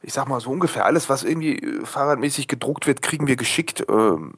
ich sag mal so ungefähr alles, was irgendwie äh, fahrradmäßig gedruckt wird, kriegen wir geschickt. Ähm,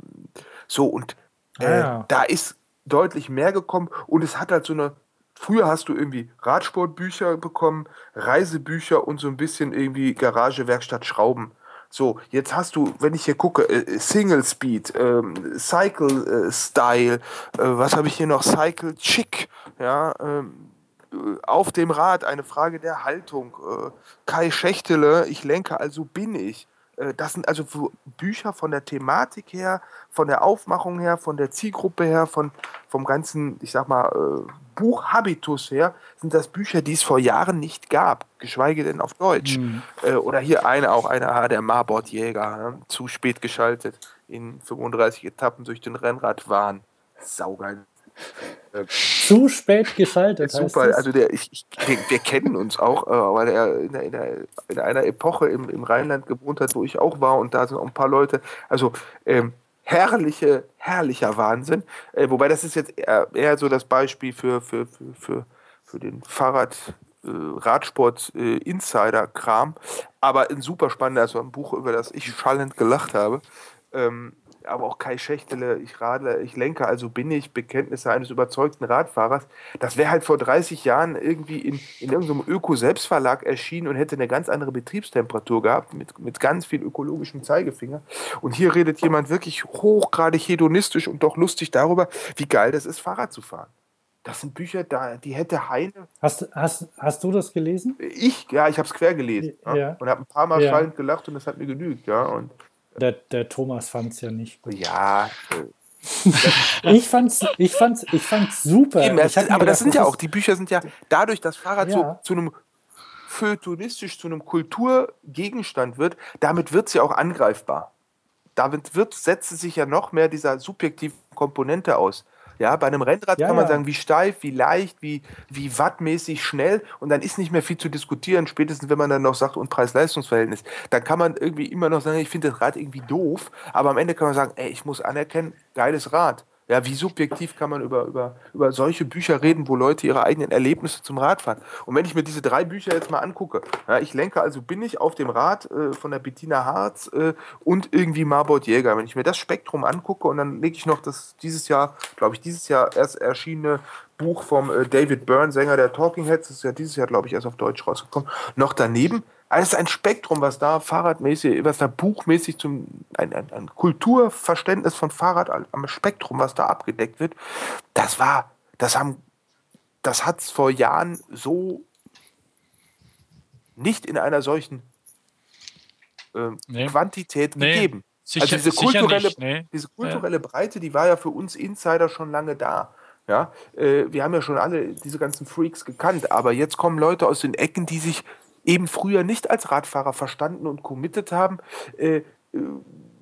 so und äh, ah, ja. da ist deutlich mehr gekommen und es hat halt so eine Früher hast du irgendwie Radsportbücher bekommen, Reisebücher und so ein bisschen irgendwie Garage, Werkstatt, Schrauben. So, jetzt hast du, wenn ich hier gucke, äh, Single Speed, ähm, Cycle äh, Style, äh, was habe ich hier noch? Cycle Chick, ja, ähm, äh, auf dem Rad eine Frage der Haltung. Äh, Kai Schächtele, ich lenke, also bin ich. Äh, das sind also Bücher von der Thematik her, von der Aufmachung her, von der Zielgruppe her, von, vom ganzen, ich sag mal, Buchhabitus her sind das Bücher, die es vor Jahren nicht gab, geschweige denn auf Deutsch. Mhm. Äh, oder hier eine, auch eine, der Marbot-Jäger, ne? zu spät geschaltet, in 35 Etappen durch den Rennradwahn. Saugeil. Zu spät geschaltet. Super, also der, ich, ich, wir kennen uns auch, äh, weil er in, in, in, einer Epoche im, im Rheinland gewohnt hat, wo ich auch war und da sind auch ein paar Leute. Also ähm, herrliche, herrlicher Wahnsinn. Äh, wobei das ist jetzt eher, eher, so das Beispiel für, für, für, für, für den Fahrrad, äh, Radsport äh. Aber ein super spannender, also ein Buch, über das ich schallend gelacht habe. Ähm, aber auch Kai Schächtele, ich radle, ich lenke, also bin ich, Bekenntnisse eines überzeugten Radfahrers. Das wäre halt vor 30 Jahren irgendwie in, in irgendeinem Öko-Selbstverlag erschienen und hätte eine ganz andere Betriebstemperatur gehabt, mit, mit ganz viel ökologischem Zeigefinger. Und hier redet jemand wirklich hochgradig hedonistisch und doch lustig darüber, wie geil das ist, Fahrrad zu fahren. Das sind Bücher, da, die hätte Heine. Hast, hast, hast du das gelesen? Ich, ja, ich habe es quer gelesen. Ja. Ja, und habe ein paar Mal ja. schallend gelacht und das hat mir genügt. Ja, und der, der Thomas fand es ja nicht gut. Ja. ich fand's, ich fand's, ich fand's super. Eben, das, aber das sind ja auch, die Bücher sind ja dadurch, dass Fahrrad ja. so zu einem feuilletonistisch zu einem Kulturgegenstand wird, damit wird es ja auch angreifbar. Damit wird, setzt sich ja noch mehr dieser subjektiven Komponente aus. Ja, bei einem Rennrad ja, kann man ja. sagen, wie steif, wie leicht, wie, wie wattmäßig schnell und dann ist nicht mehr viel zu diskutieren, spätestens wenn man dann noch sagt, und Preis-Leistungs-Verhältnis. Dann kann man irgendwie immer noch sagen, ich finde das Rad irgendwie doof, aber am Ende kann man sagen, ey, ich muss anerkennen, geiles Rad. Ja, wie subjektiv kann man über, über, über solche Bücher reden, wo Leute ihre eigenen Erlebnisse zum Radfahren. Und wenn ich mir diese drei Bücher jetzt mal angucke, ja, ich lenke also bin ich auf dem Rad äh, von der Bettina Harz äh, und irgendwie Marbot Jäger. Wenn ich mir das Spektrum angucke und dann lege ich noch das dieses Jahr, glaube ich, dieses Jahr erst erschienene Buch vom äh, David Byrne, Sänger der Talking Heads, das ist ja dieses Jahr, glaube ich, erst auf Deutsch rausgekommen, noch daneben, alles ein Spektrum, was da fahrradmäßig, was da buchmäßig zum ein, ein, ein Kulturverständnis von Fahrrad am Spektrum, was da abgedeckt wird, das war, das haben, das hat es vor Jahren so nicht in einer solchen äh, nee. Quantität nee. gegeben. Sicher, also diese kulturelle, nicht, nee. diese kulturelle ja. Breite, die war ja für uns Insider schon lange da. Ja, äh, wir haben ja schon alle diese ganzen Freaks gekannt, aber jetzt kommen Leute aus den Ecken, die sich eben früher nicht als Radfahrer verstanden und committed haben, äh, äh,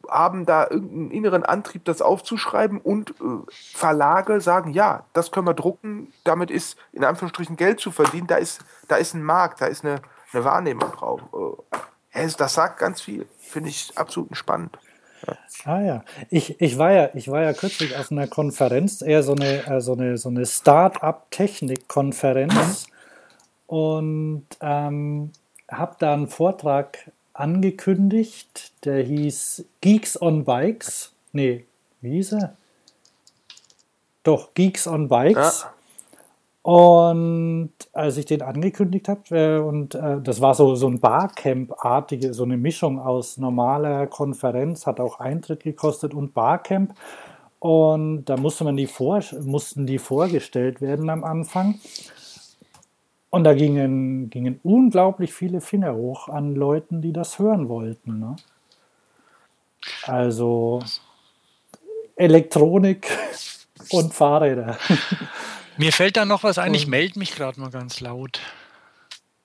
haben da irgendeinen inneren Antrieb, das aufzuschreiben und äh, Verlage sagen, ja, das können wir drucken, damit ist in Anführungsstrichen Geld zu verdienen, da ist, da ist ein Markt, da ist eine, eine Wahrnehmung drauf. Äh, das sagt ganz viel, finde ich absolut spannend. Ah ja, ich, ich, war ja, ich war ja kürzlich auf einer Konferenz, eher so eine, äh, so eine, so eine Start-up-Technik-Konferenz und ähm, habe da einen Vortrag angekündigt, der hieß Geeks on Bikes. Nee, wie hieß er? Doch, Geeks on Bikes. Ja. Und als ich den angekündigt habe, äh, und äh, das war so, so ein Barcamp-artige, so eine Mischung aus normaler Konferenz, hat auch Eintritt gekostet und Barcamp. Und da musste man die vor, mussten die vorgestellt werden am Anfang. Und da gingen, gingen unglaublich viele Finger hoch an Leuten, die das hören wollten. Ne? Also Elektronik und Fahrräder. Mir fällt da noch was ein, ich melde mich gerade mal ganz laut.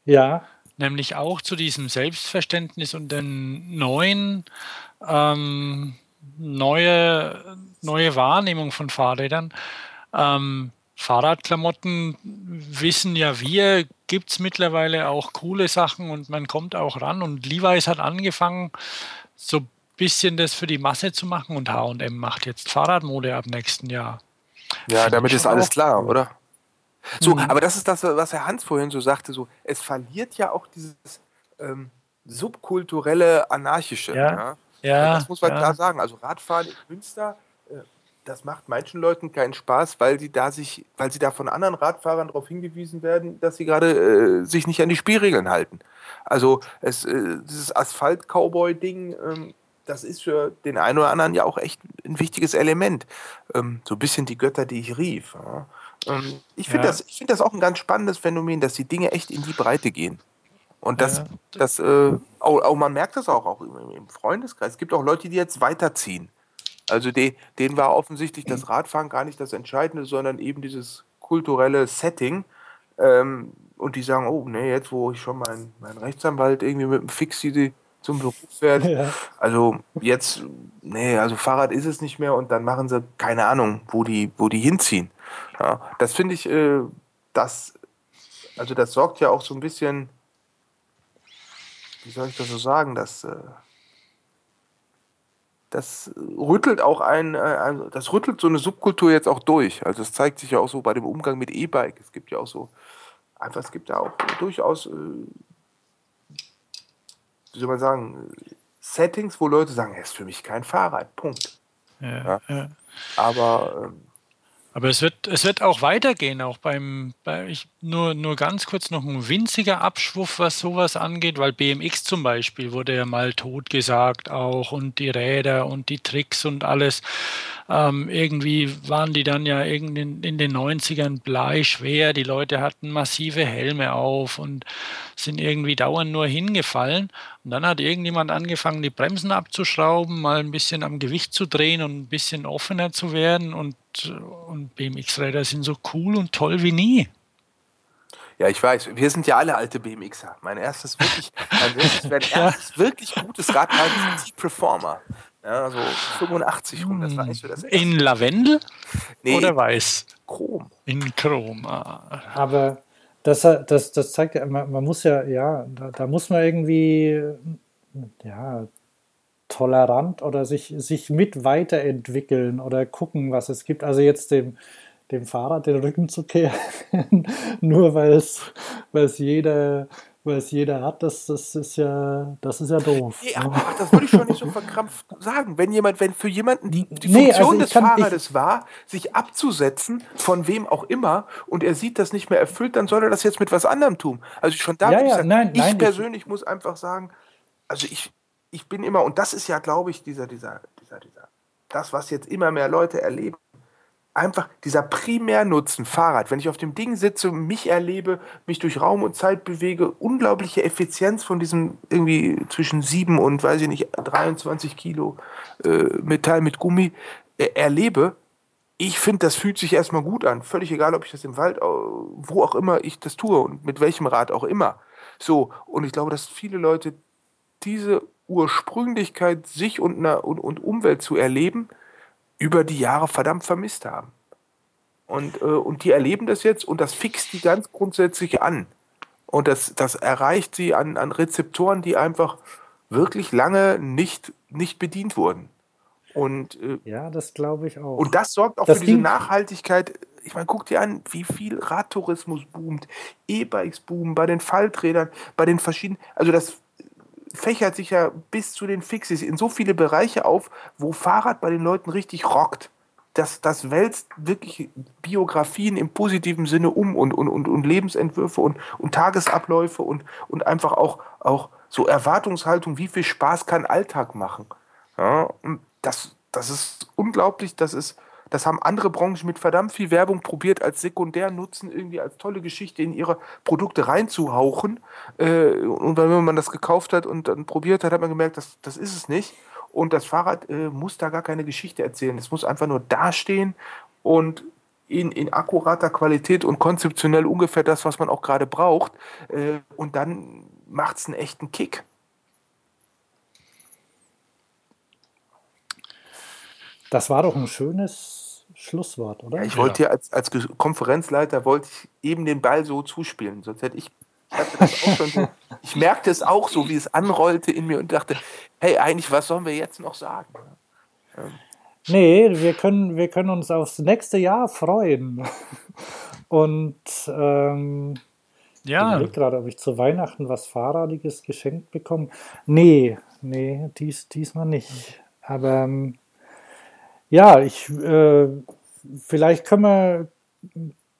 Ja. Nämlich auch zu diesem Selbstverständnis und den neuen, ähm, neue, neue Wahrnehmung von Fahrrädern. Ähm, Fahrradklamotten wissen ja wir, gibt es mittlerweile auch coole Sachen und man kommt auch ran. Und Levi's hat angefangen, so ein bisschen das für die Masse zu machen und HM macht jetzt Fahrradmode ab nächsten Jahr. Ja, Find damit ist alles klar, cool. oder? So, mhm. aber das ist das, was Herr Hans vorhin so sagte, so, es verliert ja auch dieses ähm, subkulturelle, anarchische. Ja, ja. ja das muss man ja. klar sagen. Also Radfahren in Münster, das macht manchen Leuten keinen Spaß, weil sie da sich, weil sie da von anderen Radfahrern darauf hingewiesen werden, dass sie gerade äh, sich nicht an die Spielregeln halten. Also es, äh, dieses Asphalt-Cowboy-Ding, ähm, das ist für den einen oder anderen ja auch echt ein wichtiges Element. Ähm, so ein bisschen die Götter, die ich rief. Ja. Ähm, ich finde ja. das, find das auch ein ganz spannendes Phänomen, dass die Dinge echt in die Breite gehen. Und das, ja. das äh, auch, auch, man merkt das auch, auch im, im, Freundeskreis. Es gibt auch Leute, die jetzt weiterziehen. Also die, denen war offensichtlich das Radfahren gar nicht das Entscheidende, sondern eben dieses kulturelle Setting. Ähm, und die sagen, oh, nee, jetzt wo ich schon meinen mein Rechtsanwalt irgendwie mit dem Fixie zum Beruf werde, ja. also jetzt, nee, also Fahrrad ist es nicht mehr und dann machen sie keine Ahnung, wo die, wo die hinziehen. Ja, das finde ich, äh, das, also das sorgt ja auch so ein bisschen, wie soll ich das so sagen, das, äh, das rüttelt auch ein, äh, das rüttelt so eine Subkultur jetzt auch durch. Also es zeigt sich ja auch so bei dem Umgang mit E-Bike. Es gibt ja auch so, einfach, es gibt ja auch durchaus, äh, wie soll man sagen, Settings, wo Leute sagen, es ist für mich kein Fahrrad, Punkt. Ja, ja. Aber ähm, aber es wird, es wird auch weitergehen, auch beim, bei, ich, nur, nur ganz kurz noch ein winziger Abschwuff, was sowas angeht, weil BMX zum Beispiel wurde ja mal totgesagt auch und die Räder und die Tricks und alles. Ähm, irgendwie waren die dann ja in, in den 90ern bleischwer, die Leute hatten massive Helme auf und sind irgendwie dauernd nur hingefallen. Und dann hat irgendjemand angefangen, die Bremsen abzuschrauben, mal ein bisschen am Gewicht zu drehen und ein bisschen offener zu werden. Und, und BMX-Räder sind so cool und toll wie nie. Ja, ich weiß. Wir sind ja alle alte BMXer. Mein erstes wirklich, mein erstes, mein erstes wirklich gutes Rad war ein T-Performer. Ja, so 85 rum, das war nicht so das erste. In Lavendel? Nee, oder weiß? Chrom. In Chrom. Ah. Aber das, das, das zeigt ja, man, man muss ja, ja, da, da, muss man irgendwie, ja, tolerant oder sich, sich mit weiterentwickeln oder gucken, was es gibt. Also jetzt dem, dem Fahrrad den Rücken zu kehren, nur weil es, jeder weil es jeder hat, das, das ist ja, das ist ja doof. Nee, aber das würde ich schon nicht so verkrampft sagen. Wenn jemand, wenn für jemanden die, die nee, Funktion also des kann, Fahrrades war, sich abzusetzen, von wem auch immer, und er sieht das nicht mehr erfüllt, dann soll er das jetzt mit was anderem tun. Also schon da ja, ja, ich sagen, nein, ich nein, persönlich ich, muss einfach sagen, also ich, ich bin immer, und das ist ja, glaube ich, dieser, dieser, dieser, dieser, das, was jetzt immer mehr Leute erleben, einfach dieser Primärnutzen Fahrrad, wenn ich auf dem Ding sitze, mich erlebe, mich durch Raum und Zeit bewege, unglaubliche Effizienz von diesem irgendwie zwischen 7 und, weiß ich nicht, 23 Kilo äh, Metall mit Gummi äh, erlebe, ich finde, das fühlt sich erstmal gut an. Völlig egal, ob ich das im Wald, wo auch immer ich das tue und mit welchem Rad auch immer. So, und ich glaube, dass viele Leute diese Ursprünglichkeit, sich und, und, und Umwelt zu erleben, über die Jahre verdammt vermisst haben. Und, äh, und die erleben das jetzt und das fixt die ganz grundsätzlich an. Und das, das erreicht sie an, an Rezeptoren, die einfach wirklich lange nicht, nicht bedient wurden. Und, äh, ja, das glaube ich auch. Und das sorgt auch das für diese Nachhaltigkeit. Ich meine, guck dir an, wie viel Radtourismus boomt, E-Bikes boomen, bei den Falträdern, bei den verschiedenen. Also das fächert sich ja bis zu den Fixes in so viele Bereiche auf, wo Fahrrad bei den Leuten richtig rockt. Das, das wälzt wirklich Biografien im positiven Sinne um und, und, und, und Lebensentwürfe und, und Tagesabläufe und, und einfach auch, auch so Erwartungshaltung, wie viel Spaß kann Alltag machen. Ja, und das, das ist unglaublich, das ist, das haben andere Branchen mit verdammt viel Werbung probiert, als Sekundärnutzen irgendwie als tolle Geschichte in ihre Produkte reinzuhauchen. Äh, und wenn man das gekauft hat und dann probiert hat, hat man gemerkt, das, das ist es nicht. Und das Fahrrad äh, muss da gar keine Geschichte erzählen. Es muss einfach nur dastehen und in, in akkurater Qualität und konzeptionell ungefähr das, was man auch gerade braucht. Äh, und dann macht es einen echten Kick. Das war doch ein schönes Schlusswort, oder? Ja, ich wollte ja als, als Konferenzleiter wollte ich eben den Ball so zuspielen, sonst hätte ich so, ich merkte es auch so, wie es anrollte in mir und dachte, hey, eigentlich, was sollen wir jetzt noch sagen? Ähm. Nee, wir können, wir können uns aufs nächste Jahr freuen. Und ähm, ja. ich gerade, ob ich zu Weihnachten was Fahrradiges geschenkt bekomme. Nee, nee, dies, diesmal nicht. Aber ähm, ja, ich äh, vielleicht können wir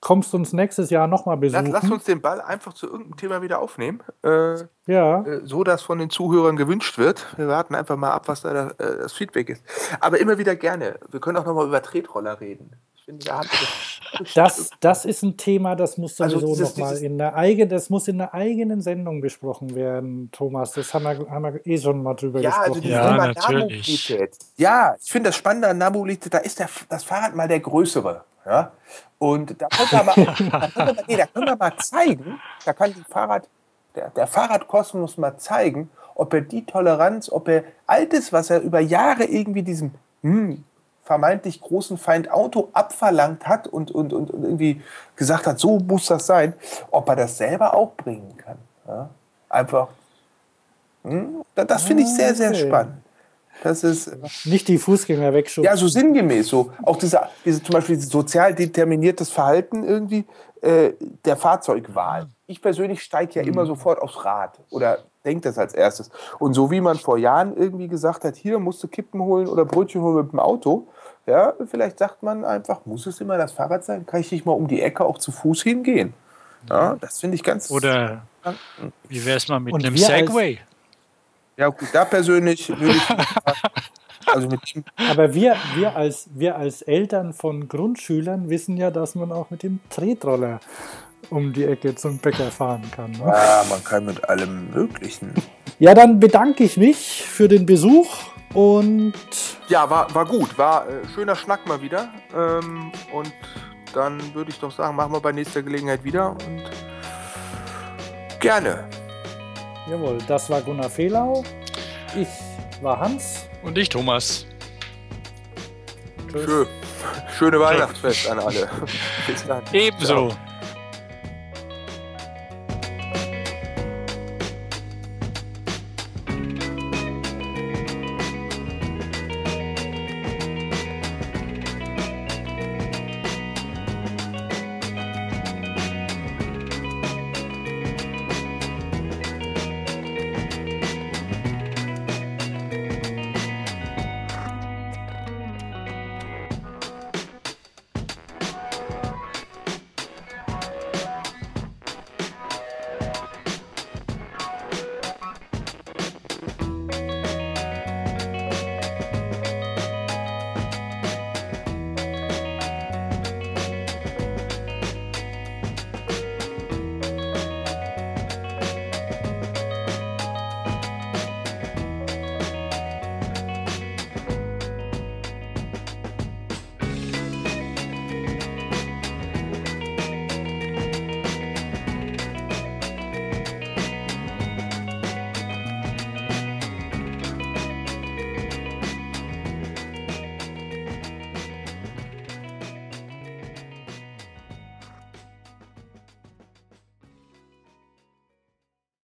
kommst du uns nächstes Jahr nochmal besuchen. Lass, lass, uns den Ball einfach zu irgendeinem Thema wieder aufnehmen. Äh, ja. Äh, so, dass von den Zuhörern gewünscht wird. Wir warten einfach mal ab, was da das, äh, das Feedback ist. Aber immer wieder gerne. Wir können auch nochmal über Tretroller reden. Ich finde, da das, das ist ein Thema, das muss also sowieso also nochmal in der eigenen, das muss in einer eigenen Sendung besprochen werden, Thomas. Das haben wir, haben wir eh schon mal drüber ja, also gesprochen. Also ja, natürlich. Ja, ich finde das Spannende an Namobilität, da ist der, das Fahrrad mal der größere. Ja? Und da können wir mal, da können wir, nee, da können wir mal zeigen, da kann die Fahrrad, der, der Fahrradkosmos mal zeigen, ob er die Toleranz, ob er altes, was er über Jahre irgendwie diesem hm, vermeintlich großen Feind Auto abverlangt hat und, und, und, irgendwie gesagt hat, so muss das sein, ob er das selber auch bringen kann. Ja? Einfach. Hm, das finde ich sehr, sehr spannend. Das ist äh, nicht die Fußgänger wegschubsen. Ja, so sinngemäß. So auch dieser, diese, zum Beispiel sozial determiniertes Verhalten irgendwie äh, der Fahrzeugwahl. Ich persönlich steige ja mhm. immer sofort aufs Rad oder denke das als erstes. Und so wie man vor Jahren irgendwie gesagt hat, hier musst du Kippen holen oder Brötchen holen mit dem Auto, ja, vielleicht sagt man einfach, muss es immer das Fahrrad sein? Kann ich nicht mal um die Ecke auch zu Fuß hingehen? Ja, das finde ich ganz. Oder wie wäre es mal mit Und einem Segway? Ja, gut, da persönlich würde ich. also mit Aber wir, wir, als, wir als Eltern von Grundschülern wissen ja, dass man auch mit dem Tretroller um die Ecke zum Bäcker fahren kann. Ne? Ja, man kann mit allem Möglichen. Ja, dann bedanke ich mich für den Besuch und. Ja, war, war gut. War äh, schöner Schnack mal wieder. Ähm, und dann würde ich doch sagen, machen wir bei nächster Gelegenheit wieder und gerne. Jawohl, das war Gunnar Fehlau. Ich war Hans. Und ich Thomas. Tschüss. Schön. Schöne Weihnachtsfest an alle. Bis dann. Ebenso. Ciao.